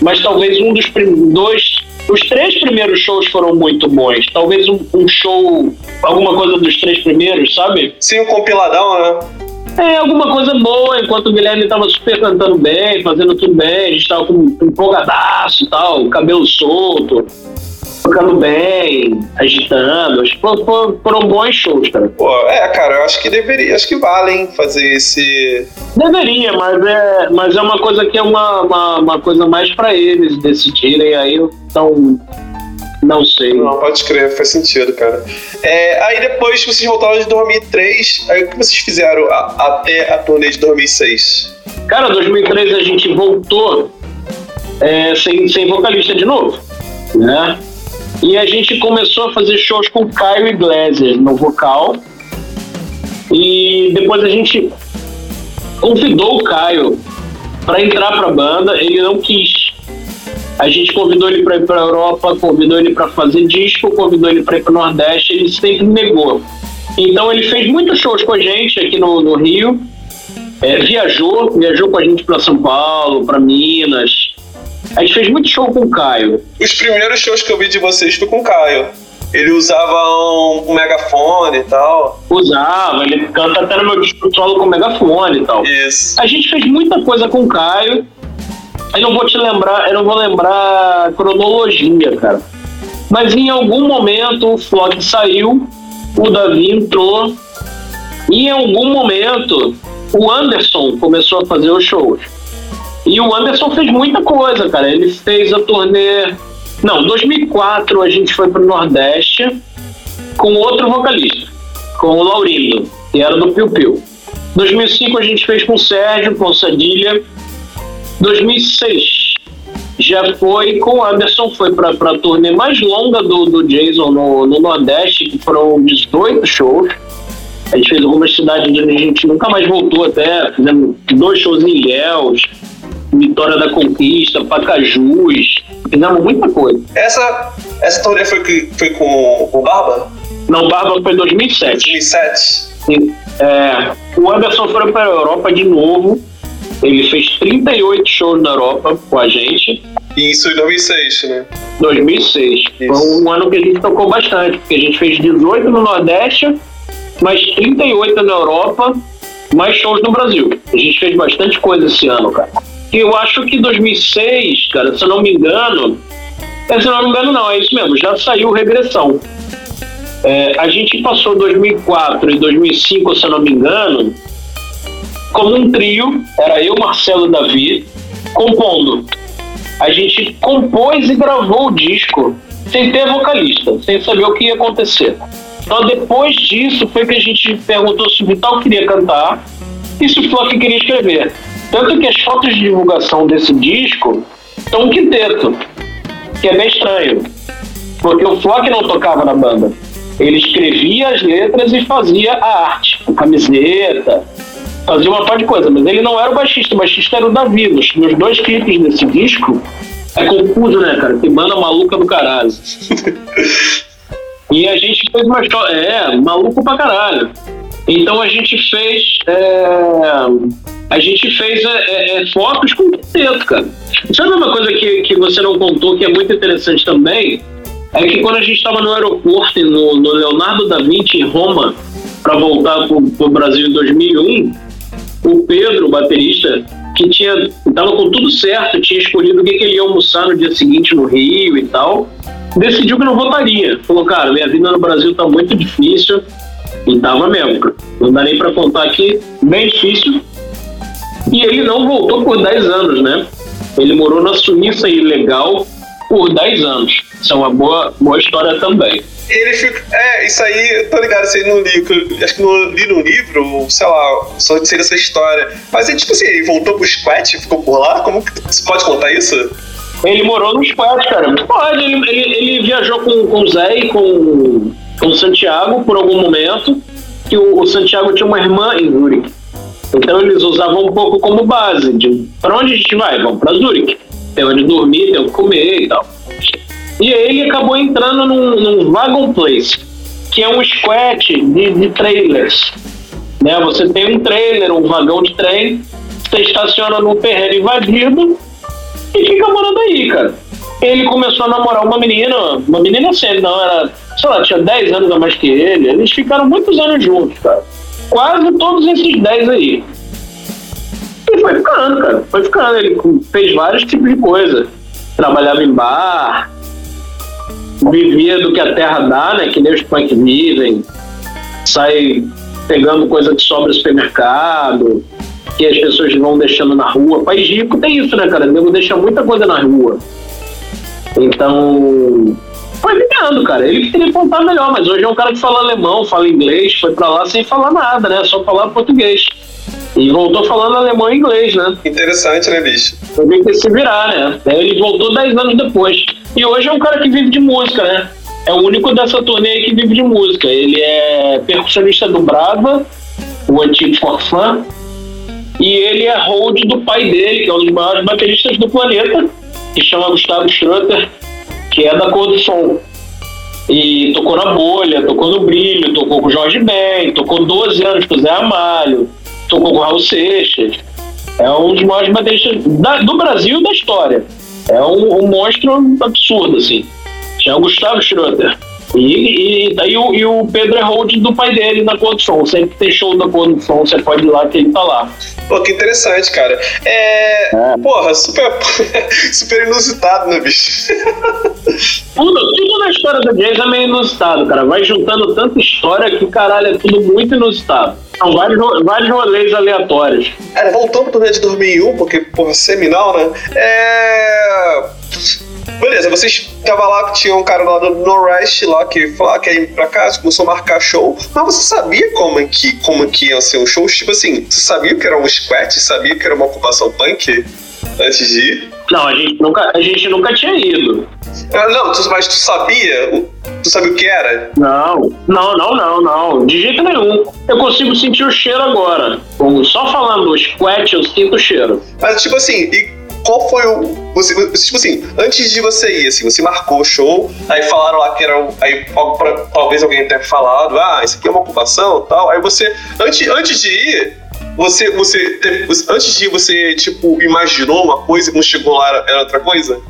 Mas talvez um dos dois. Os três primeiros shows foram muito bons. Talvez um, um show, alguma coisa dos três primeiros, sabe? Sim, um compiladão, né? É, alguma coisa boa, enquanto o Guilherme tava super cantando bem, fazendo tudo bem, a gente tava com um empolgadaço e tal, cabelo solto, tocando bem, agitando. Acho que foram, foram bons shows, cara. Pô, é, cara, eu acho que deveria, acho que valem fazer esse. Deveria, mas é, mas é uma coisa que é uma, uma, uma coisa mais para eles decidirem aí, então não sei. Não, pode crer, faz sentido, cara. É, aí depois que vocês voltaram de 2003, aí o que vocês fizeram a, até a turnê de 2006? Cara, 2003 a gente voltou é, sem, sem vocalista de novo, né? E a gente começou a fazer shows com Caio Iglesias no vocal. E depois a gente convidou o Caio para entrar para a banda, ele não quis. A gente convidou ele para ir para a Europa, convidou ele para fazer disco, convidou ele para ir para o Nordeste, ele sempre negou. Então ele fez muitos shows com a gente aqui no, no Rio É, viajou, viajou com a gente para São Paulo, para Minas. A gente fez muito show com o Caio. Os primeiros shows que eu vi de vocês foi com o Caio. Ele usava um, um megafone e tal. Usava, ele canta até no meu disco solo com megafone e tal. Isso. A gente fez muita coisa com o Caio. Eu não vou te lembrar, eu não vou lembrar a cronologia, cara. Mas em algum momento o Flock saiu, o Davi entrou, e em algum momento o Anderson começou a fazer os shows. E o Anderson fez muita coisa, cara. Ele fez a turnê. Não, 2004 a gente foi pro Nordeste com outro vocalista, com o Laurindo, que era do Piu Piu. 2005 a gente fez com o Sérgio, com o Sadilha. 2006 já foi com o Anderson, foi para a turnê mais longa do, do Jason no, no Nordeste, que foram 18 shows. A gente fez algumas cidades onde a gente nunca mais voltou até. Fizemos dois shows em Ilhéus, Vitória da Conquista, Pacajus. Fizemos muita coisa. Essa, essa turnê foi, foi com o Barba? Não, Barba foi em 2007. 2007. É, o Anderson foi para a Europa de novo. Ele fez 38 shows na Europa com a gente. Isso em 2006, né? 2006. Isso. Foi um ano que a gente tocou bastante, porque a gente fez 18 no Nordeste, mais 38 na Europa, mais shows no Brasil. A gente fez bastante coisa esse ano, cara. E eu acho que 2006, cara, se eu não me engano, é, se eu não me engano não, é isso mesmo, já saiu regressão. É, a gente passou 2004 e 2005, se eu não me engano, como um trio, era eu, Marcelo e Davi, compondo. A gente compôs e gravou o disco sem ter vocalista, sem saber o que ia acontecer. Então, depois disso, foi que a gente perguntou se o Vital queria cantar e se o Flock queria escrever. Tanto que as fotos de divulgação desse disco são um quinteto, que é bem estranho, porque o Flock não tocava na banda. Ele escrevia as letras e fazia a arte, a camiseta, fazia uma parte de coisa, mas ele não era o baixista, o baixista era o Davi. Nos, nos dois clipes desse disco, é confuso, né, cara? Que banda maluca do caralho. e a gente fez uma história. É, maluco pra caralho. Então a gente fez. É, a gente fez é, é, é fotos com quinteto, cara. Sabe uma coisa que, que você não contou que é muito interessante também? É que quando a gente estava no aeroporto, no, no Leonardo da Vinci, em Roma, para voltar para o Brasil em 2001, o Pedro, baterista, que tinha estava com tudo certo, tinha escolhido o que, que ele ia almoçar no dia seguinte no Rio e tal, decidiu que não voltaria. Falou, cara, minha vida no Brasil tá muito difícil. E tava mesmo, não dá nem para contar aqui, bem difícil. E ele não voltou por 10 anos, né? Ele morou na Suíça ilegal por 10 anos. Isso é uma boa, boa história também. Ele fica. É, isso aí, tô ligado, isso aí no livro. Acho que não li no livro, sei lá, só sei dessa história. Mas ele, tipo assim, ele voltou pro squat, ficou por lá? Como que você pode contar isso? Ele morou no squat, cara. Pode, ele, ele, ele viajou com, com o Zé e com, com o Santiago por algum momento. Que o, o Santiago tinha uma irmã em Zurique. Então eles usavam um pouco como base de pra onde a gente vai? Vamos pra Zurique. Tem onde dormir, tem onde comer e tal. E aí ele acabou entrando num, num Wagon Place, que é um squat de, de trailers. Né? Você tem um trailer, um vagão de trem, você estaciona num terreno invadido e fica morando aí, cara. Ele começou a namorar uma menina, uma menina assim, não era, sei lá, tinha 10 anos a mais que ele. Eles ficaram muitos anos juntos, cara. Quase todos esses 10 aí. E foi ficando, cara. Foi ficando. Ele fez vários tipos de coisa. Trabalhava em bar, vivia do que a terra dá, né? Que nem os punk vivem, sai pegando coisa que sobra no supermercado, que as pessoas vão deixando na rua. País rico tem isso, né, cara? Nego deixa muita coisa na rua. Então, foi vivendo, cara. Ele queria contar melhor, mas hoje é um cara que fala alemão, fala inglês, foi pra lá sem falar nada, né? Só falar português. E voltou falando alemão e inglês, né? Interessante, né, bicho? Teve que se virar, né? Ele voltou 10 anos depois. E hoje é um cara que vive de música, né? É o único dessa turnê que vive de música. Ele é percussionista do Brava, o antigo Forfã, e ele é hold do pai dele, que é um dos maiores bateristas do planeta, que chama Gustavo Schroeter, que é da cor do som. E tocou na bolha, tocou no brilho, tocou com o Jorge Ben, tocou 12 anos com o Zé Amalho. Tocou com o Raul Seixas. É um dos maiores bateristas da, do Brasil e da história. É um, um monstro absurdo, assim. Tinha o Gustavo Schroeder. E, e, e, o, e o Pedro é hold do pai dele na condição. Sempre que tem show da condição, você pode ir lá que ele tá lá. Pô, que interessante, cara. É. é. Porra, super, super inusitado, né, bicho? tudo, tudo na história do James é meio inusitado, cara. Vai juntando tanta história que, caralho, é tudo muito inusitado. São vários, vários rolês aleatórios. Cara, voltando pro de 2001, porque, porra, seminal, né? É Beleza, vocês estavam lá, tinha um cara lá do Norwest lá que falou ah, quer ir pra casa, começou a marcar show. Mas você sabia como é que, como que ia ser um show? Tipo assim, você sabia que era um squat? Sabia que era uma ocupação punk antes de ir? Não, a gente nunca, a gente nunca tinha ido. Ah, não, tu, mas tu sabia? Tu sabia o que era? Não, não, não, não, não. De jeito nenhum. Eu consigo sentir o cheiro agora. Só falando squat, eu sinto o cheiro. Mas, tipo assim, e qual foi o. Você, tipo assim, antes de você ir, assim, você marcou o show, aí falaram lá que era. Aí talvez alguém tenha falado, ah, isso aqui é uma ocupação tal. Aí você, antes, antes de ir, você, você, antes de você, tipo, imaginou uma coisa e quando chegou lá era, era outra coisa?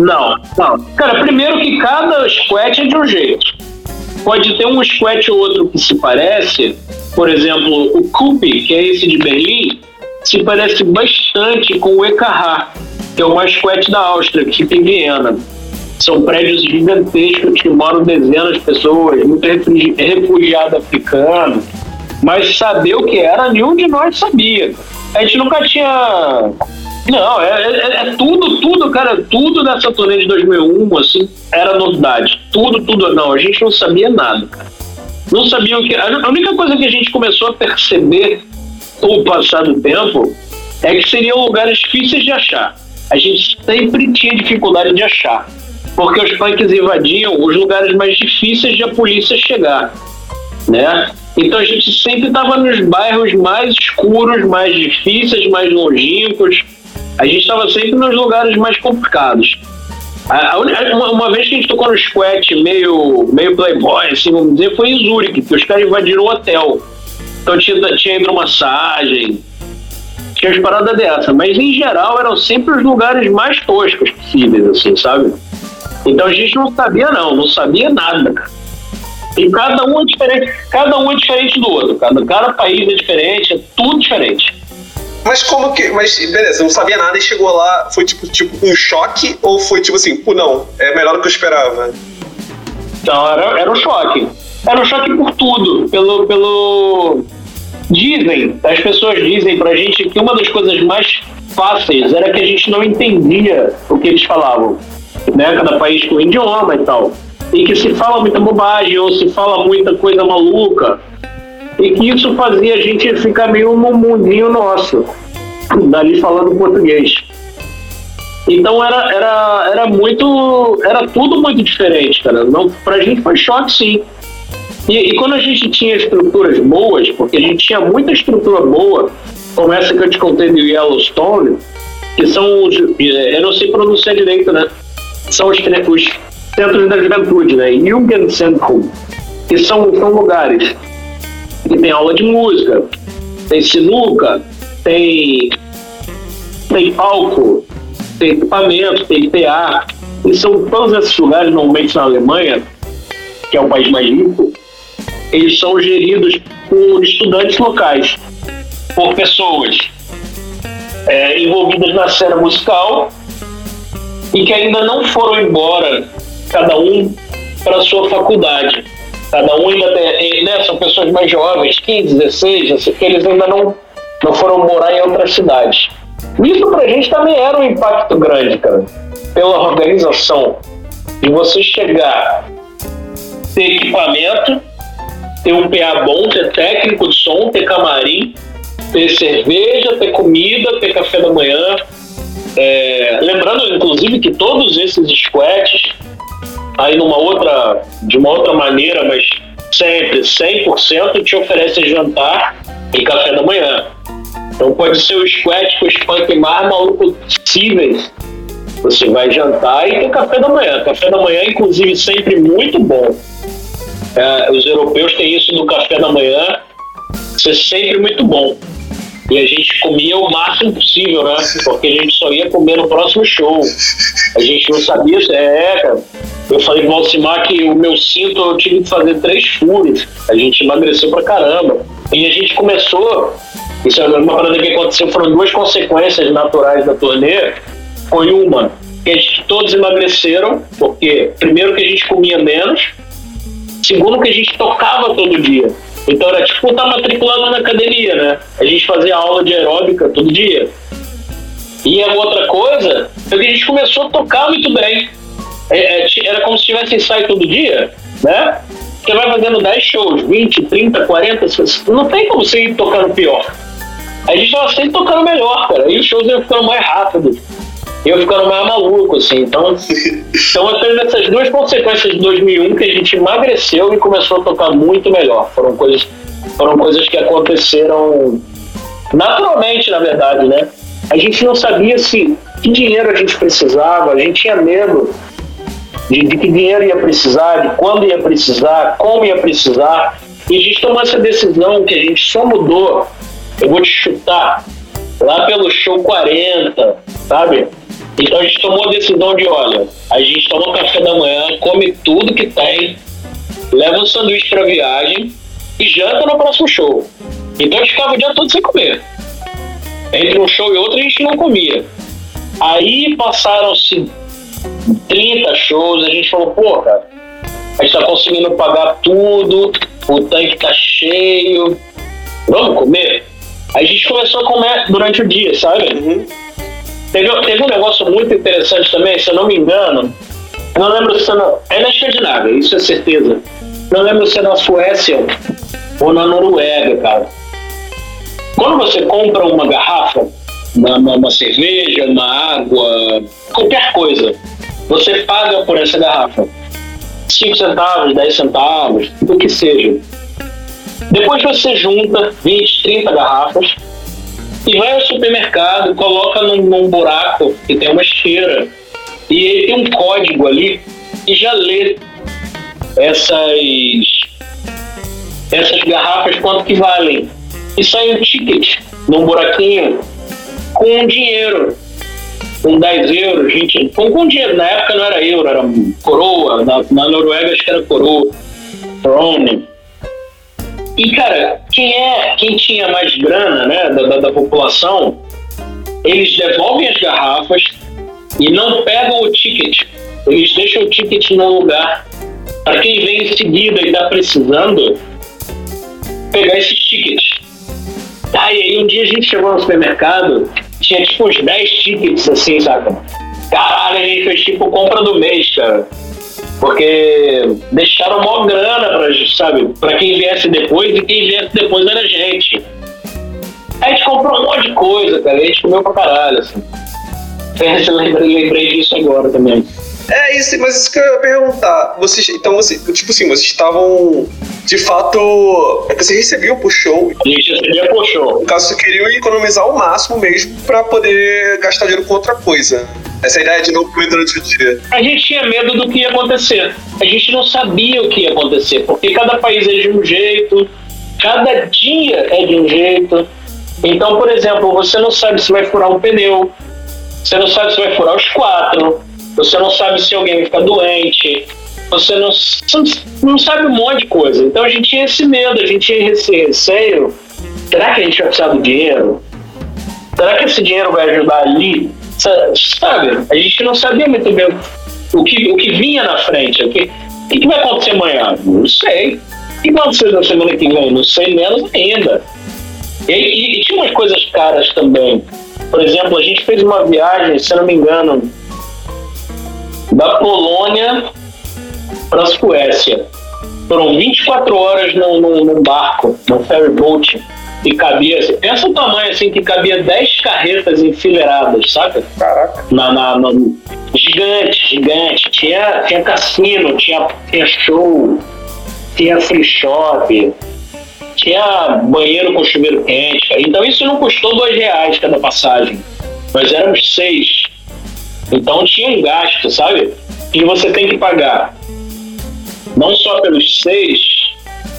Não, não. Cara, primeiro que cada squat é de um jeito. Pode ter um squat ou outro que se parece, por exemplo, o Coupe, que é esse de Berlim, se parece bastante com o EKH, que é o mascote da Áustria, que fica em Viena. São prédios gigantescos que moram dezenas de pessoas, muito refugiado africano. Mas saber o que era, nenhum de nós sabia. A gente nunca tinha. Não, é, é, é tudo, tudo, cara, tudo dessa turnê de 2001, assim, era novidade. Tudo, tudo. Não, a gente não sabia nada, cara. Não sabia o que. A única coisa que a gente começou a perceber com o passar do tempo, é que seriam lugares difíceis de achar. A gente sempre tinha dificuldade de achar, porque os punks invadiam os lugares mais difíceis de a polícia chegar, né? Então a gente sempre estava nos bairros mais escuros, mais difíceis, mais longínquos. A gente estava sempre nos lugares mais complicados. A, a, uma, uma, vez que a gente tocou no squat meio, meio playboy, assim, vamos dizer, foi em Zurique, que os caras invadiram o hotel. Então tinha, tinha hidromassagem, tinha as paradas dessa. Mas em geral eram sempre os lugares mais toscos possíveis, assim, sabe? Então a gente não sabia não, não sabia nada, E cada um é diferente, cada um é diferente do outro, cada, cada país é diferente, é tudo diferente. Mas como que. Mas beleza, não sabia nada e chegou lá, foi tipo, tipo um choque ou foi tipo assim, pô, não, é melhor do que eu esperava? Então, era, era um choque. Era um choque por tudo, pelo, pelo Dizem, as pessoas dizem pra gente que uma das coisas mais fáceis era que a gente não entendia o que eles falavam. Né? Cada país com um idioma e tal. E que se fala muita bobagem ou se fala muita coisa maluca. E que isso fazia a gente ficar meio no mundinho nosso, dali falando português. Então era, era, era muito. Era tudo muito diferente, cara. Não, pra gente foi choque sim. E, e, quando a gente tinha estruturas boas, porque a gente tinha muita estrutura boa, como essa que eu te contei do Yellowstone, que são os. Eh, eu não sei pronunciar direito, né? São os, os centros da juventude, né? Jugendzentrum, que são, são lugares que tem aula de música, tem sinuca, tem, tem palco, tem equipamento, tem PA. E são todos esses lugares, normalmente na Alemanha, que é o país mais rico, eles são geridos por estudantes locais, por pessoas é, envolvidas na cena musical e que ainda não foram embora, cada um para sua faculdade. Cada um ainda tem, né, são pessoas mais jovens, 15, 16, que eles ainda não, não foram morar em outras cidades. Isso pra gente também era um impacto grande, cara, pela organização. De você chegar, ter equipamento, ter um PA bom, ter técnico de som, ter camarim, ter cerveja, ter comida, ter café da manhã. É, lembrando, inclusive, que todos esses squats, aí numa outra, de uma outra maneira, mas sempre 100% te oferecem jantar e café da manhã. Então pode ser o squat com os punk mais maluco possíveis. Você vai jantar e tem café da manhã. Café da manhã, inclusive, sempre muito bom. É, os europeus têm isso no café da manhã, ser sempre muito bom. E a gente comia o máximo possível, né? Porque a gente só ia comer no próximo show. A gente não sabia. É, cara. Eu falei pro Valcimar que o meu cinto eu tive que fazer três furos. A gente emagreceu pra caramba. E a gente começou. Isso é uma parada que aconteceu. Foram duas consequências naturais da turnê. Foi uma, que a gente, todos emagreceram, porque primeiro que a gente comia menos, segundo que a gente tocava todo dia. Então era tipo estar tá matriculado na academia, né? A gente fazia aula de aeróbica todo dia. E a outra coisa é que a gente começou a tocar muito bem. É, é, era como se tivesse ensaio todo dia, né? Você vai fazendo 10 shows, 20, 30, 40, não tem como você ir tocando pior. A gente estava sempre tocando melhor, cara. E os shows iam ficando mais rápidos. Eu ficando mais maluco, assim. Então, então teve essas duas consequências de 2001 que a gente emagreceu e começou a tocar muito melhor. Foram coisas, foram coisas que aconteceram naturalmente, na verdade, né? A gente não sabia se que dinheiro a gente precisava, a gente tinha medo de, de que dinheiro ia precisar, de quando ia precisar, como ia precisar. E a gente tomou essa decisão que a gente só mudou, eu vou te chutar, lá pelo show 40, sabe? Então a gente tomou a decisão de, olha, a gente toma café da manhã, come tudo que tem, leva um sanduíche para viagem e janta no próximo show. Então a gente ficava o dia todo sem comer. Entre um show e outro a gente não comia. Aí passaram-se 30 shows, a gente falou, pô, cara, a gente tá conseguindo pagar tudo, o tanque tá cheio, vamos comer? Aí a gente começou a comer durante o dia, sabe? Uhum. Teve, teve um negócio muito interessante também, se eu não me engano, não lembro se é na, é na Escandinávia, isso é certeza. Não lembro se é na Suécia ou na Noruega, cara. Quando você compra uma garrafa, uma, uma, uma cerveja, uma água, qualquer coisa, você paga por essa garrafa 5 centavos, 10 centavos, o que seja. Depois você junta 20, 30 garrafas e vai ao supermercado, coloca num, num buraco que tem uma esteira e ele tem um código ali e já lê essas essas garrafas quanto que valem. E sai um ticket num buraquinho com dinheiro com 10 euros, gente, com, com dinheiro, na época não era euro, era coroa, na, na Noruega acho que era coroa, krone. E, cara, quem é, quem tinha mais grana, né, da, da, da população, eles devolvem as garrafas e não pegam o ticket. Eles deixam o ticket no lugar para quem vem em seguida e está precisando pegar esses tickets. Tá, e aí um dia a gente chegou no supermercado tinha tipo uns 10 tickets assim, saca? Caralho, a gente fez tipo compra do mês, cara. Porque deixaram mó grana pra, sabe, pra quem viesse depois e quem viesse depois era a gente. A gente comprou um monte de coisa, cara. A gente comeu pra caralho, assim. Lembrei, lembrei disso agora também. É isso, mas isso que eu ia perguntar. Vocês, então, você, tipo assim, vocês estavam de fato. É que vocês recebiam pro show. A gente recebia pro show. No caso, vocês queriam economizar o máximo mesmo pra poder gastar dinheiro com outra coisa. Essa é ideia de não comer durante o dia. A gente tinha medo do que ia acontecer. A gente não sabia o que ia acontecer, porque cada país é de um jeito, cada dia é de um jeito. Então, por exemplo, você não sabe se vai furar um pneu, você não sabe se vai furar os quatro, você não sabe se alguém vai ficar doente, você não, não sabe um monte de coisa. Então a gente tinha esse medo, a gente tinha esse receio. Será que a gente vai precisar do dinheiro? Será que esse dinheiro vai ajudar ali? Sabe? A gente não sabia muito bem o que, o que vinha na frente. O que, o que vai acontecer amanhã? Não sei. O que vai acontecer na semana que vem? Não sei menos ainda. E, e, e tinha umas coisas caras também. Por exemplo, a gente fez uma viagem, se não me engano, da Polônia para a Suécia. Foram 24 horas num, num, num barco, num ferry boat, e cabia. Pensa o tamanho assim, que cabia 10 carretas enfileiradas, sabe? Caraca. Na, na, na, gigante, gigante. Tinha, tinha cassino, tinha, tinha show, tinha free shop, tinha banheiro com chuveiro quente. Então isso não custou dois reais cada passagem. Nós éramos seis. Então tinha um gasto, sabe? E você tem que pagar não só pelos seis,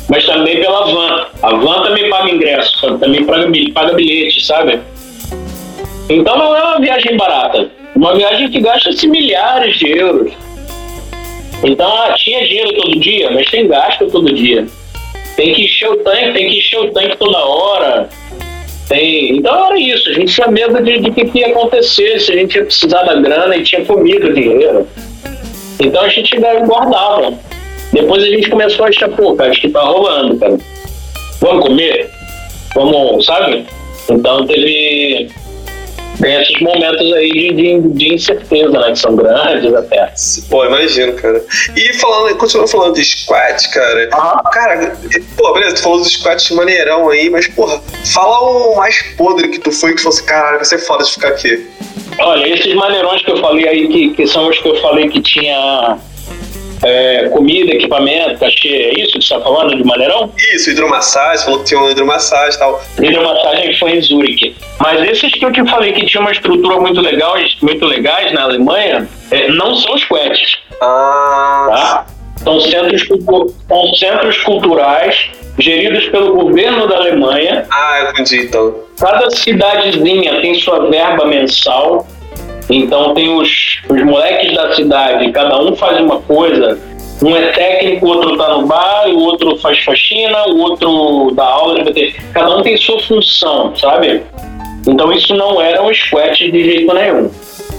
mas também pela van. A van também paga ingresso, também paga, paga bilhete, sabe? Então não é uma viagem barata. Uma viagem que gasta-se milhares de euros. Então, ah, tinha dinheiro todo dia, mas tem gasto todo dia. Tem que encher o tanque, tem que encher o tanque toda hora. Tem... Então era isso, a gente tinha medo de, de que, que ia acontecer, se a gente ia precisar da grana e tinha comida, dinheiro. Então a gente guardava. Depois a gente começou a achar, pô, cara, acho que tá rolando, cara. Vamos comer? Vamos, sabe? Então teve tem esses momentos aí de, de, de, incerteza, né? Que são grandes até. Pô, imagino, cara. E falando, continuando falando de squat, cara. Ah. Cara, pô, beleza, tu falou dos squats maneirão aí, mas, porra, fala o mais podre que tu foi que fosse, caralho, vai ser foda de ficar aqui. Olha, esses maneirões que eu falei aí, que, que são os que eu falei que tinha é, comida, equipamento, cachê, é isso que você está falando de maneirão? Isso, hidromassagem, falou que tinha uma hidromassagem e tal. Hidromassagem foi em Zurique. Mas esses que eu te falei que tinha uma estrutura muito legal, muito legais na Alemanha, é, não são os quets. Ah. Tá? São centros, são centros culturais geridos pelo governo da Alemanha. Ah, eu entendi então. Cada cidadezinha tem sua verba mensal então tem os, os moleques da cidade, cada um faz uma coisa. Um é técnico, o outro tá no bar, o outro faz faxina, o outro dá aula, cada um tem sua função, sabe? Então isso não era um squat de jeito nenhum.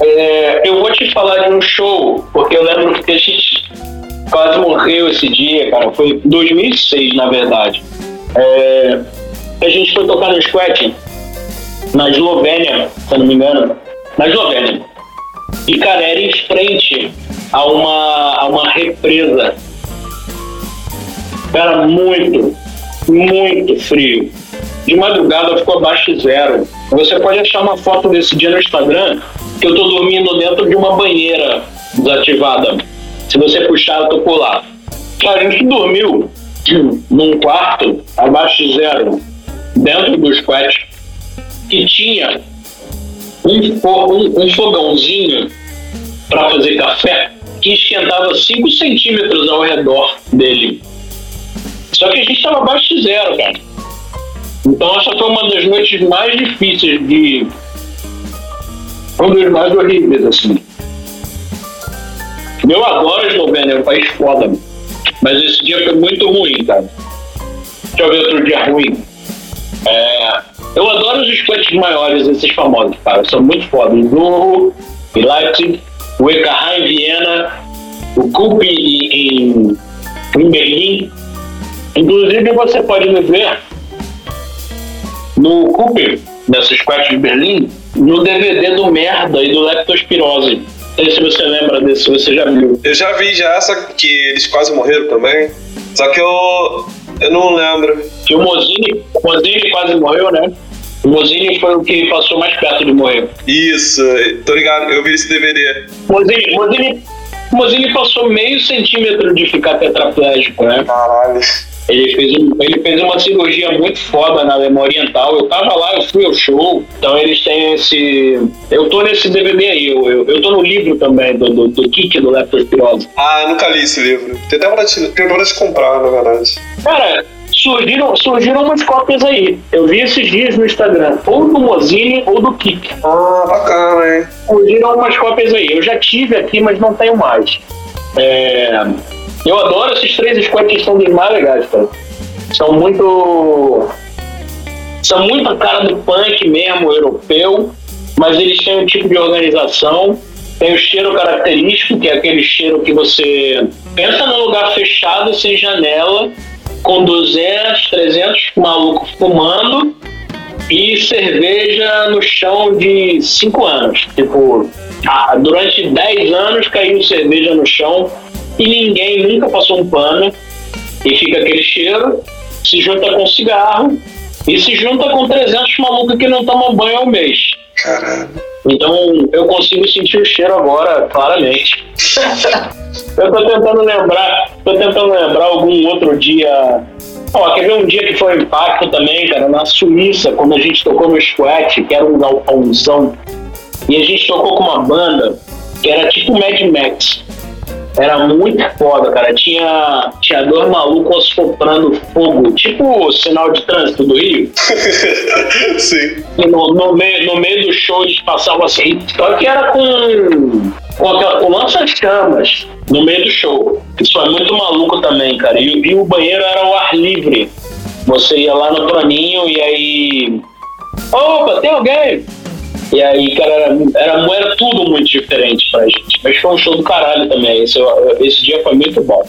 É, eu vou te falar de um show, porque eu lembro que a gente quase morreu esse dia, cara. Foi 2006, na verdade. É, a gente foi tocar no squat na Eslovênia, se eu não me engano na Eslovênia. E, era em frente a uma, a uma represa. Era muito, muito frio. De madrugada ficou abaixo de zero. Você pode achar uma foto desse dia no Instagram que eu tô dormindo dentro de uma banheira desativada. Se você puxar, eu tô por lá. Cara, a gente dormiu num quarto abaixo de zero, dentro do squat, que tinha um, um, fogãozinho para fazer café que esquentava 5 centímetros ao redor dele. Só que a gente estava abaixo de zero, cara. Então essa foi uma das noites mais difíceis de. Um dos mais horríveis, assim. Eu adoro a Eslovênia, é um país foda. Mas esse dia foi muito ruim, cara. Deixa eu ver outro dia ruim. É, eu adoro os squats maiores, esses famosos, cara. São muito fodas. O Zorro, em Leipzig, o EKH em Viena, o Cup em, em Berlim. Inclusive, você pode me ver no Cup, nessa squat de Berlim, no DVD do Merda e do Leptospirose. Não sei se você lembra desse, se você já viu. Eu já vi já essa que eles quase morreram também. Só que eu eu não lembro. Que o Mozini, o Mozini quase morreu, né? O Mozini foi o que passou mais perto de morrer. Isso, tô ligado, eu vi esse DVD. Mozini, Mozini, Mozini passou meio centímetro de ficar tetraplégico, né? Caralho. Ele fez, ele fez uma cirurgia muito foda na Alemanha Oriental. Eu tava lá, eu fui ao show. Então eles têm esse. Eu tô nesse DVD aí, eu, eu, eu tô no livro também, do, do, do Kik do Leptospirose. Ah, nunca li esse livro. Tem até vontade de, tenho vontade de comprar, na verdade. Cara, surgiram, surgiram umas cópias aí. Eu vi esses dias no Instagram, ou do Mozini ou do Kik. Ah, bacana, hein? Surgiram umas cópias aí. Eu já tive aqui, mas não tenho mais. É. Eu adoro esses três squads que são dos mais legais, cara. São muito. São muito cara do punk mesmo, europeu, mas eles têm um tipo de organização. Tem o cheiro característico, que é aquele cheiro que você pensa num lugar fechado, sem janela, com 200, 300 malucos fumando e cerveja no chão de 5 anos. Tipo, ah, durante 10 anos caiu cerveja no chão e ninguém nunca passou um pano e fica aquele cheiro, se junta com cigarro e se junta com 300 malucos que não tomam banho ao mês. Caralho. Então eu consigo sentir o cheiro agora, claramente. eu tô tentando lembrar, tô tentando lembrar algum outro dia. Ó, quer ver um dia que foi um impacto também, cara, na Suíça, quando a gente tocou no Squat, que era um galpãozão, e a gente tocou com uma banda que era tipo Mad Max. Era muito foda, cara. Tinha, tinha dois malucos soprando fogo, tipo o sinal de trânsito do Rio. Sim. No, no, meio, no meio do show eles passavam assim. Só que era com, com, aquela- com lança-chamas no meio do show. Isso é muito maluco também, cara. E, e o banheiro era ao ar livre. Você ia lá no planinho e aí. Opa, tem alguém? E aí, cara, era, era, tudo muito diferente pra gente. Mas foi um show do caralho também. Esse, esse dia foi muito bom.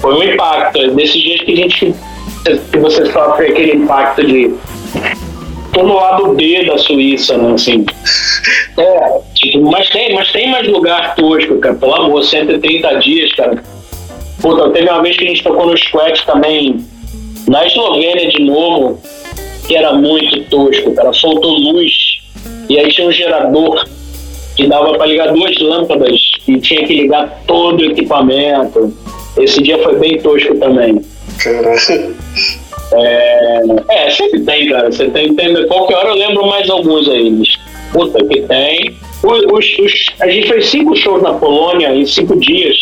Foi um impacto. Nesses dias que a gente. que você sofre aquele impacto de. Tô no lado B da Suíça, né? Assim. É, tipo, mas tem, mas tem mais lugar tosco, cara. Pelo amor, 130 dias, cara. Puta, teve uma vez que a gente tocou no Squat também, na Eslovênia de novo, que era muito tosco, cara. Faltou luz. E aí tinha um gerador que dava pra ligar duas lâmpadas e tinha que ligar todo o equipamento. Esse dia foi bem tosco também. Caralho. É, é, sempre tem, cara. Você tem, tem. Qualquer hora eu lembro mais alguns aí. Puta, que tem. Os, os- os- a gente fez cinco shows na Polônia em cinco dias.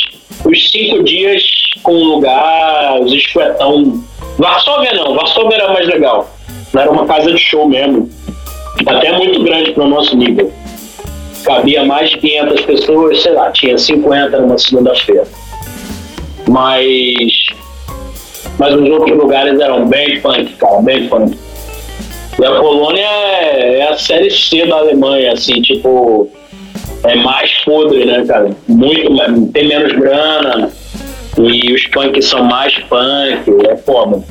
Os cinco dias com lugar, os esquetão. Varsóvia não, Varsóvia era mais legal. Era uma casa de show mesmo. Até muito grande para o nosso nível. Cabia mais de 500 pessoas, sei lá, tinha 50 numa segunda-feira. Mas mas os outros lugares eram bem punk, cara, bem punk. E a Polônia é, é a série C da Alemanha, assim, tipo, é mais podre, né, cara? Muito, tem menos grana, e os punks são mais punk, é foda.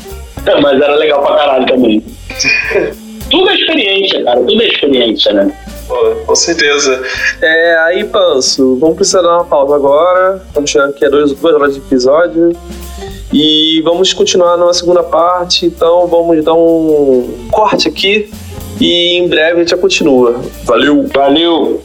Mas era legal pra caralho também. Tudo é experiência, cara, tudo é experiência, né? Pô, com certeza. É, aí, Panso, vamos precisar dar uma pausa agora. Estamos chegando aqui a dois, duas horas de episódio. E vamos continuar numa segunda parte. Então vamos dar um corte aqui. E em breve a gente já continua. Valeu! Valeu!